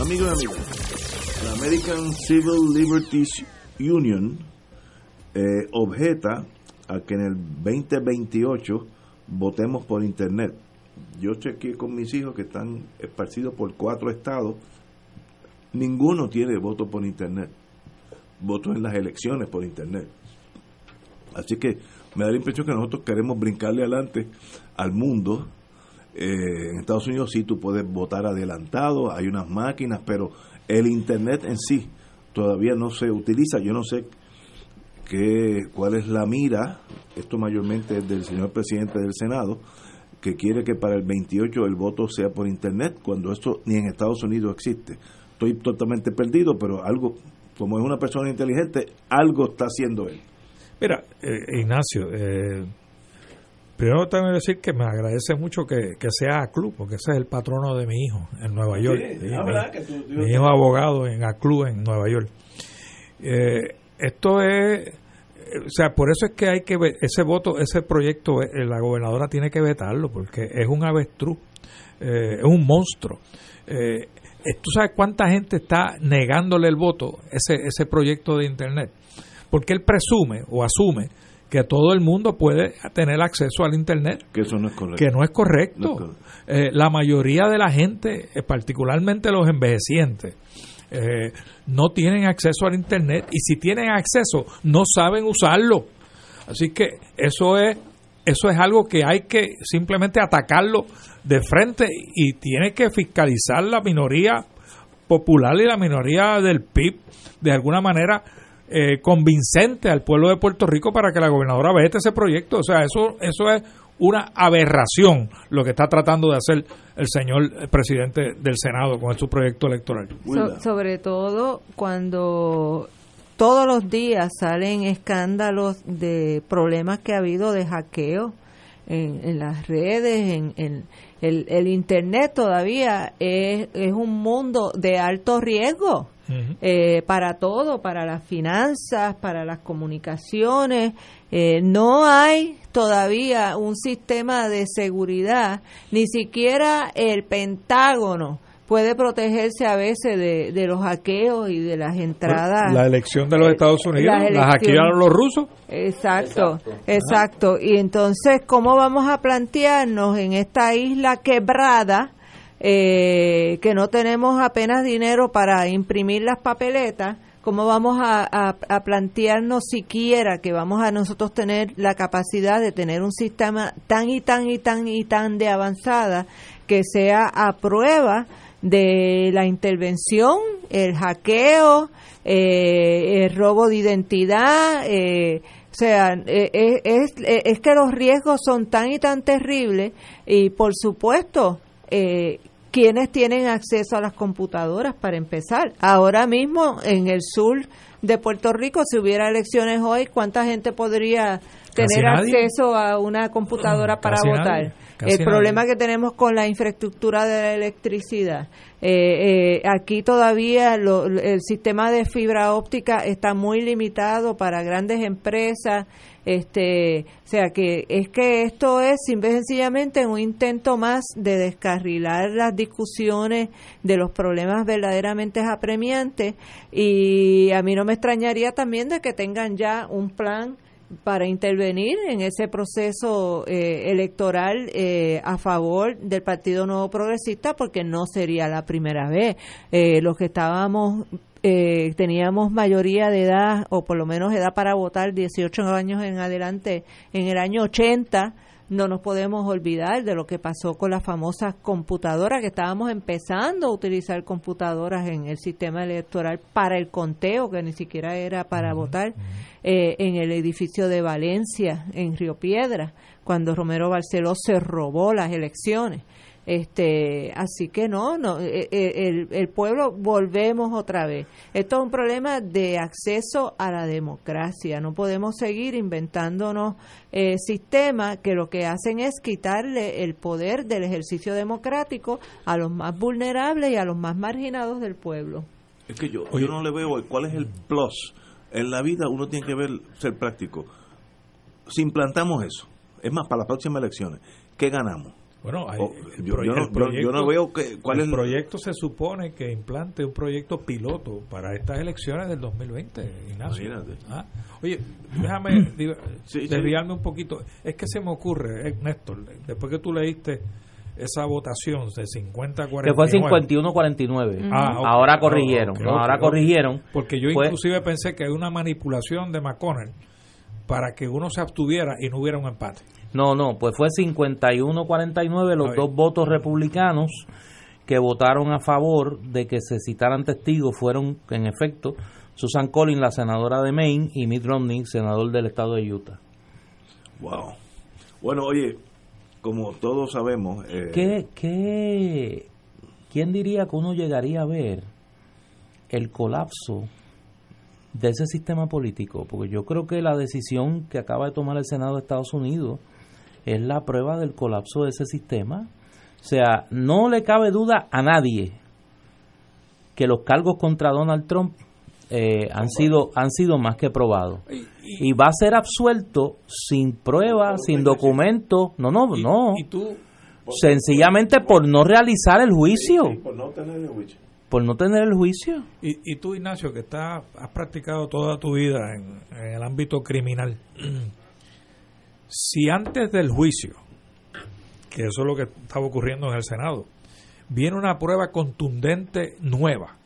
Speaker 1: Amigos y amigas, la American Civil Liberties Union eh, objeta a que en el 2028 votemos por Internet. Yo chequeé con mis hijos que están esparcidos por cuatro estados Ninguno tiene voto por Internet, votos en las elecciones por Internet. Así que me da la impresión que nosotros queremos brincarle adelante al mundo. Eh, en Estados Unidos sí tú puedes votar adelantado, hay unas máquinas, pero el Internet en sí todavía no se utiliza. Yo no sé qué, cuál es la mira, esto mayormente es del señor presidente del Senado, que quiere que para el 28 el voto sea por Internet, cuando esto ni en Estados Unidos existe estoy totalmente perdido, pero algo, como es una persona inteligente, algo está haciendo él.
Speaker 2: Mira, eh, Ignacio, eh, Primero tengo que decir que me agradece mucho que, sea ACLU, porque ese es el patrono de mi hijo en Nueva York. mi, hijo abogado en ACLU en Nueva York. Eh, esto es, o sea, por eso es que hay que ver, ese voto, ese proyecto, eh, la gobernadora tiene que vetarlo, porque es un avestruz, eh, es un monstruo. ¿Tú sabes cuánta gente está negándole el voto, ese, ese proyecto de Internet? Porque él presume o asume que todo el mundo puede tener acceso al Internet.
Speaker 1: Que eso no es correcto.
Speaker 2: Que no es correcto. Eh, la mayoría de la gente, eh, particularmente los envejecientes, eh, no tienen acceso al Internet y si tienen acceso no saben usarlo. Así que eso es eso es algo que hay que simplemente atacarlo de frente y tiene que fiscalizar la minoría popular y la minoría del PIB de alguna manera eh, convincente al pueblo de Puerto Rico para que la gobernadora vete ese proyecto. O sea, eso, eso es una aberración lo que está tratando de hacer el señor presidente del Senado con su proyecto electoral.
Speaker 3: sobre todo cuando todos los días salen escándalos de problemas que ha habido de hackeo en, las redes, en, en el, el, Internet todavía es, es un mundo de alto riesgo eh, para todo, para las finanzas, para las comunicaciones. Eh, no hay todavía un sistema de seguridad, ni siquiera el Pentágono puede protegerse a veces de, los hackeos y de las entradas.
Speaker 2: La elección de los Estados Unidos, ¿la hackearon los rusos?
Speaker 3: Exacto, exacto. Y entonces, ¿cómo vamos a plantearnos en esta isla quebrada eh, que no tenemos apenas dinero para imprimir las papeletas, ¿cómo vamos a, plantearnos siquiera que vamos a nosotros tener la capacidad de tener un sistema tan y tan y tan y tan de avanzada que sea a prueba de la intervención, el hackeo, eh, el robo de identidad, eh, o sea, es, es, que los riesgos son tan y tan terribles y por supuesto eh, quienes tienen acceso a las computadoras para empezar. Ahora mismo en el sur de Puerto Rico, si hubiera elecciones hoy, ¿cuánta gente podría tener acceso a una computadora para votar? El problema que tenemos con la infraestructura de la electricidad. Eh, eh, aquí todavía el sistema de fibra óptica está muy limitado para grandes empresas este, o sea que es que esto es simple y sencillamente un intento más de descarrilar las discusiones de los problemas verdaderamente apremiantes y a mí no me extrañaría también de que tengan ya un plan para intervenir en ese proceso eh, electoral eh, a favor del Partido Nuevo Progresista, porque no sería la primera vez. Eh, los que estábamos eh, teníamos mayoría de edad, o por lo menos edad para votar, 18 años en adelante, en el año 80, no nos podemos olvidar de lo que pasó con las famosas computadoras, que estábamos empezando a utilizar computadoras en el sistema electoral para el conteo, que ni siquiera era para votar, eh, en el edificio de Valencia, en Río Piedra, cuando Romero Barceló se robó las elecciones. Este, así que no, no eh, eh, el, el, pueblo volvemos otra vez. Esto es un problema de acceso a la democracia. No podemos seguir inventándonos eh, sistemas que lo que hacen es quitarle el poder del ejercicio democrático a los más vulnerables y a los más marginados del pueblo.
Speaker 1: Es que yo, yo no le veo cuál es el plus. En la vida uno tiene que ver, ser práctico. Si implantamos eso, es más, para las próximas elecciones, ¿qué ganamos?
Speaker 2: Bueno, yo, no, veo que, cuál el proyecto se supone que implante un proyecto piloto para estas elecciones del 2020, Ignacio. ¿Ah? Oye, déjame desviarme un poquito. Es que se me ocurre, eh, Néstor, después que tú leíste esa votación de 50-49.
Speaker 4: Que fue 51-49. Ah, ahora corrigieron. ahora corrigieron.
Speaker 2: Porque yo inclusive pensé que hay una manipulación de McConnell para que uno se abstuviera y no hubiera un empate.
Speaker 4: No, no, pues fue 51-49 los dos votos republicanos que votaron a favor de que se citaran testigos fueron, en efecto, Susan Collins, la senadora de Maine, y Mitt Romney, senador del estado de Utah.
Speaker 1: Wow. Bueno, oye, como todos sabemos...
Speaker 4: Eh... ¿Qué, qué, ¿Quién diría que uno llegaría a ver el colapso de ese sistema político? Porque yo creo que la decisión que acaba de tomar el Senado de Estados Unidos es la prueba del colapso de ese sistema. O sea, no le cabe duda a nadie que los cargos contra Donald Trump eh, han sido han sido más que probados y va a ser absuelto sin pruebas, sin documentos. No, no, no.
Speaker 2: Y tú,
Speaker 4: Sencillamente por no realizar el juicio.
Speaker 1: por no tener el juicio.
Speaker 4: Por no tener el juicio.
Speaker 2: y, y tú Ignacio, que está, has practicado toda tu vida en, en el ámbito criminal, si antes del juicio, que eso es lo que estaba ocurriendo en el Senado, viene una prueba contundente nueva,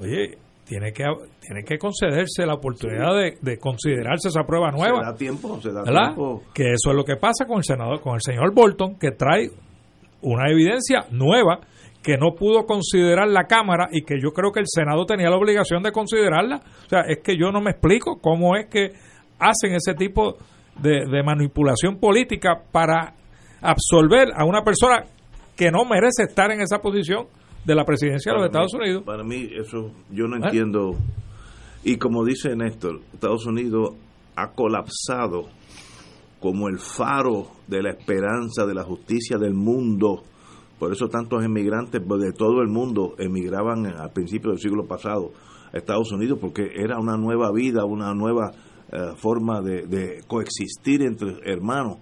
Speaker 2: oye, tiene que tiene que concederse la oportunidad de, de considerarse esa prueba
Speaker 1: Se
Speaker 2: nueva.
Speaker 1: da tiempo, se da
Speaker 2: ¿verdad?
Speaker 1: tiempo.
Speaker 2: Que eso es lo que pasa con el senador, con el señor Bolton, que trae una evidencia nueva que no pudo considerar la Cámara y que yo creo que el Senado tenía la obligación de considerarla. O sea, es que yo no me explico cómo es que hacen ese tipo de, de manipulación política para absolver a una persona que no merece estar en esa posición de la presidencia de los Estados
Speaker 1: mí-
Speaker 2: Unidos.
Speaker 1: Para mí eso yo no
Speaker 2: ¿Eh?
Speaker 1: entiendo. Y como dice Néstor, Estados Unidos ha colapsado como el faro de la esperanza de la justicia del mundo. Por eso tantos emigrantes de todo el mundo emigraban al principio del siglo pasado a Estados Unidos porque era una nueva vida, una nueva eh, forma de, de coexistir entre hermanos.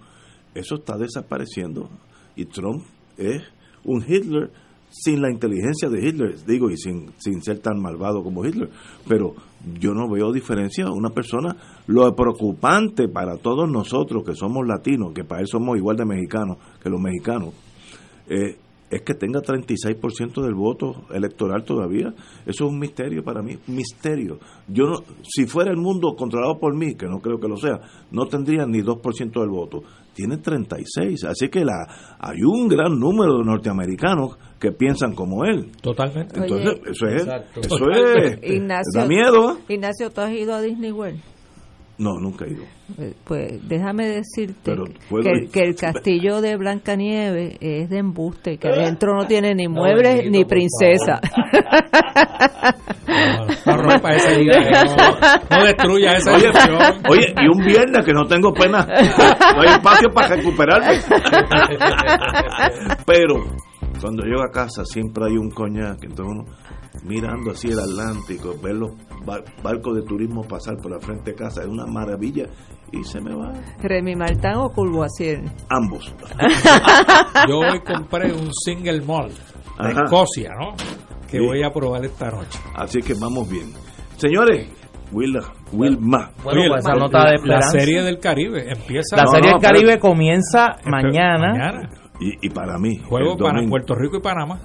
Speaker 1: Eso está desapareciendo. Y Trump es un Hitler sin la inteligencia de Hitler, digo, y sin, sin ser tan malvado como Hitler. Pero yo no veo diferencia. Una persona, lo preocupante para todos nosotros que somos latinos, que para él somos igual de mexicanos que los mexicanos, eh, es que tenga 36% del voto electoral todavía. Eso es un misterio para mí, misterio. Yo no, si fuera el mundo controlado por mí, que no creo que lo sea, no tendría ni 2% del voto. Tiene 36, así que la hay un gran número de norteamericanos que piensan como él.
Speaker 2: Totalmente.
Speaker 3: Oye.
Speaker 1: Entonces, eso es,
Speaker 4: Exacto.
Speaker 1: eso es,
Speaker 2: Totalmente.
Speaker 3: Ignacio,
Speaker 1: da miedo. ¿eh?
Speaker 3: Ignacio, ¿tú has ido a Disney World?
Speaker 1: No, nunca he ido.
Speaker 3: Eh, Pues déjame decirte que, el castillo de Blancanieves es de embuste, que adentro no tiene ni muebles ni princesa.
Speaker 2: No, no rompa esa no, no destruya esa
Speaker 1: Oye, oye, y un viernes que no tengo pena, no hay espacio para recuperarme. Pero cuando llego a casa siempre hay un coñac, entonces uno mirando así el Atlántico, ver los bar- barcos de turismo pasar por la frente de casa, es una maravilla y se me va
Speaker 3: Remy Martán o Culboisier.
Speaker 1: ambos.
Speaker 2: Yo hoy compré un single malt de
Speaker 1: Ajá.
Speaker 2: Escocia, ¿no? Que
Speaker 1: Sí.
Speaker 2: voy a probar esta noche.
Speaker 1: Así que vamos bien. Señores, Will, Wilma,
Speaker 4: Bueno, pues esa nota de
Speaker 2: la serie del Caribe empieza
Speaker 4: La
Speaker 1: No,
Speaker 4: serie
Speaker 1: no,
Speaker 4: del Caribe
Speaker 1: pero-
Speaker 4: comienza mañana.
Speaker 2: mañana.
Speaker 1: Y, y para mí,
Speaker 2: Juego
Speaker 1: el
Speaker 2: para
Speaker 1: domingo,
Speaker 2: Puerto Rico y Panamá.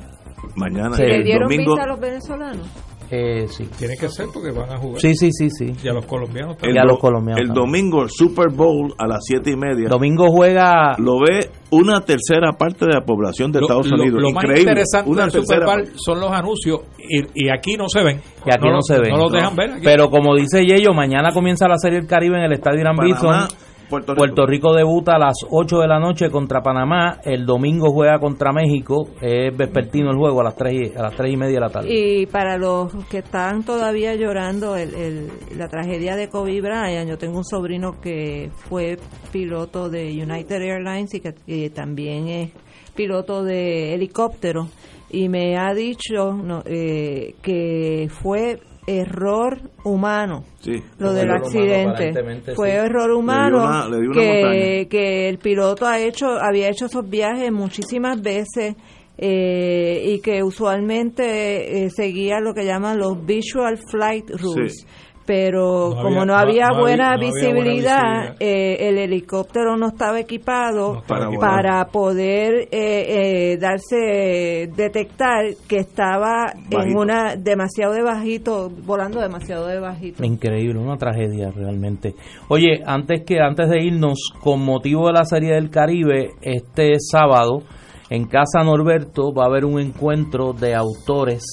Speaker 1: mañana,
Speaker 4: Sí.
Speaker 3: ¿Le
Speaker 1: el
Speaker 3: dieron
Speaker 1: domingo,
Speaker 3: visa a los venezolanos?
Speaker 4: Eh, sí.
Speaker 2: Tiene que ser porque van a jugar.
Speaker 4: sí, sí, sí, sí.
Speaker 2: Y a los colombianos
Speaker 1: el,
Speaker 2: también.
Speaker 4: Y a
Speaker 1: do-
Speaker 4: los colombianos
Speaker 1: el
Speaker 4: también.
Speaker 1: domingo, el Super Bowl a las siete y media.
Speaker 4: Domingo juega
Speaker 1: lo ve una tercera parte de la población de
Speaker 2: Lo-
Speaker 1: Estados
Speaker 2: lo-
Speaker 1: Unidos.
Speaker 2: Lo, más
Speaker 1: Increíble.
Speaker 2: interesante
Speaker 1: una
Speaker 2: del Super Bowl son los anuncios y, y aquí no se ven.
Speaker 4: y aquí no,
Speaker 2: lo-
Speaker 4: se ve.
Speaker 2: No los dejan ver. Aquí.
Speaker 4: Pero como dice Yello, mañana comienza la serie del Caribe en el Estadio Irán Bison.
Speaker 1: Puerto Rico.
Speaker 4: Puerto Rico debuta a las 8 de la noche contra Panamá. El domingo juega contra México. Es vespertino el juego a las 3 y, a las 3 y media de la tarde.
Speaker 3: Y para los que están todavía llorando el, el- la tragedia de Kobe Bryant, yo tengo un sobrino que fue piloto de United Airlines y que, también es piloto de helicóptero y me ha dicho no, eh, que fue error humano
Speaker 1: Sí.
Speaker 3: lo del accidente fue
Speaker 4: sí.
Speaker 3: error humano
Speaker 1: una-
Speaker 3: que, que el piloto ha hecho había hecho esos viajes muchísimas veces eh, y que usualmente eh, seguía lo que llaman los visual flight rules
Speaker 1: Sí.
Speaker 3: Pero
Speaker 2: No
Speaker 3: como
Speaker 2: había-
Speaker 3: no había
Speaker 2: no
Speaker 3: buena
Speaker 2: había- no había buena
Speaker 3: visibilidad, eh, el helicóptero no estaba equipado
Speaker 2: No estaba
Speaker 1: Para
Speaker 3: poder eh, eh, darse detectar que estaba en una demasiado de bajito volando demasiado de bajito.
Speaker 4: Increíble, una tragedia realmente. Oye, antes que antes de irnos, con motivo de la Serie del Caribe, este sábado en Casa Norberto va a haber un encuentro de autores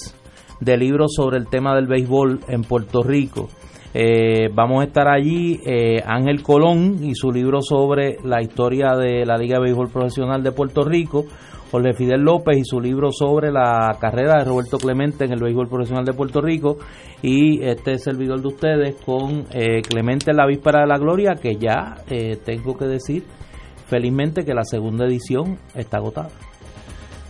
Speaker 4: de libros sobre el tema del béisbol en Puerto Rico. Eh, vamos a estar allí eh, Ángel Colón y su libro sobre la historia de la Liga de Béisbol Profesional de Puerto Rico, Jorge Fidel López y su libro sobre la carrera de Roberto Clemente en el béisbol profesional de Puerto Rico y este servidor de ustedes con eh, Clemente en la víspera de la gloria que ya eh, tengo que decir felizmente que la segunda edición está agotada.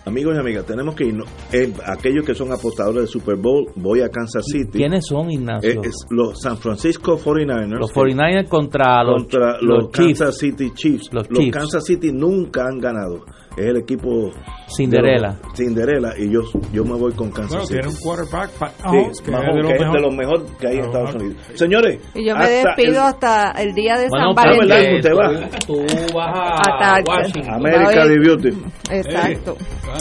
Speaker 1: Amigos y amigas, tenemos que irnos. Eh, aquellos que son apostadores de Super Bowl, voy a Kansas City.
Speaker 4: ¿Quiénes son, Ignacio?
Speaker 1: Eh, es los San Francisco 49ers.
Speaker 4: los 49ers contra los,
Speaker 1: contra
Speaker 4: los
Speaker 1: los,
Speaker 4: Chiefs.
Speaker 1: Kansas City Chiefs.
Speaker 4: Los
Speaker 1: Los,
Speaker 4: Chiefs.
Speaker 1: Kansas City nunca han ganado. Es el equipo
Speaker 4: Cinderella.
Speaker 1: de los- Cinderella y yo yo me voy con Kansas
Speaker 2: Bueno,
Speaker 1: City.
Speaker 2: tiene un quarterback, Pat
Speaker 1: Sí,
Speaker 2: Mahomes, que es de lo
Speaker 1: que es
Speaker 2: mejor.
Speaker 1: de lo mejor que hay en
Speaker 2: De
Speaker 1: Estados
Speaker 2: mejor.
Speaker 1: Unidos. Señores,
Speaker 3: Y yo me despido
Speaker 1: el-
Speaker 3: hasta el día de
Speaker 4: Bueno,
Speaker 3: San
Speaker 4: pero
Speaker 1: ¿verdad
Speaker 3: Valentín.
Speaker 1: que usted va?
Speaker 4: tú, vas
Speaker 3: Hasta-
Speaker 4: a
Speaker 3: Oye.
Speaker 1: the Beauty.
Speaker 3: Exacto.
Speaker 2: Ah,